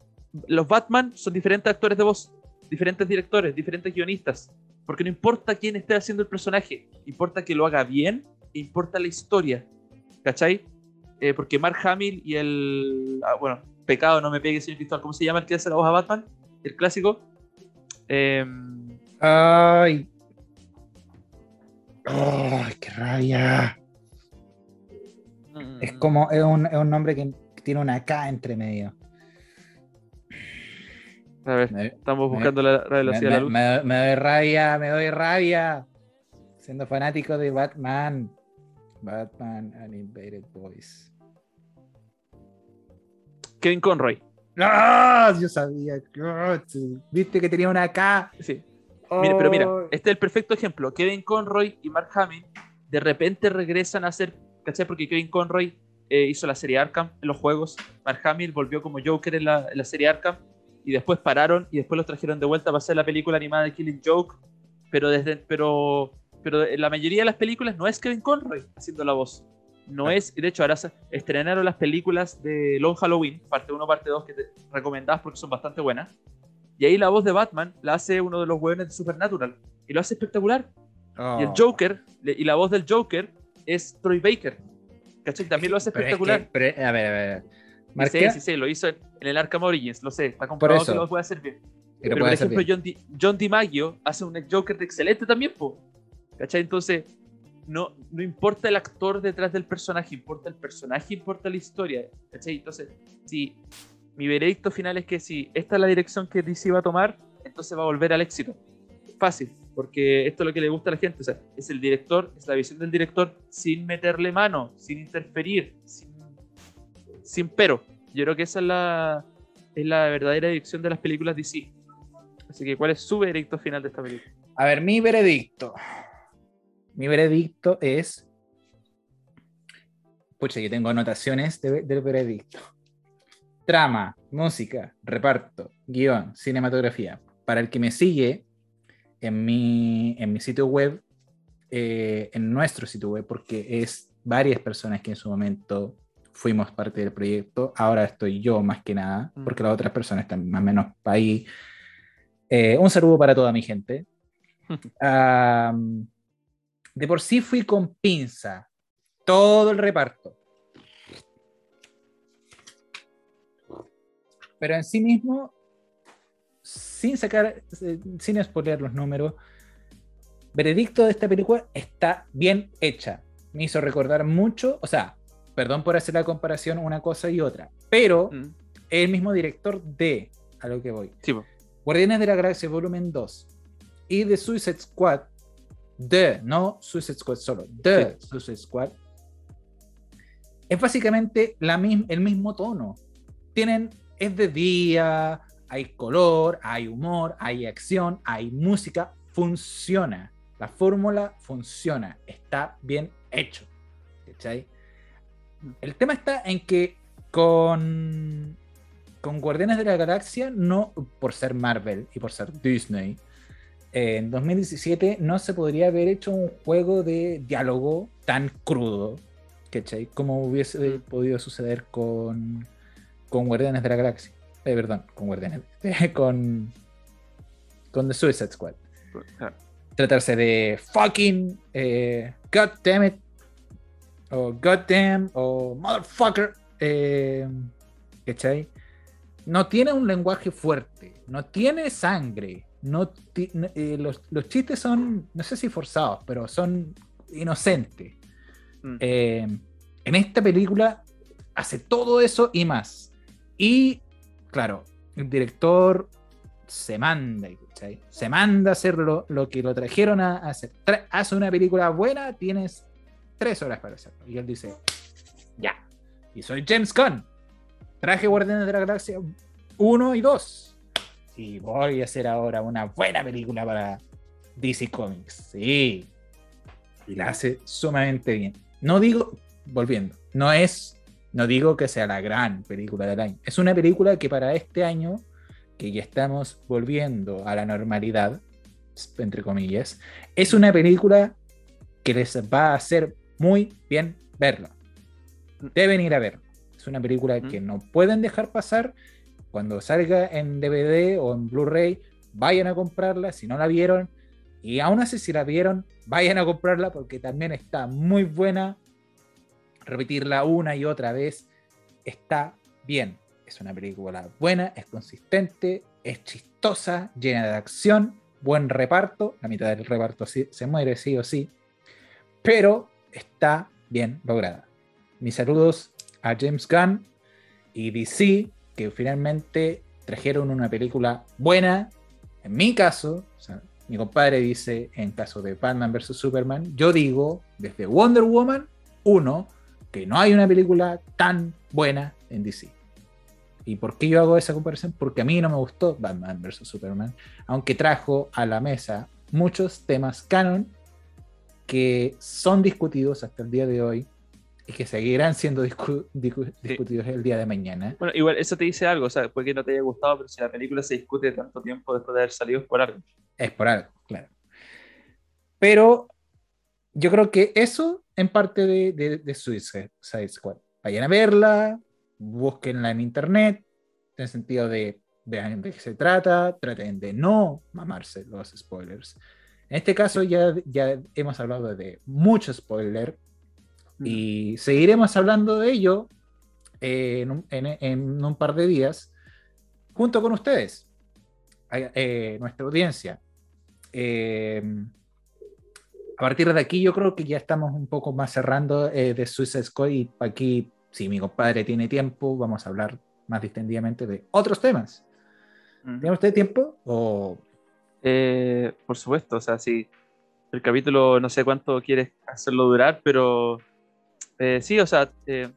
los Batman son diferentes actores de voz, diferentes directores, diferentes guionistas, porque no importa quién esté haciendo el personaje, importa que lo haga bien, importa la historia, ¿cachai? Eh, porque Mark Hamill y el. Ah, bueno, pecado, no me pegue, señor Cristóbal. ¿Cómo se llama el que hace la voz a Batman? El clásico. Em, Ay. Ay, qué rabia. Es como, es un, es un, nombre que tiene una K entre medio. A ver, estamos buscando la, velocidad de la luz. Me, me, doy rabia, me doy rabia. Siendo fanático de Batman. Batman and Invaded Boys. Kevin Conroy. ¡Ah! Yo sabía. Viste que tenía una K. Sí. pero mira, oh. este es el perfecto ejemplo. Kevin Conroy y Mark Hamill de repente regresan a ser, ¿cachai? Porque Kevin Conroy eh, hizo la serie Arkham en los juegos. Mark Hamill volvió como Joker en la, serie Arkham. Y después pararon y después los trajeron de vuelta para hacer la película animada de Killing Joke. Pero, desde, pero, pero en la mayoría de las películas no es Kevin Conroy haciendo la voz. No es, de hecho, ahora se estrenaron las películas de Long Halloween, parte 1, parte 2, que te recomendás porque son bastante buenas. Y ahí la voz de Batman la hace uno de los hueones de Supernatural. Y lo hace espectacular. Y el oh. Joker, y la voz del Joker es Troy Baker. ¿Cachai? También lo hace espectacular. a ver, a ver. Sí, sí, sí, lo hizo en, el Arkham Origins, lo sé. Está comprobado que lo puede hacer bien. Pero, por ejemplo, John, Di, John DiMaggio hace un Joker de excelente también, po. ¿Cachai? Entonces, no, no importa el actor detrás del personaje, importa el personaje, importa la historia. Entonces, si mi veredicto final es que si esta es la dirección que DC va a tomar, entonces va a volver al éxito. Fácil, porque esto es lo que le gusta a la gente. O sea, es el director, es la visión del director sin meterle mano, sin interferir, sin, sin pero. Yo creo que esa es la, es la verdadera dirección de las películas DC. Así que, ¿cuál es su veredicto final de esta película? A ver, mi veredicto. Mi veredicto es. Pucha, yo tengo anotaciones de- del veredicto. Trama, música, reparto, guion, cinematografía. Para el que me sigue en mi, en mi sitio web, eh, en nuestro sitio web, porque es varias personas que en su momento fuimos parte del proyecto. Ahora estoy yo más que nada, Mm. porque las otras personas están más o menos ahí. Eh, un saludo para toda mi gente. <laughs> Am, de por sí fui con pinza todo el reparto. Pero en sí mismo, sin sacar, sin spoiler los números, veredicto de esta película está bien hecha. Me hizo recordar mucho, o sea, perdón por hacer la comparación una cosa y otra, pero Mm. es el mismo director de, a lo que voy, Sí. Guardianes de la Galaxia Volumen 2 y The Suicide Squad, The, no Suicide Squad solo, The Suicide Squad, es básicamente la misma, el mismo tono. Tienen, es de día, hay color, hay humor, hay acción, hay música, funciona. La fórmula funciona, está bien hecho. ¿cachai? El tema está en que con, con Guardianes de la Galaxia, no por ser Marvel y por ser Disney, eh, en 2017 no se podría haber hecho un juego de diálogo tan crudo, ¿cachai? Como hubiese Mm. podido suceder con, con Guardianes de la Galaxia. Eh, perdón, con Guardianes. <laughs> con, con The Suicide Squad. Claro. Tratarse de fucking eh, God damn it o goddamn o motherfucker. Eh, ¿Cachai? No tiene un lenguaje fuerte, no tiene sangre. No eh, los, los chistes son, no sé si forzados, pero son inocentes. Mm. Eh, en esta película hace todo eso y más. Y, claro, el director se manda, ¿cachai? Se manda a hacer lo, lo que lo trajeron a hacer. Tra- hace una película buena, tienes tres horas para hacerlo. Y él dice, ya. Y soy James Gunn. Traje Guardianes de la Galaxia 1 y 2. Y voy a hacer ahora una buena película para DC Comics. Sí. Y la hace sumamente bien. No digo, volviendo, no es, no digo que sea la gran película del año. Es una película que para este año, que ya estamos volviendo a la normalidad, entre comillas, es una película que les va a hacer muy bien verla. Deben ir a ver. Es una película que no pueden dejar pasar. Cuando salga en DVD o en Blu-ray, vayan a comprarla. Si no la vieron, y aún así, si la vieron, vayan a comprarla porque también está muy buena. Repetirla una y otra vez está bien. Es una película buena, es consistente, es chistosa, llena de acción, buen reparto. La mitad del reparto sí- se muere, sí o sí. Pero está bien lograda. Mis saludos a James Gunn y DC, que finalmente trajeron una película buena. En mi caso, mi compadre dice en caso de Batman vs. Superman, yo digo desde Wonder Woman 1 que no hay una película tan buena en DC. ¿Y por qué yo hago esa comparación? Porque a mí no me gustó Batman vs. Superman, aunque trajo a la mesa muchos temas canon que son discutidos hasta el día de hoy y que seguirán siendo discu- discu- discutidos el día de mañana. Bueno, igual eso te dice algo, o sea, puede que no te haya gustado, pero si la película se discute tanto tiempo después de haber salido es por algo. Es por algo, claro. Pero yo creo que eso en parte de, de, de Suicide Squad. Vayan a verla, búsquenla en internet, en el sentido de vean de qué se trata, traten de no mamarse los spoilers. En este caso ya, ya hemos hablado de mucho spoiler y seguiremos hablando de ello eh, en, un, en, en, un, par de días junto con ustedes, eh, nuestra audiencia. Eh, a partir de aquí yo creo que ya estamos un poco más cerrando eh, de Suicide Squad y aquí, si mi compadre tiene tiempo, vamos a hablar más distendidamente de otros temas. ¿Tiene usted tiempo? O... Eh, por supuesto, o sea, sí. El capítulo no sé cuánto quieres hacerlo durar, pero eh, sí, o sea, eh,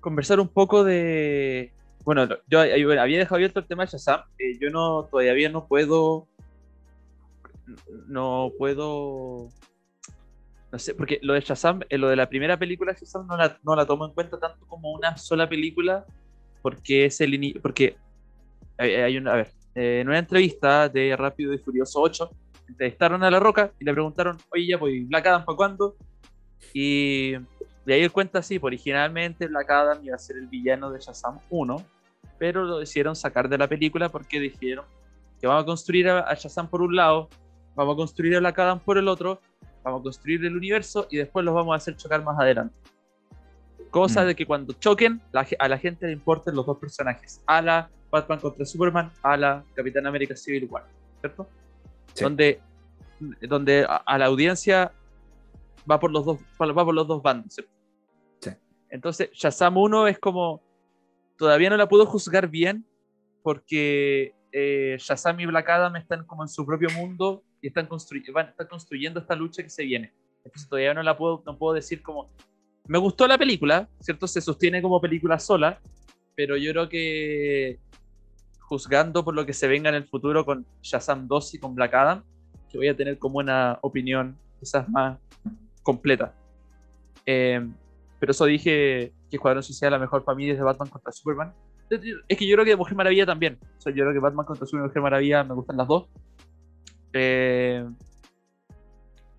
conversar un poco de, Bueno, yo había dejado abierto el tema de Shazam. Eh, yo no, todavía no puedo. No puedo. No sé, porque lo de Shazam, eh, lo de la primera película Shazam no la, no la tomo en cuenta tanto como una sola película, porque es el porque hay una, a ver, en una entrevista de Rápido y Furioso 8, entrevistaron a La Roca y le preguntaron, oye, ya, pues, ¿Black Adam para cuándo? Y de ahí él cuenta así, pues, originalmente Black Adam iba a ser el villano de Shazam 1, pero lo decidieron sacar de la película porque dijeron que vamos a construir a, Shazam por un lado, vamos a construir a Black Adam por el otro, vamos a construir el universo y después los vamos a hacer chocar más adelante. Cosa mm. de que cuando choquen, a la gente le importen los dos personajes, a la Batman contra Superman, a la Capitán América Civil War, ¿cierto? Donde, donde a, la audiencia va por los dos, va por los dos bandos, ¿cierto? Sí. Entonces, Shazam 1 es como. Todavía no la puedo juzgar bien porque eh, Shazam y Black Adam están como en su propio mundo y están, van, están construyendo esta lucha que se viene. Entonces todavía no la puedo, no puedo decir como... Me gustó la película, ¿cierto? Se sostiene como película sola, pero yo creo que juzgando por lo que se venga en el futuro con Shazam 2 y con Black Adam, que voy a tener como una opinión quizás más completa. Eh, pero eso dije que Escuadrón Suicida la mejor familia de Batman contra Superman. Es que yo creo que Mujer Maravilla también. O sea, yo creo que Batman contra Superman y Mujer Maravilla me gustan las dos. Eh,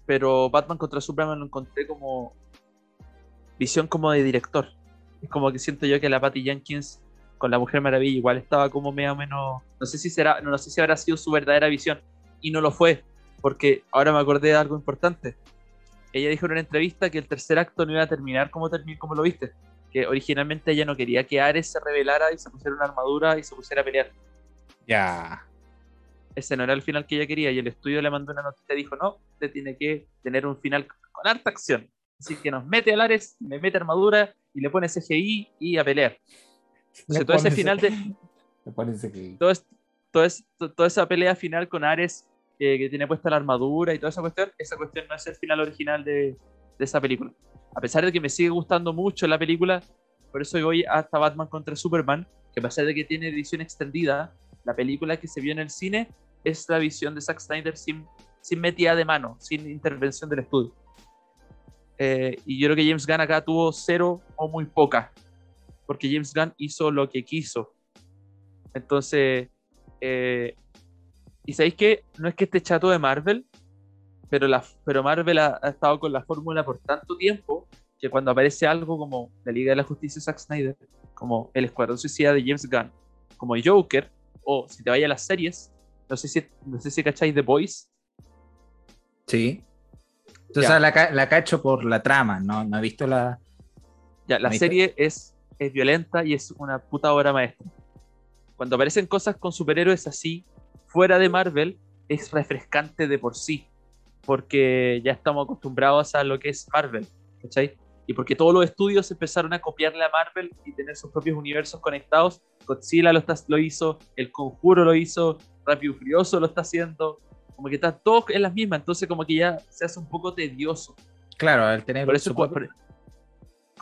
pero Batman contra Superman lo encontré como visión como de director. Es como que siento yo que la Patty Jenkins con la Mujer Maravilla igual estaba como medio menos. No sé si será, no, sé si habrá sido su verdadera visión. Y no lo fue. Porque ahora me acordé de algo importante. Ella dijo en una entrevista que el tercer acto no iba a terminar como, como lo viste. Que originalmente ella no quería que Ares se revelara y se pusiera una armadura y se pusiera a pelear. Ya. Ese no era el final que ella quería. Y el estudio le mandó una noticia y dijo: No, usted tiene que tener un final con harta acción. Así que nos mete al Ares, me mete armadura y le pone CGI y a pelear. todo ese final de. <laughs> Que. Todo todo toda esa pelea final con Ares que tiene puesta la armadura y toda esa cuestión, esa cuestión no es el final original de, de, esa película. A pesar de que me sigue gustando mucho la película, por eso voy hasta Batman contra Superman, que a pesar de que tiene edición extendida, la película que se vio en el cine es la visión de Zack Snyder sin, sin metida de mano, sin intervención del estudio. Eh, y yo creo que James Gunn acá tuvo cero o muy poca, porque James Gunn hizo lo que quiso. Entonces, eh, y sabéis que no es que esté chato de Marvel, pero, la, pero Marvel ha, estado con la fórmula por tanto tiempo que cuando aparece algo como la Liga de la Justicia de Zack Snyder, como El Escuadrón Suicida de James Gunn, como Joker, o si te vayas a las series, no sé si, no sé si cacháis The Boys. Sí. Entonces la, la, cacho por la trama, no, no he visto la. Ya, la serie es, es violenta y es una puta obra maestra. Cuando aparecen cosas con superhéroes así, fuera de Marvel es refrescante de por sí, porque ya estamos acostumbrados a lo que es Marvel, ¿cachai? Y porque todos los estudios empezaron a copiarle a Marvel y tener sus propios universos conectados. Godzilla lo, está, lo hizo, El Conjuro lo hizo, Rápido y Furioso lo está haciendo, como que está todo en las mismas, entonces como que ya se hace un poco tedioso. Claro, al tener... Por eso, por,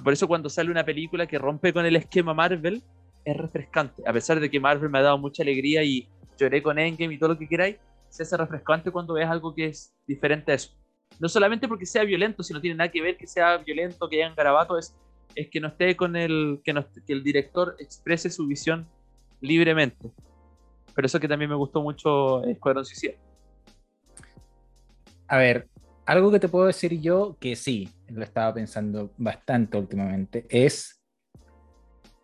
por eso cuando sale una película que rompe con el esquema Marvel, es refrescante, a pesar de que Marvel me ha dado mucha alegría y lloré con Endgame y todo lo que queráis, se hace refrescante cuando ves algo que es diferente a eso. No solamente porque sea violento, sino tiene nada que ver que sea violento, que hayan garabato, es, es que no esté con el, que, que el director exprese su visión libremente. Pero eso que también me gustó mucho Escuadrón Suicida. A ver, algo que te puedo decir yo, que sí, lo estaba pensando bastante últimamente, es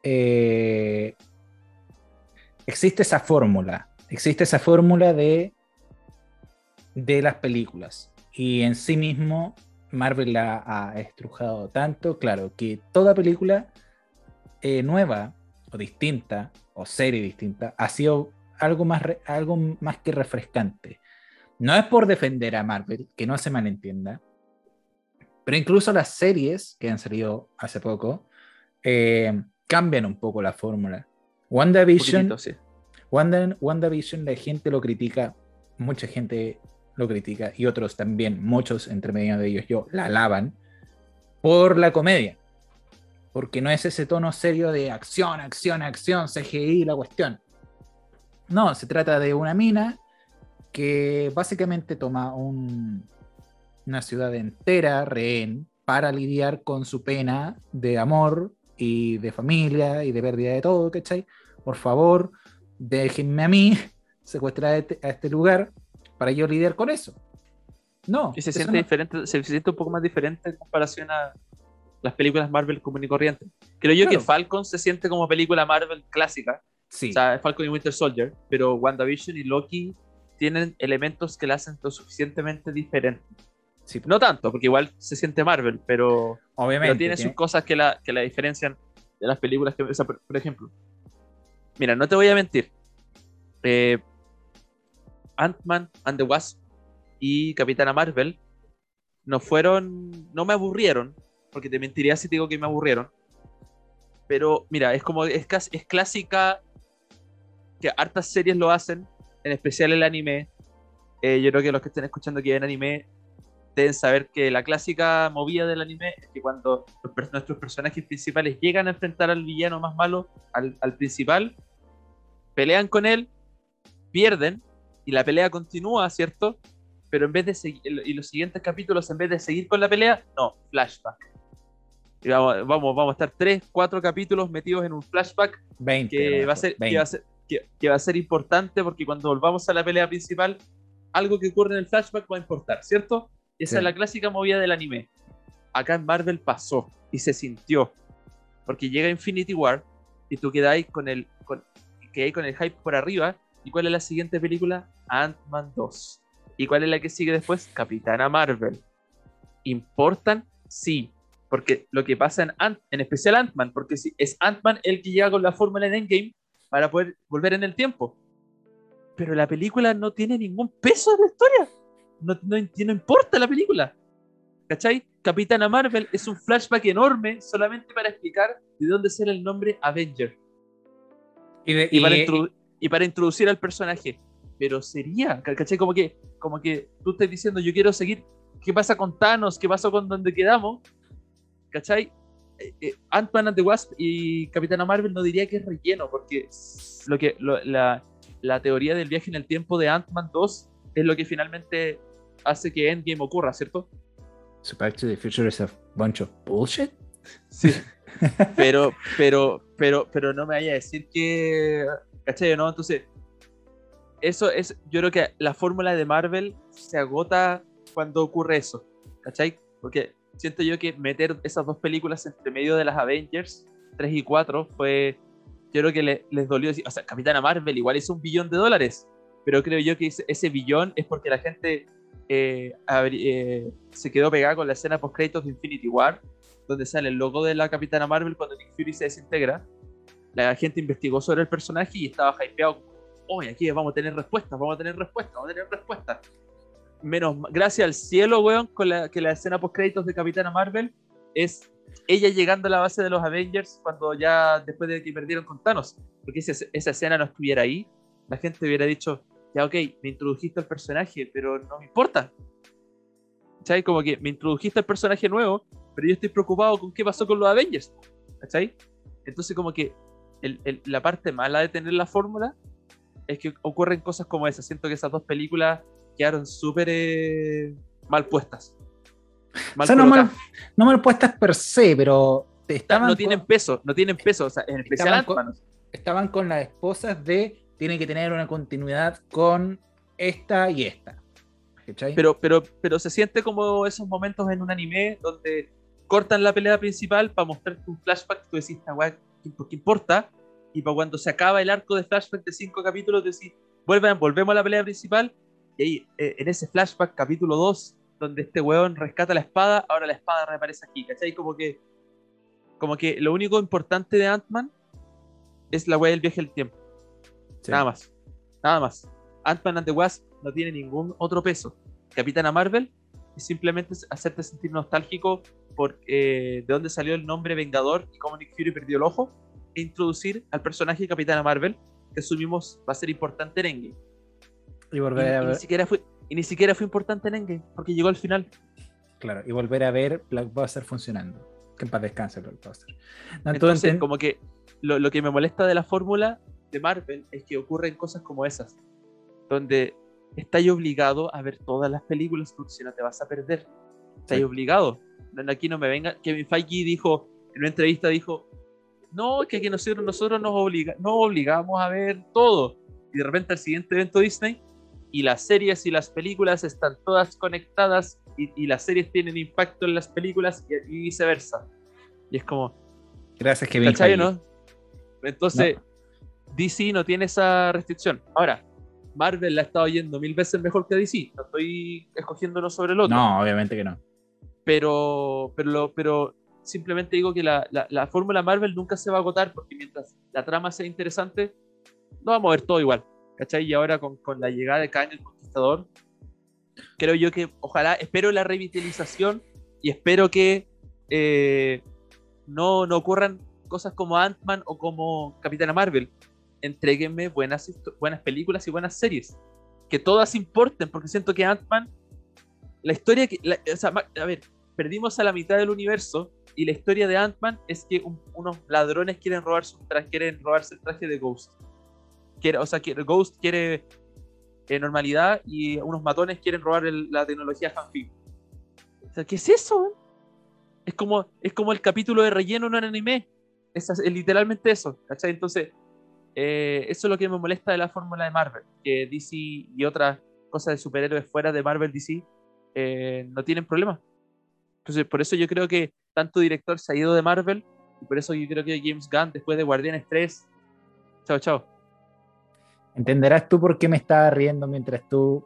eh, existe esa fórmula existe esa fórmula de, de las películas. Y en sí mismo Marvel la ha estrujado tanto, claro, que toda película eh, nueva o distinta, o serie distinta, ha sido algo más, algo más que refrescante. No es por defender a Marvel, que no se malentienda, pero incluso las series que han salido hace poco eh, cambian un poco la fórmula. WandaVision, Wanda, WandaVision la gente lo critica, mucha gente lo critica y otros también, muchos entre medio de ellos yo, la alaban por la comedia. Porque no es ese tono serio de acción, acción, acción, CGI, la cuestión. No, se trata de una mina que básicamente toma un, una ciudad entera rehén para lidiar con su pena de amor y de familia y de pérdida de todo, ¿cachai? Por favor, déjenme a mí <laughs> secuestrar a este, a este lugar para yo lidiar con eso. No. Y se siente no- diferente, se siente un poco más diferente en comparación a las películas Marvel común y corriente. Creo yo Claro. que Falcon se siente como película Marvel clásica, Sí, o sea, Falcon y Winter Soldier, pero WandaVision y Loki tienen elementos que la hacen lo suficientemente diferente. sí, No tanto, porque igual se siente Marvel, pero, obviamente. pero tiene sus cosas que la, que la diferencian de las películas que, o sea, por, por ejemplo, mira, no te voy a mentir. Eh, Ant-Man and the Wasp y Capitana Marvel no fueron, no me aburrieron, porque te mentiría si te digo que me aburrieron. Pero mira, es como, es, es clásica que hartas series lo hacen, en especial el anime. Eh, yo creo que los que estén escuchando que ven anime deben saber que la clásica movida del anime es que cuando los nuestros personajes principales llegan a enfrentar al villano más malo, al, al principal, pelean con él, pierden y la pelea continúa, ¿cierto? Pero en vez de seguir, y los siguientes capítulos, en vez de seguir con la pelea, no, flashback. Y vamos, vamos, vamos a estar 3, 4 capítulos metidos en un flashback 20. que mejor, va a ser, que 20. va a ser, que, que va a ser importante porque cuando volvamos a la pelea principal, algo que ocurre en el flashback va a importar, ¿cierto? Esa Sí. es la clásica movida del anime. Acá en Marvel pasó y se sintió. Porque llega Infinity War y tú quedáis con el, con, quedáis con el hype por arriba. ¿Y cuál es la siguiente película? Ant-Man 2. ¿Y cuál es la que sigue después? Capitana Marvel. ¿Importan? Sí. Porque lo que pasa en Ant, en especial Ant-Man, porque si es Ant-Man el que llega con la fórmula en Endgame para poder volver en el tiempo. Pero la película no tiene ningún peso en la historia. No, no, no importa la película. ¿Cachai? Capitana Marvel es un flashback enorme solamente para explicar de dónde sale el nombre Avenger Y, de- y, para, y- introdu- y para introducir al personaje. Pero sería, ¿cachai? Como que, como que tú estás diciendo, yo quiero seguir. ¿Qué pasa con Thanos? ¿Qué pasó con donde quedamos? ¿Cachai? Eh, eh, Ant-Man and the Wasp y Capitana Marvel no diría que es relleno, porque lo que, lo- la, la teoría del viaje en el tiempo de Ant-Man 2 es lo que finalmente hace que Endgame ocurra, ¿cierto? So Back to the Future is a bunch of bullshit. Sí. <laughs> pero, pero, pero, pero no me vaya a decir que. ¿Cachai? ¿No? Entonces, eso es. Yo creo que la fórmula de Marvel se agota cuando ocurre eso. ¿Cachai? Porque siento yo que meter esas dos películas entre medio de las Avengers 3 y 4 fue. Yo creo que le- les dolió decir. O sea, Capitana Marvel igual hizo un billón de dólares. Pero creo yo que ese, billón es porque la gente eh, eh, se quedó pegada con la escena post créditos de Infinity War donde sale el logo de la Capitana Marvel cuando Nick Fury se desintegra. La gente investigó sobre el personaje y estaba hypeado. Oye, aquí vamos a tener respuestas, vamos a tener respuestas, vamos a tener respuestas. Menos, gracias al cielo, weón, con la, que la escena post créditos de Capitana Marvel es ella llegando a la base de los Avengers cuando ya después de que perdieron con Thanos. Porque si esa, esa escena no estuviera ahí, la gente hubiera dicho, ya ok, me introdujiste al personaje, pero no me importa. ¿Cachai? Como que me introdujiste al personaje nuevo, pero yo estoy preocupado con qué pasó con los Avengers. ¿Cachai? Entonces como que el- el- la parte mala de tener la fórmula es que ocurren cosas como esas. Siento que esas dos películas quedaron súper eh, mal puestas. Mal o sea, no mal, no mal puestas per se, pero estaban, no tienen con, peso, no tienen peso. O sea, en especial Estaban con- estaban con las esposas de tienen que tener una continuidad con esta y esta. ¿Cachai? Pero, pero, pero se siente como esos momentos en un anime donde cortan la pelea principal para mostrarte un flashback. Tú decís, esta weá, ¿qué, qué importa? Y para cuando se acaba el arco de flashback de cinco capítulos, decís, vuelven, volvemos a la pelea principal. Y ahí, eh, en ese flashback, capítulo 2, donde este weón rescata la espada, ahora la espada reaparece aquí. ¿Cachai? Como que, como que lo único importante de Ant-Man es la weá del viaje del tiempo. Sí. Nada más. Nada más. Ant-Man and the Wasp no tiene ningún otro peso. Capitana Marvel es simplemente hacerte sentir nostálgico por eh, de dónde salió el nombre Vengador y cómo Nick Fury perdió el ojo e introducir al personaje Capitana Marvel que asumimos va a ser importante en Endgame. Y Y, volver a y ni ver, siquiera fue, y ni siquiera fue importante en Endgame porque llegó al final. claro, y volver a ver Black Buster funcionando. Que en paz descanse el blockbuster. No, Entonces, enten- como que lo, lo que me molesta de la fórmula de Marvel es que ocurren cosas como esas, donde estás obligado a ver todas las películas porque si no te vas a perder. Estás Sí. obligado. Aquí no me venga. Kevin Feige dijo, en una entrevista dijo, no, es que aquí nosotros, nosotros nos, obliga, nos obligamos a ver todo. Y de repente al siguiente evento Disney, y las series y las películas están todas conectadas y, y las series tienen impacto en las películas y, y viceversa. Y es como, Gracias, Kevin. ¿Cachai, no? Entonces, DC no tiene esa restricción. Ahora, Marvel la ha estado yendo mil veces mejor que DC. No estoy escogiendo uno sobre el otro. No, obviamente que no. Pero, pero, pero simplemente digo que la, la- la fórmula Marvel nunca se va a agotar porque mientras la trama sea interesante, no vamos a ver todo igual. ¿Cachai? Y ahora con, con la llegada de Kang el Conquistador, creo yo que ojalá, espero la revitalización y espero que eh, no, no ocurran cosas como Ant-Man o como Capitana Marvel. Entréguenme buenas, buenas películas y buenas series. Que todas importen, porque siento que Ant-Man, la historia que. la- o sea, a ver, perdimos a la mitad del universo y la historia de Ant-Man es que un- unos ladrones quieren robarse, quieren robarse el traje de Ghost. Quiere, o sea, quiere, Ghost quiere eh, normalidad y unos matones quieren robar el- la tecnología Hanfi. O sea, ¿qué es eso? Es como, es como el capítulo de relleno en un anime. Es, es literalmente eso, ¿cachai? Entonces, eh, eso es lo que me molesta de la fórmula de Marvel, que DC y otras cosas de superhéroes fuera de Marvel DC eh, no tienen problema. Entonces, por eso yo creo que tanto director se ha ido de Marvel, y por eso yo creo que James Gunn, después de Guardianes 3, chao, chao. Entenderás tú por qué me estaba riendo mientras tú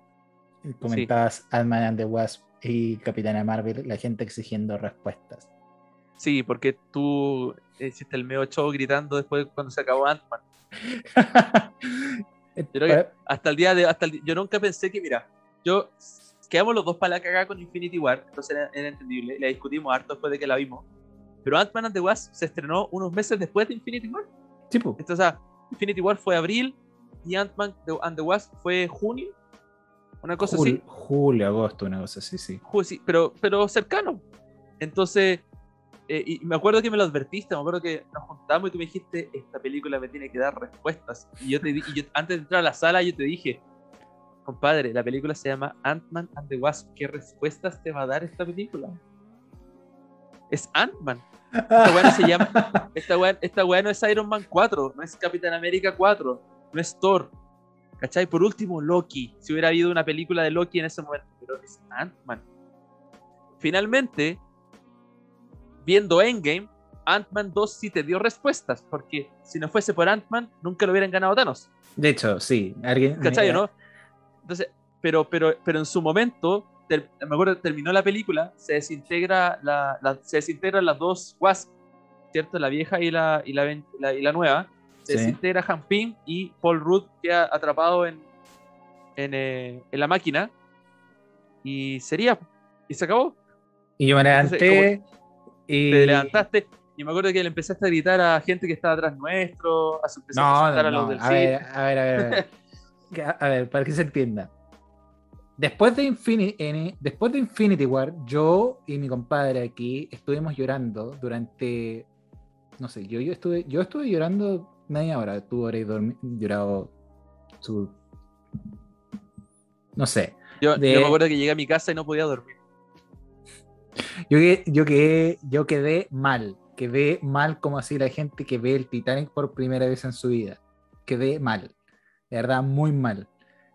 comentabas Ant-Man and the Wasp y Capitana Marvel, la gente exigiendo respuestas. Sí, porque tú hiciste el medio show gritando después cuando se acabó Ant-Man. <laughs> Hasta el día de. Hasta el yo nunca pensé que, mira, yo. Quedamos los dos para la cagada con Infinity War, entonces era, era entendible. La discutimos harto después de que la vimos. Pero Ant-Man and the Wasp se estrenó unos meses después de Infinity War. Sí, po. Entonces, o sea, Infinity War fue abril y Ant-Man and the Wasp fue junio. Una cosa Jul- así. julio, agosto, una cosa así, sí. Ju- sí, pero, pero cercano. Entonces, eh, y me acuerdo que me lo advertiste, me acuerdo que nos juntamos y tú me dijiste, esta película me tiene que dar respuestas. Y yo te y yo- antes de entrar a la sala, yo te dije, compadre, la película se llama Ant-Man and the Wasp. ¿Qué respuestas te va a dar esta película? Es Ant-Man. Esta weá no se llama. <laughs> Esta weá, esta weá no es Iron Man 4, no es Capitán América 4, no es Thor. ¿Cachai? Por último, Loki. Si hubiera habido una película de Loki en ese momento, pero es Ant-Man. Finalmente, viendo Endgame, Ant-Man 2 sí te dio respuestas, porque si no fuese por Ant-Man, nunca lo hubieran ganado Thanos. De hecho, sí. Alguien, ¿Cachai, no? Entonces, pero, pero, pero en su momento, ter- me acuerdo, terminó la película, se desintegra la, la- se desintegran las dos Wasp, ¿cierto? La vieja y la, y la- y la nueva. Se Sí. desintegra Han Pym y Paul Rudd queda atrapado en, en, eh, en la máquina. Y sería, y se acabó. Y yo me Entonces, levanté y... Te levantaste y me acuerdo que le empezaste a gritar a gente que estaba atrás nuestro, a su empezaste a No, no, a los no. del A ver, a ver, a ver, a ver. <laughs> A ver, para que se entienda. Después de, Infinity, después de Infinity War, yo y mi compadre aquí estuvimos llorando durante. No sé, yo, yo, estuve, yo estuve llorando media hora. Tú habréis llorado su. No sé. Yo, de- yo me acuerdo que llegué a mi casa y no podía dormir. Yo, que- yo, quedé, yo quedé mal. Quedé mal como así la gente que ve el Titanic por primera vez en su vida. Quedé mal. De verdad, muy mal.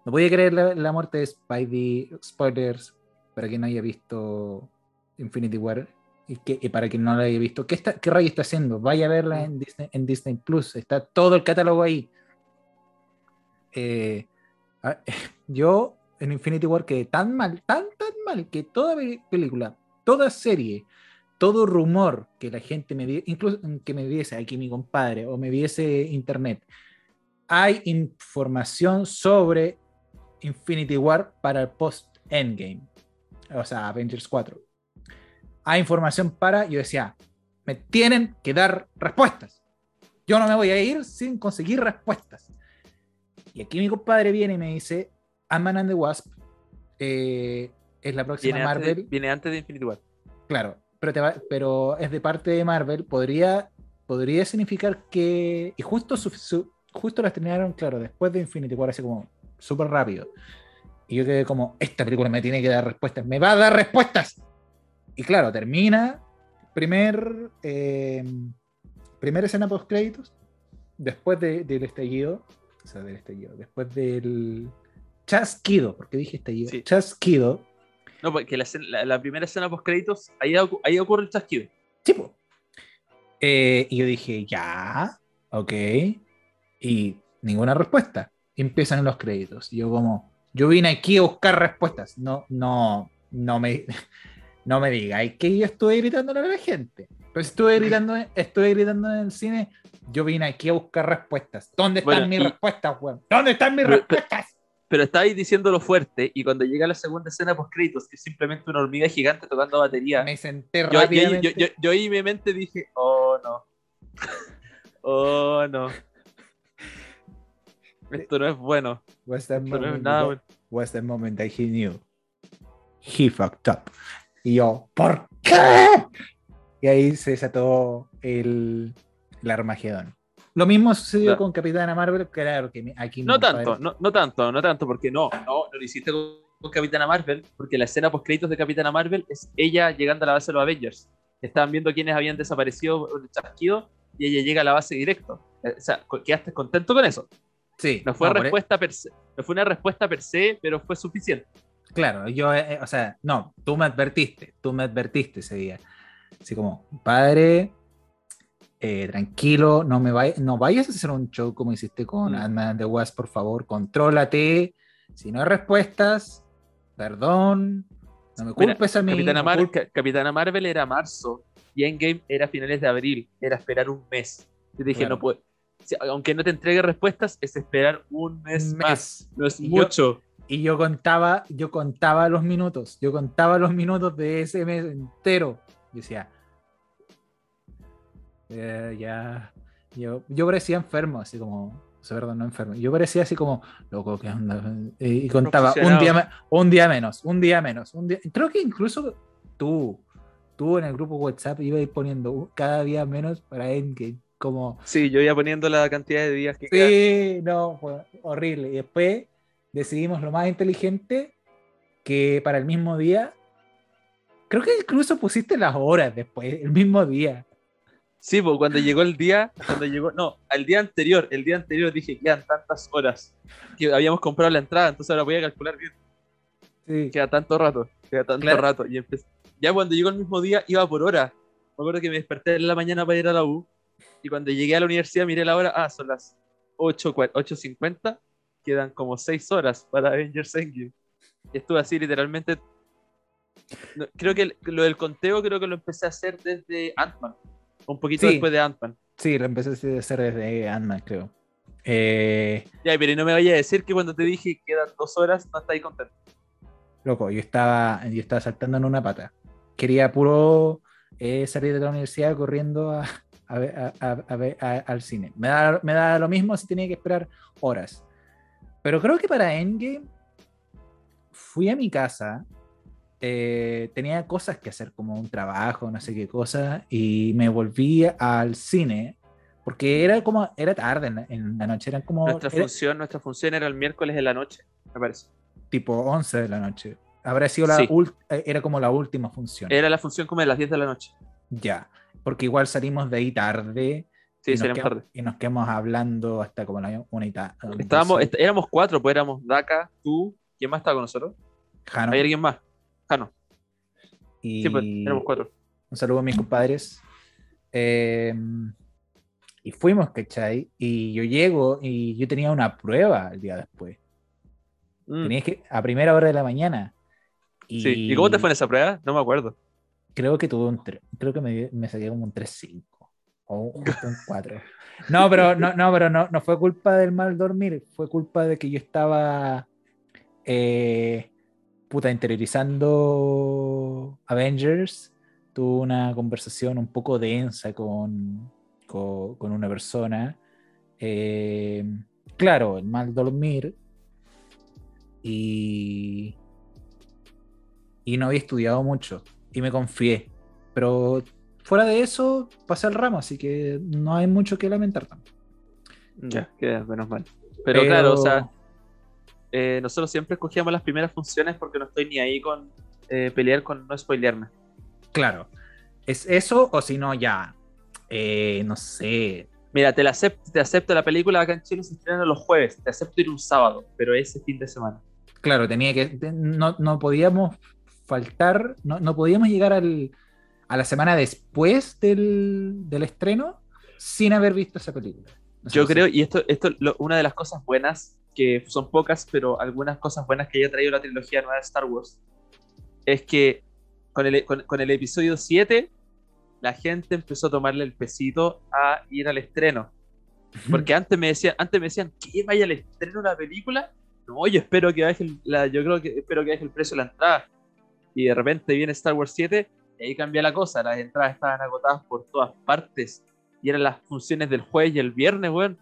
No podía creer la, la muerte de Spidey. Spoilers para quien no haya visto Infinity War. Que, para quien no la haya visto, ¿qué, está, ¿qué rayo está haciendo? Vaya a verla en Disney, en Disney Plus. Está todo el catálogo ahí. Eh, <laughs> yo en Infinity War quedé tan mal, tan, tan mal, que toda pe- película, toda serie, todo rumor que la gente me die, incluso que me viese aquí mi compadre o me viese internet, hay información sobre Infinity War para el post Endgame, o sea, Avengers 4. Hay información para, yo decía, me tienen que dar respuestas. Yo no me voy a ir sin conseguir respuestas. Y aquí mi compadre viene y me dice, Ant-Man and the Wasp eh, es la próxima Viene antes, de, Marvel. viene antes de Infinity War. Claro, pero, te va- pero es de parte de Marvel, podría, podría significar que. Y justo, su- su- justo la estrenaron, claro, después de Infinity War, así como súper rápido. Y yo quedé como, esta película me tiene que dar respuestas, me va a dar respuestas. Y claro, termina, primer, eh, primera escena post créditos, después de- del estallido, o sea, del estallido, después del chasquido, porque dije estallido, Sí. chasquido, No, porque la, la- la primera escena post créditos, ahí, ahí ocurre el chasquido. tipo. Eh, y yo dije, ya, ok, y ninguna respuesta. Empiezan los créditos. Y yo como, yo vine aquí a buscar respuestas, no, no, no me, no me digáis que yo estuve gritándole a la gente. Pues estuve <laughs> gritando, estuve gritando en el cine, yo vine aquí a buscar respuestas. ¿Dónde están Bueno, mis y- respuestas, weón? ¿Dónde están mis Pero- respuestas? Pero estáis diciéndolo fuerte y cuando llega la segunda escena post créditos, que es simplemente una hormiga gigante tocando batería, Me senté yo, yo, rápidamente. yo, yo, yo ahí en mi mente dije, oh no. <laughs> oh no. Esto no es bueno. Esto no es nada bueno. was the moment that he knew. He fucked up. Y yo, ¿por qué? Y ahí se desató el, el Armagedón. Lo mismo sucedió Claro. con Capitana Marvel, claro que aquí No tanto, no, no tanto, no tanto, porque no, no, no lo hiciste con, con Capitana Marvel, porque la escena post créditos de Capitana Marvel es ella llegando a la base de los Avengers. Estaban viendo quiénes habían desaparecido por el chasquido y ella llega a la base directo. Eh, O sea, quedaste contento con eso. Sí, No fue no, e- respuesta per se, no fue una respuesta per se, pero fue suficiente. Claro, yo, eh, o sea, no, tú me advertiste, tú me advertiste ese día. Así como, padre, eh, tranquilo, no me vay- no vayas a hacer un show como hiciste con Mm. Ant-Man the Wasp, por favor, contrólate. Si no hay respuestas, perdón, no me Mira, culpes a mí. Capitana, Mar- culpes- Capitana Marvel era marzo y Endgame era finales de abril, era esperar un mes. Yo dije, Claro. no puedo. aunque no te entregue respuestas, es esperar un mes, Un más. mes. No es Y yo- mucho. Y yo contaba, yo contaba los minutos, yo contaba los minutos de ese mes entero. Yo decía, eh, ya, yo, yo parecía enfermo, así como, o sea, perdón, no enfermo, yo parecía así como, loco, ¿qué onda? Y, y contaba un día, un día menos, un día menos, un día, creo que incluso tú, tú en el grupo WhatsApp ibas poniendo cada día menos para Endgame, como, Sí, yo iba poniendo la cantidad de días que quedan. Sí, no, fue horrible. Y después decidimos lo más inteligente que para el mismo día, creo que incluso pusiste las horas después, el mismo día. Sí, pues cuando llegó el día, cuando llegó, no, al día anterior, el día anterior dije, quedan tantas horas que habíamos comprado la entrada, entonces ahora voy a calcular bien, Sí. queda tanto rato, queda tanto Claro. rato. Y empecé- ya cuando llegó el mismo día, iba por hora. Me acuerdo que me desperté en la mañana para ir a la U, y cuando llegué a la universidad miré la hora, ah, son las 8, cua- 8.50, quedan como 6 horas para Avengers Endgame. Estuve así literalmente... no, creo que el- lo del conteo creo que lo empecé a hacer desde Ant-Man, un poquito Sí. después de Ant-Man. Sí, lo empecé a hacer desde Ant-Man, creo. Eh, Ya, pero no me vaya a decir que cuando te dije quedan dos horas, no estáis contento. loco, yo estaba, yo estaba saltando en una pata. Quería puro eh, salir de la universidad corriendo a, a a- al cine. Me da, me da lo mismo si tenía que esperar horas. Pero creo que para Endgame fui a mi casa, eh, tenía cosas que hacer, como un trabajo, no sé qué cosa, y me volví al cine, porque era como, era tarde en la, en la noche, eran como Nuestra era función, nuestra función era el miércoles de la noche, me parece. tipo 11 de la noche. Habrá sido la Sí. eh, era como la última función. Era la función como de las 10 de la noche. Ya, porque igual salimos de ahí tarde. Sí, y, nos quedamos, tarde. y nos quedamos hablando hasta como la una y ta- Estábamos, est- éramos cuatro, pues éramos Daka, tú, ¿quién más estaba con nosotros? Jano, ¿Hay alguien más? Jano. y Sí, pues éramos cuatro. un saludo a mis compadres. Eh, y fuimos, ¿cachai? Y yo llego y yo tenía una prueba el día después. Mm, Tenía que, a primera hora de la mañana. Y, Sí. ¿Y cómo te fue en esa prueba? No me acuerdo. Creo que tuve un creo que me, me saqué como un 3-5 o un, 4. No, pero no, no, pero no, no fue culpa del mal dormir, fue culpa de que yo estaba eh, puta interiorizando Avengers. Tuve una conversación un poco densa con, con, con una persona. Eh, claro, el mal dormir. Y, y no había estudiado mucho. Y me confié. Pero fuera de eso, pasa el ramo, así que no hay mucho que lamentar tampoco. Ya, queda menos mal. Pero, claro, o sea, eh, nosotros siempre escogíamos las primeras funciones porque no estoy ni ahí con eh, pelear con no spoilearme. Claro. ¿Es eso o si no ya? eh, no sé. Mira, te, la acepto, te acepto la película acá en Chile se estrena los jueves, te acepto ir un sábado, pero ese fin de semana. Claro, tenía que. te- No, no podíamos faltar, no, no podíamos llegar al, a la semana después del, del estreno sin haber visto esa película. No Yo creo, y esto, esto lo- una de las cosas buenas, que son pocas, pero algunas cosas buenas que haya traído la trilogía nueva de Star Wars, es que con el, con, con el episodio 7, la gente empezó a tomarle el pesito a ir al estreno. Porque antes me decían, antes me decían, ¿qué vaya al estreno la película? No, yo espero que baje el, la, yo creo que espero que baje el precio de la entrada. Y de repente viene Star Wars 7, y ahí cambia la cosa. Las entradas estaban agotadas por todas partes. Y eran las funciones del jueves y el viernes, weón.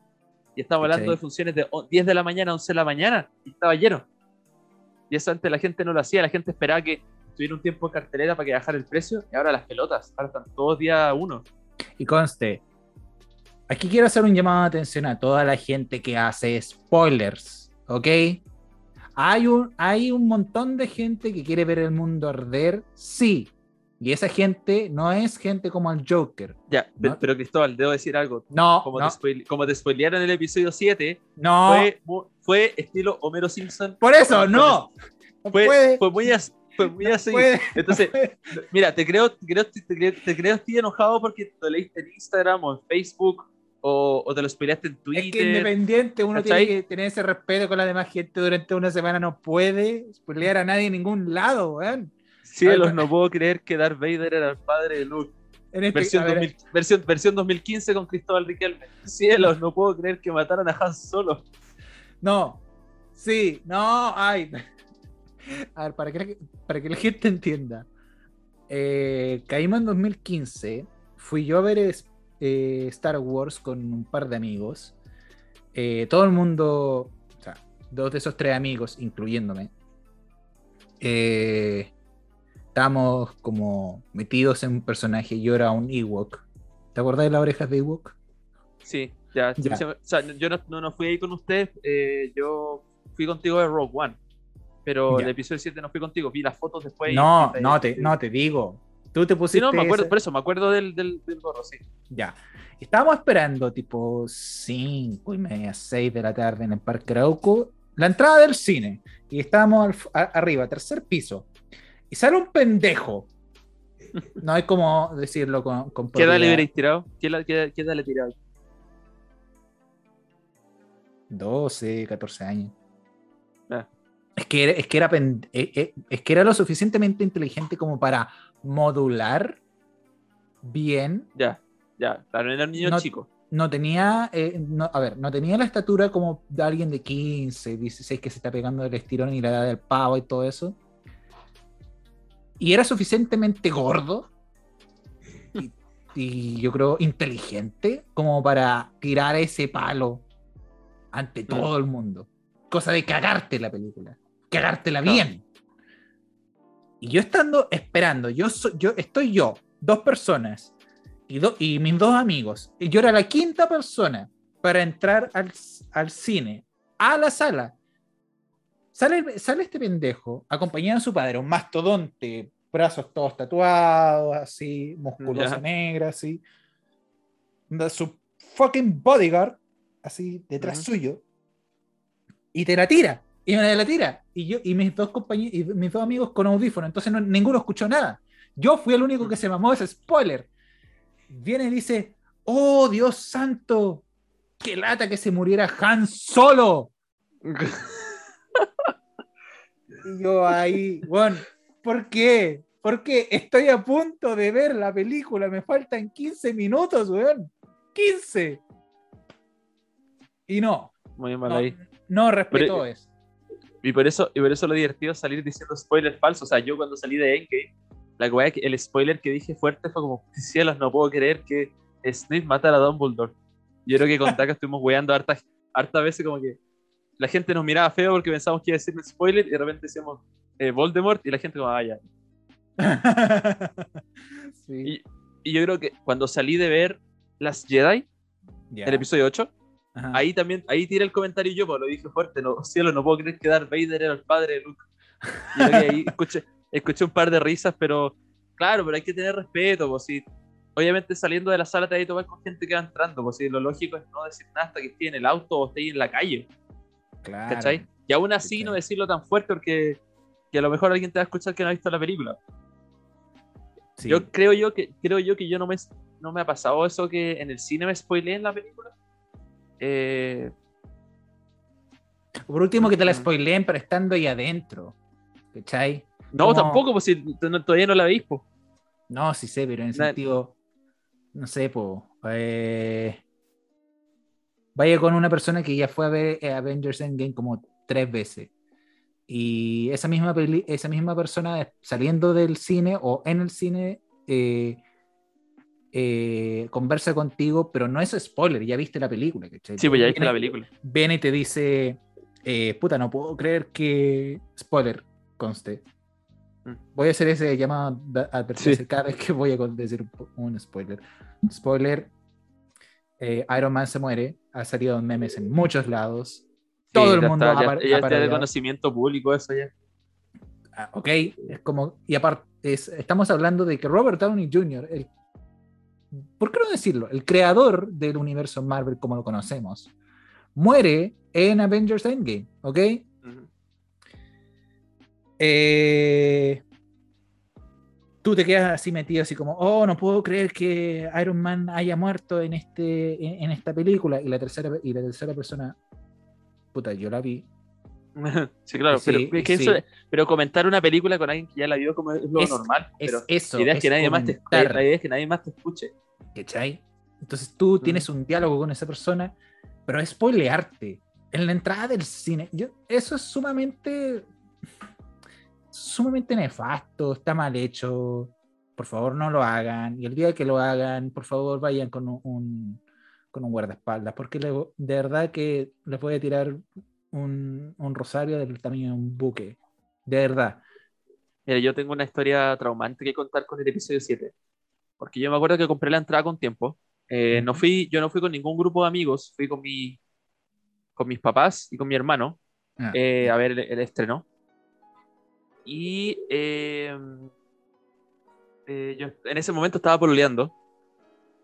Y estamos hablando de funciones de o- 10 de la mañana a 11 de la mañana. Y estaba lleno. Y eso antes la gente no lo hacía. La gente esperaba que tuviera un tiempo de cartelera para que bajara el precio. Y ahora las pelotas. Ahora están todos día uno. Y conste, aquí quiero hacer un llamado de atención a toda la gente que hace spoilers, ¿ok? Hay un, hay un montón de gente que quiere ver el mundo arder, sí. Y esa gente no es gente como el Joker. Ya, No. pero Cristóbal, debo decir algo. No, Como, no, te, spoile- como te spoilearon en el episodio 7, no. fue, fue estilo Homero Simpson. Por eso, no. No Fue, fue muy así. Fue muy así. puede, Entonces. Mira, te creo, te creo, te creo, te creo estoy enojado porque lo leíste en Instagram o en Facebook o, o te lo spoileaste en Twitter. Es que independiente, uno ¿cachai? tiene que tener ese respeto con la demás gente durante una semana. No puede spoilear a nadie en ningún lado, weón. Cielos, no puedo creer que Darth Vader era el padre de Luke. En este- Versión, a ver, 2000 versión, versión 2015 con Cristóbal Riquelme. Cielos, no puedo creer que mataran a Han Solo. No. Sí, no, ay. <laughs> A ver, para que, para que la gente entienda. Eh, caímos en 2015. Fui yo a ver eh, Star Wars con un par de amigos. Eh, todo el mundo, o sea, dos de esos tres amigos, incluyéndome, eh, estábamos como metidos en un personaje. Yo era un Ewok. ¿Te acuerdas de las orejas de Ewok? Sí, ya. Ya. O sea, yo no, no, no fui ahí con ustedes. eh, yo fui contigo de Rogue One. Pero Ya. el episodio 7 no fui contigo. Vi las fotos después. No, y- no te, no te digo. Tú te pusiste. Sí, no, me acuerdo, ese- por eso me acuerdo del, del, del gorro, sí. Ya. Estábamos esperando tipo 5 y media, 6 de la tarde en el Parque Arauco, la entrada del cine. Y estábamos al a- arriba, tercer piso. Y sale un pendejo. No hay como decirlo con, con ¿Qué edad le propiedad. hubierais tirado? ¿Qué, edad- qué, edad- qué edad le tirado? 12, 14 años. Ah. Es que, era, es, que era eh, eh, es que era lo suficientemente inteligente como para modular bien Ya, ya. Claro, era un niño No- chico. no tenía, eh, no- a ver, no tenía la estatura como de alguien de 15, 16 que se está pegando del estirón y la edad del pavo y todo eso. Y era suficientemente gordo y, y yo creo inteligente como para tirar ese palo ante todo el mundo. Cosa de cagarte la película, cagártela bien. Y yo estando esperando, yo, so- yo estoy yo, dos personas y, do- y mis dos amigos. Y yo era la quinta persona para entrar al, al cine, a la sala. Sale, sale este pendejo acompañado de su padre, un mastodonte, brazos todos tatuados, así, musculoso Ya. negra, así. Su fucking bodyguard, así, detrás suyo. Y te la tira. Y me la tira. Y yo, y mis dos compañeros, y mis dos amigos con audífono. Entonces no- ninguno escuchó nada. Yo fui el único que se mamó ese spoiler. Viene y dice: ¡Oh, Dios santo! ¡Qué lata que se muriera Han solo! <laughs> Y yo ahí, bueno, ¿por qué? Porque estoy a punto de ver la película, me faltan 15 minutos, weón. 15. Y no, Muy mal no, ahí. no respetó Pero- eso. Y por eso, y por eso lo divertido es salir diciendo spoilers falsos. O sea, yo cuando salí de Endgame, la weá que el spoiler que dije fuerte fue como, cielos, no puedo creer que Snape matara a Dumbledore. Yo creo que con Taka estuvimos weando harta, harta veces como que la gente nos miraba feo porque pensábamos que iba a decir un spoiler y de repente decíamos eh, Voldemort y la gente como, ah, ya. Sí. <laughs> Sí. Y, y yo creo que cuando salí de ver Las Jedi, el episodio 8, Ajá. ahí también, ahí tiré el comentario yo, pues lo dije fuerte, no, <laughs> cielo, no puedo creer que Darth Vader era el padre de Luke. Y ahí <laughs> escuché, escuché un par de risas, pero claro, pero hay que tener respeto, pues si obviamente saliendo de la sala te hay que tomar con gente que va entrando, pues si lo lógico es no decir nada hasta que esté en el auto o esté ahí en la calle, Claro. ¿cachai? Y aún así ¿Cachai? no decirlo tan fuerte porque que a lo mejor alguien te va a escuchar que no ha visto la película. Sí. Yo creo yo que creo yo que yo no me no me ha pasado eso que en el cine me spoileé en la película. Eh, Por último, que te la Mm. spoileen, pero estando ahí adentro. ¿Cachai? no, Como- tampoco, pues si todavía no la veis, pues. No, sí sé, pero en el sentido. No sé, po. eh, vaya con una persona que ya fue a ver eh, Avengers Endgame como tres veces. Y esa misma, peli- esa misma persona saliendo del cine o en el cine eh, eh, conversa contigo, pero no es spoiler, ya viste la película. ¿cachai? Sí, pues ya viste Viene- la película. viene y te dice, eh, puta, no puedo creer que, spoiler, conste. Mm. Voy a hacer ese llamado de advertencia Sí. cada vez que voy a decir un, un spoiler. Spoiler, eh, Iron Man se muere, ha salido en memes en muchos lados. Todo el mundo está, ya, ya de conocimiento público eso ya. Ah, ok, es como, y aparte, es- estamos hablando de que Robert Downey Jr., el, ¿por qué no decirlo? El creador del universo Marvel como lo conocemos, muere en Avengers Endgame, ¿ok? Eh, tú te quedas así metido, así como, oh, no puedo creer que Iron Man haya muerto en, este, en, en esta película, y la, tercera, y la tercera persona, puta, yo la vi. <laughs> sí, claro, Sí, pero, es que sí. eso- pero comentar una película con alguien que ya la vio como es lo Es- normal. Es pero eso. la idea es, que nadie más te, la idea es que nadie más te escuche. ¿Cachai? Entonces tú tienes un diálogo con esa persona, pero es spoilearte en la entrada del cine. Yo, eso es sumamente, sumamente nefasto, está mal hecho. Por favor, no lo hagan. Y el día que lo hagan, por favor, vayan con un, un- con un guardaespaldas, porque le- de verdad que voy a tirar un, un rosario del tamaño de un buque. De verdad. Mira, yo tengo una historia traumante que contar con el episodio 7. Porque yo me acuerdo que compré la entrada con tiempo. Eh, no fui, yo no fui con ningún grupo de amigos, fui con, mi, con mis papás y con mi hermano Ah, eh, a ver el, el estreno. Y eh, eh, yo en ese momento estaba pololeando.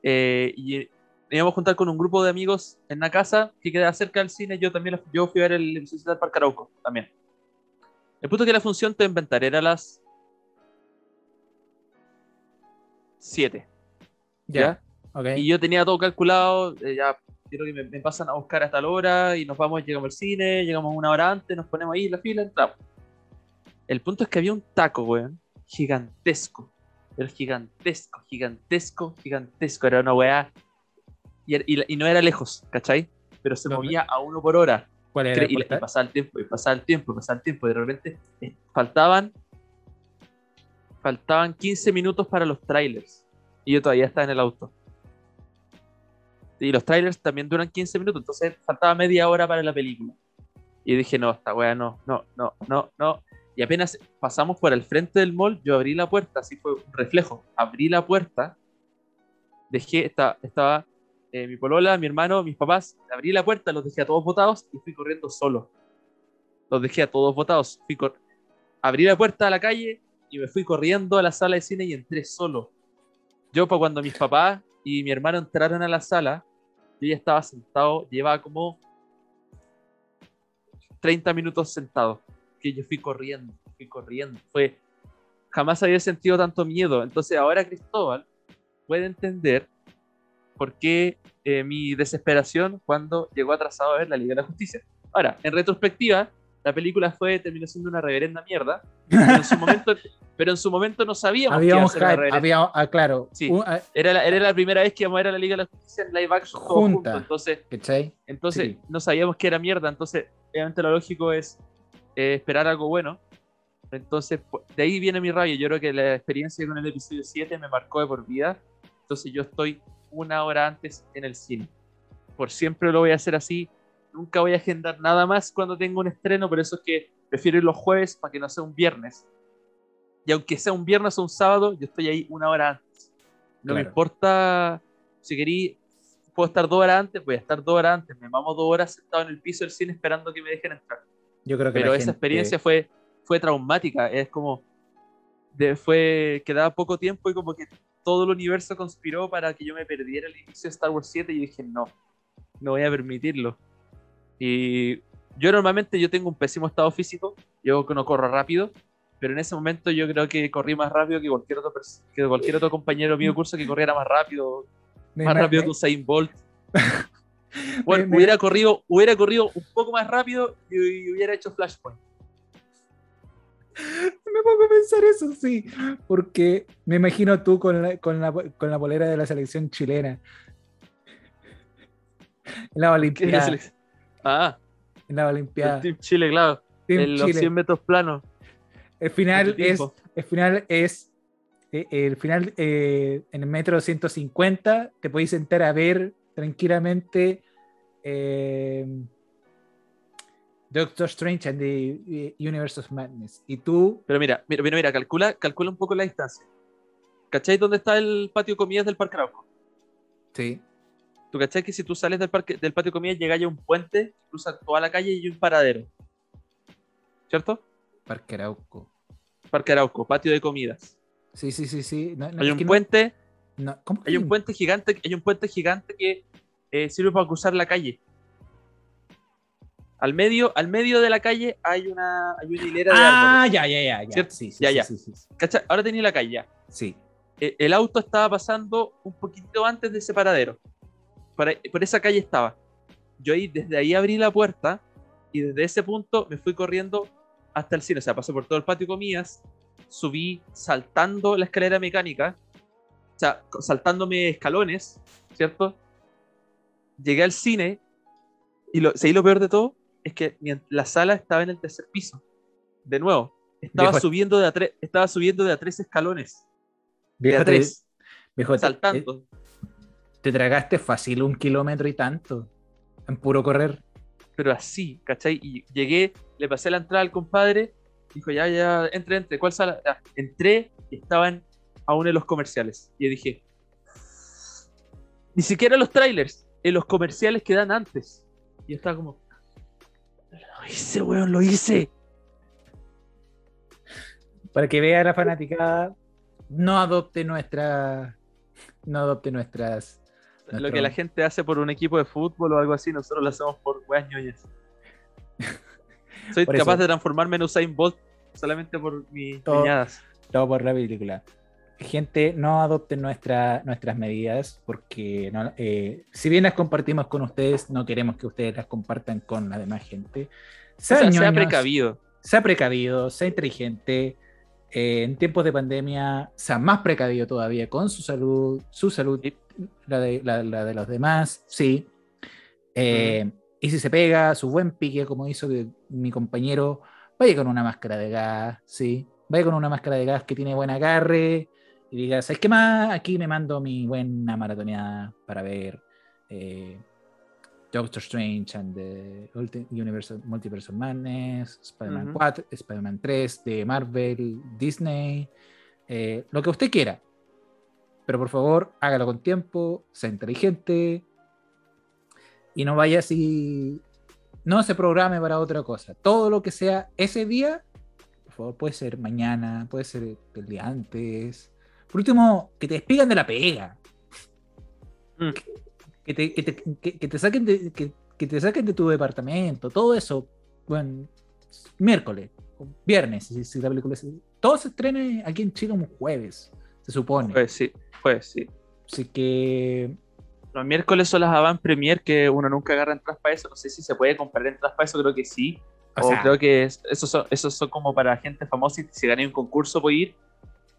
eh, y íbamos a juntar con un grupo de amigos en la casa que queda cerca del cine. Yo también yo fui a ver el episodio del Parque Arauco también. El punto es que la función te inventar era las 7. ya, ok. Y yo tenía todo calculado, eh, ya quiero que me, me pasan a buscar hasta la hora y nos vamos, llegamos al cine, llegamos una hora antes, nos ponemos ahí en la fila, entramos. El punto es que había un taco, weón, gigantesco, pero gigantesco, gigantesco, gigantesco, era una weá. Y, y y no era lejos, ¿cachai? Pero se ¿Dónde? movía a uno por hora. ¿Cuál era y, y pasaba el tiempo, y pasaba el tiempo, y pasaba el tiempo, y de repente eh, faltaban faltaban 15 minutos para los trailers. Y yo todavía estaba en el auto. Y los trailers también duran 15 minutos, entonces faltaba media hora para la película. Y dije, no, esta weá no, no, no, no, no. Y apenas pasamos por el frente del mall, yo abrí la puerta, así fue un reflejo. Abrí la puerta, dejé, esta- estaba eh, mi polola, mi hermano, mis papás, abrí la puerta, los dejé a todos botados y fui corriendo solo. Los dejé a todos botados. Fui abrí la puerta a la calle y me fui corriendo a la sala de cine y entré solo. Yo, para cuando mis papás y mi hermano entraron a la sala, yo ya estaba sentado, llevaba como 30 minutos sentado. Que yo fui corriendo, fui corriendo. Fue, jamás había sentido tanto miedo. Entonces ahora Cristóbal puede entender por qué eh, mi desesperación cuando llegó atrasado a ver la Liga de la Justicia. Ahora, en retrospectiva, la película fue, terminó siendo una reverenda mierda, pero en su <laughs> momento, pero en su momento no sabíamos que Había iba a ser una hype, reverenda- había, ah, claro, Sí. ah, Era, la, era la primera vez que íbamos a ver a la Liga de la Justicia en live action Junta. juntos, entonces, ¿cachai? entonces Sí. no sabíamos que era mierda, entonces obviamente lo lógico es eh, esperar algo bueno. Entonces, de ahí viene mi rabia. Yo creo que la experiencia con el episodio 7 me marcó de por vida. Entonces yo estoy una hora antes en el cine. Por siempre lo voy a hacer así. Nunca voy a agendar nada más cuando tengo un estreno, por eso es que prefiero ir los jueves para que no sea un viernes. Y aunque sea un viernes o un sábado, yo estoy ahí una hora antes. No me Claro. importa si querí, puedo estar dos horas antes, voy a estar dos horas antes. Me mamo dos horas sentado en el piso del cine esperando que me dejen entrar. Yo creo que Pero esa gente- experiencia fue, fue traumática. Es como. De, fue. Quedaba poco tiempo y como que todo el universo conspiró para que yo me perdiera el inicio de Star Wars 7 y dije, no, no voy a permitirlo. Y yo normalmente yo tengo un pésimo estado físico, yo no corro rápido, pero en ese momento yo creo que corrí más rápido que cualquier otro, que cualquier otro compañero mío de curso que corriera más rápido, me- más me- rápido me- que Usain Bolt. <laughs> Bueno, hubiera corrido, hubiera corrido un poco más rápido y, y hubiera hecho flashpoint. Me pongo a pensar eso, sí, porque me imagino tú con la, con la, con la polera de la selección chilena. En la ¿Qué es la Olimpiada. Ah, En la el Olimpiada. Team Chile, claro. Team en los Chile. 100 metros planos. El final es, el final es, eh, el final eh, en el metro 150 te podéis sentar a ver tranquilamente eh, Doctor Strange and the eh, Universe of Madness. Y tú, Pero mira, mira, mira, mira, calcula, calcula un poco la distancia. ¿Cachai dónde está el patio de comidas del Parque Arauco? sí, ¿Tú cachai que si tú sales del, parque, del patio de comidas llegas a un puente, cruzas toda la calle y hay un paradero? ¿Cierto? Parque Arauco. Parque Arauco, patio de comidas. Sí, sí, sí, sí. No, no, Hay un puente, no, ¿cómo hay un puente gigante, hay un puente gigante que eh, sirve para cruzar la calle. Al medio, al medio de la calle hay una, hay una hilera de Ah, árboles. ya, ya, ya, ya. ¿Cierto? Sí, sí, Ya, sí, ya. sí, sí. Ahora tenía la calle ya. Sí. Eh, el auto estaba pasando un poquito antes de ese paradero. Por, ahí- por esa calle estaba. Yo ahí, desde ahí abrí la puerta y desde ese punto me fui corriendo hasta el cine. O sea, pasé por todo el patio de comidas, subí saltando la escalera mecánica, o sea, saltándome escalones, ¿cierto? Llegué al cine y lo, ¿sabéis lo peor de todo? Es que la sala estaba en el tercer piso. De nuevo, estaba Viejo- subiendo de a tres, estaba subiendo de a tres escalones. De Viejo, a te- tres viejo, saltando. Te tragaste fácil un kilómetro y tanto. En puro correr. Pero así, ¿cachai? Y llegué, le pasé la entrada al compadre, dijo, ya, ya, entre, entre, ¿cuál sala? Entré y estaban aún en los comerciales. Y dije, ni siquiera los trailers, en los comerciales que dan antes. Y estaba como, lo hice, weón, lo hice. Para que vea la fanaticada, no adopte nuestra. No adopte nuestras. Lo que la gente hace por un equipo de fútbol o algo así, nosotros lo hacemos por weas ñoñas. <laughs> Soy Por capaz eso. de transformarme en Usain Bolt solamente por mis Todo- ñañadas. Todo por la película. Gente, no adopten nuestra- nuestras medidas porque no- eh, si bien las compartimos con ustedes, no queremos que ustedes las compartan con la demás gente. O sea, precavido. sea precavido, sea inteligente. eh, en tiempos de pandemia, sea más precavido todavía con su salud, su salud, la de, la, la de los demás, sí. Eh, Y si se pega su buen pique, como hizo mi compañero, vaya con una máscara de gas, sí. Vaya con una máscara de gas que tiene buen agarre y diga, ¿sabes qué más? Aquí me mando mi buena maratoneada para ver eh, Doctor Strange and the Universe, Multiverse of Madness, Spider-Man Ujú. 4, Spider-Man 3 de Marvel, Disney, eh, lo que usted quiera. Pero por favor, hágalo con tiempo, sea inteligente y no vaya así. No se programe para otra cosa. Todo lo que sea ese día, por favor, puede ser mañana, puede ser el día antes. Por último, que te despidan de la pega. Mm. Que te, que te- que- que te saquen de, que, que te saquen de tu departamento, todo eso. Bueno, miércoles, viernes, si, si la película se- Todo se estrena aquí en Chile un jueves, se supone. Pues sí, pues sí. Así que Los miércoles son las avant premier que uno nunca agarra entradas para eso. No sé si se puede comprar entradas para eso, creo que sí. O O, sea- creo que es- esos son, esos son como para gente famosa y si gané un concurso puede ir.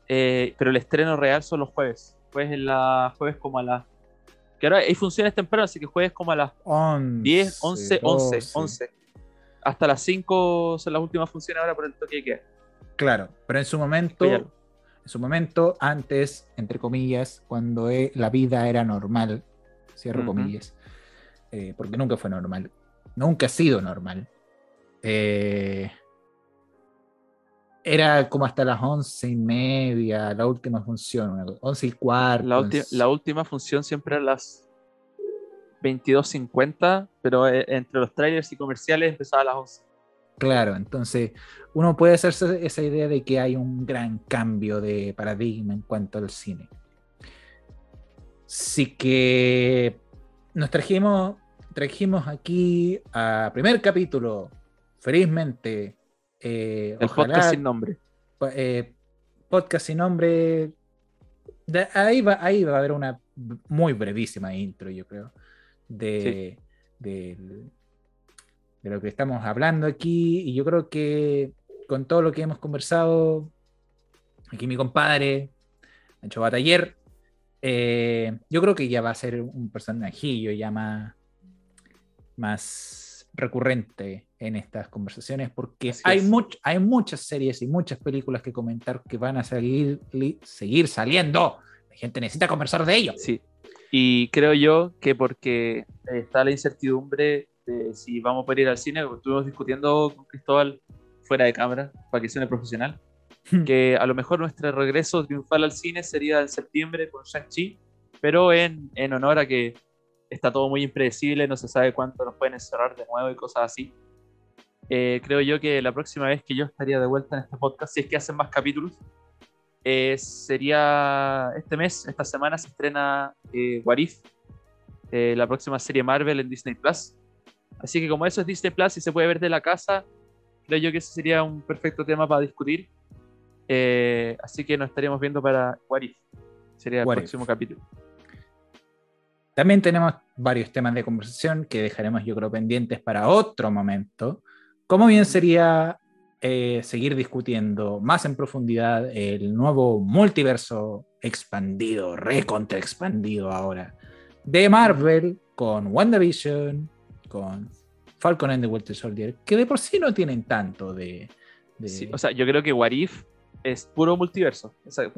Eh, pero el estreno real son los jueves. Jueves, en la, jueves como a las... Que ahora hay funciones temprano, así que jueves como a las 11, 10, 11, 11, 12. 11. Hasta las 5 son las últimas funciones ahora por el toque queda. Claro, pero en su momento, Oye, en su momento, antes, entre comillas, cuando eh, la vida era normal, cierro comillas, eh, porque nunca fue normal, nunca ha sido normal. eh, era como hasta las once y media, la última función, once y cuarto. La, la última función siempre a las 22.50, pero eh, entre los trailers y comerciales empezaba a las 11. Claro, entonces uno puede hacerse esa idea de que hay un gran cambio de paradigma en cuanto al cine. Así que nos trajimos, trajimos aquí a primer capítulo, felizmente. Eh, el podcast sin nombre. Eh, podcast sin nombre. ahí, va, ahí va a haber una muy brevísima intro, yo creo de, de, lo que estamos hablando aquí. Y yo creo que con todo lo que hemos conversado, aquí mi compadre, Ancho Bataller, eh, yo creo que ya va a ser un personajillo ya más, más recurrente en estas conversaciones porque hay, hay muchas series y muchas películas que comentar que van a seguir, seguir saliendo. La gente necesita conversar de ello. Sí, y creo yo que porque está la incertidumbre de si vamos a poder ir al cine, estuvimos discutiendo con Cristóbal fuera de cámara, para que suene profesional, hmm. que a lo mejor nuestro regreso triunfal al cine sería en septiembre con Shang-Chi, pero en, en honor a que está todo muy impredecible, no se sabe cuánto nos pueden encerrar de nuevo y cosas así. Eh, creo yo que la próxima vez que yo estaría de vuelta en este podcast, si es que hacen más capítulos, eh, sería este mes, esta semana se estrena eh, What If, eh, la próxima serie Marvel en Disney Plus. Así que como eso es Disney Plus y se puede ver de la casa, creo yo que ese sería un perfecto tema para discutir. Eh, así que nos estaríamos viendo para What If. Sería el próximo capítulo. También tenemos varios temas de conversación que dejaremos yo creo pendientes para otro momento. Como bien sería eh, seguir discutiendo más en profundidad el nuevo multiverso expandido, recontra expandido ahora, de Marvel con WandaVision, con Falcon and the Winter Soldier, que de por sí no tienen tanto de... o sea, yo creo que Warif es puro multiverso.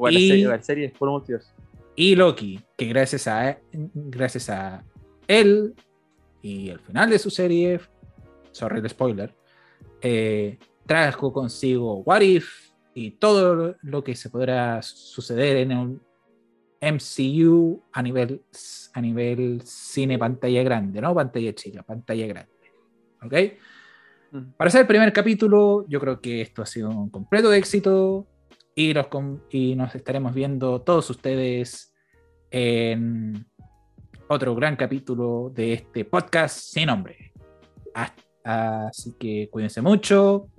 y, la, serie, es puro multiverso. Y Loki, que gracias a, gracias a él y el final de su serie, sorry el spoiler, eh, trajo consigo What If y todo lo que se podrá suceder en un MCU a nivel, a nivel cine pantalla grande, ¿no? Pantalla chica, pantalla grande. ¿Ok? Para ser el primer capítulo, yo creo que esto ha sido un completo éxito y nos, y nos estaremos viendo todos ustedes en otro gran capítulo de este podcast sin nombre. Así que cuídense mucho,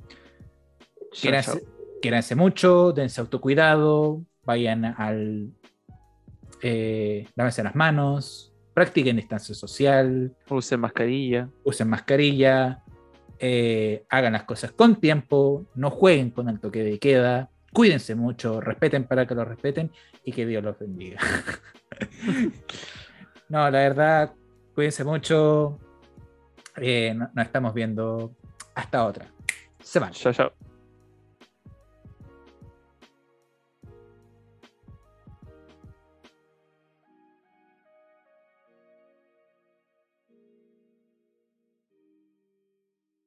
Quédense, mucho, dense autocuidado, vayan al. Eh, lávense las manos, practiquen distancia social. Usen mascarilla. Usen mascarilla. Eh, hagan las cosas con tiempo, no jueguen con el toque de queda, cuídense mucho, respeten para que lo respeten y que Dios los bendiga. <laughs> no, la verdad, cuídense mucho. Eh, nos estamos viendo hasta otra semana. Chao, chao.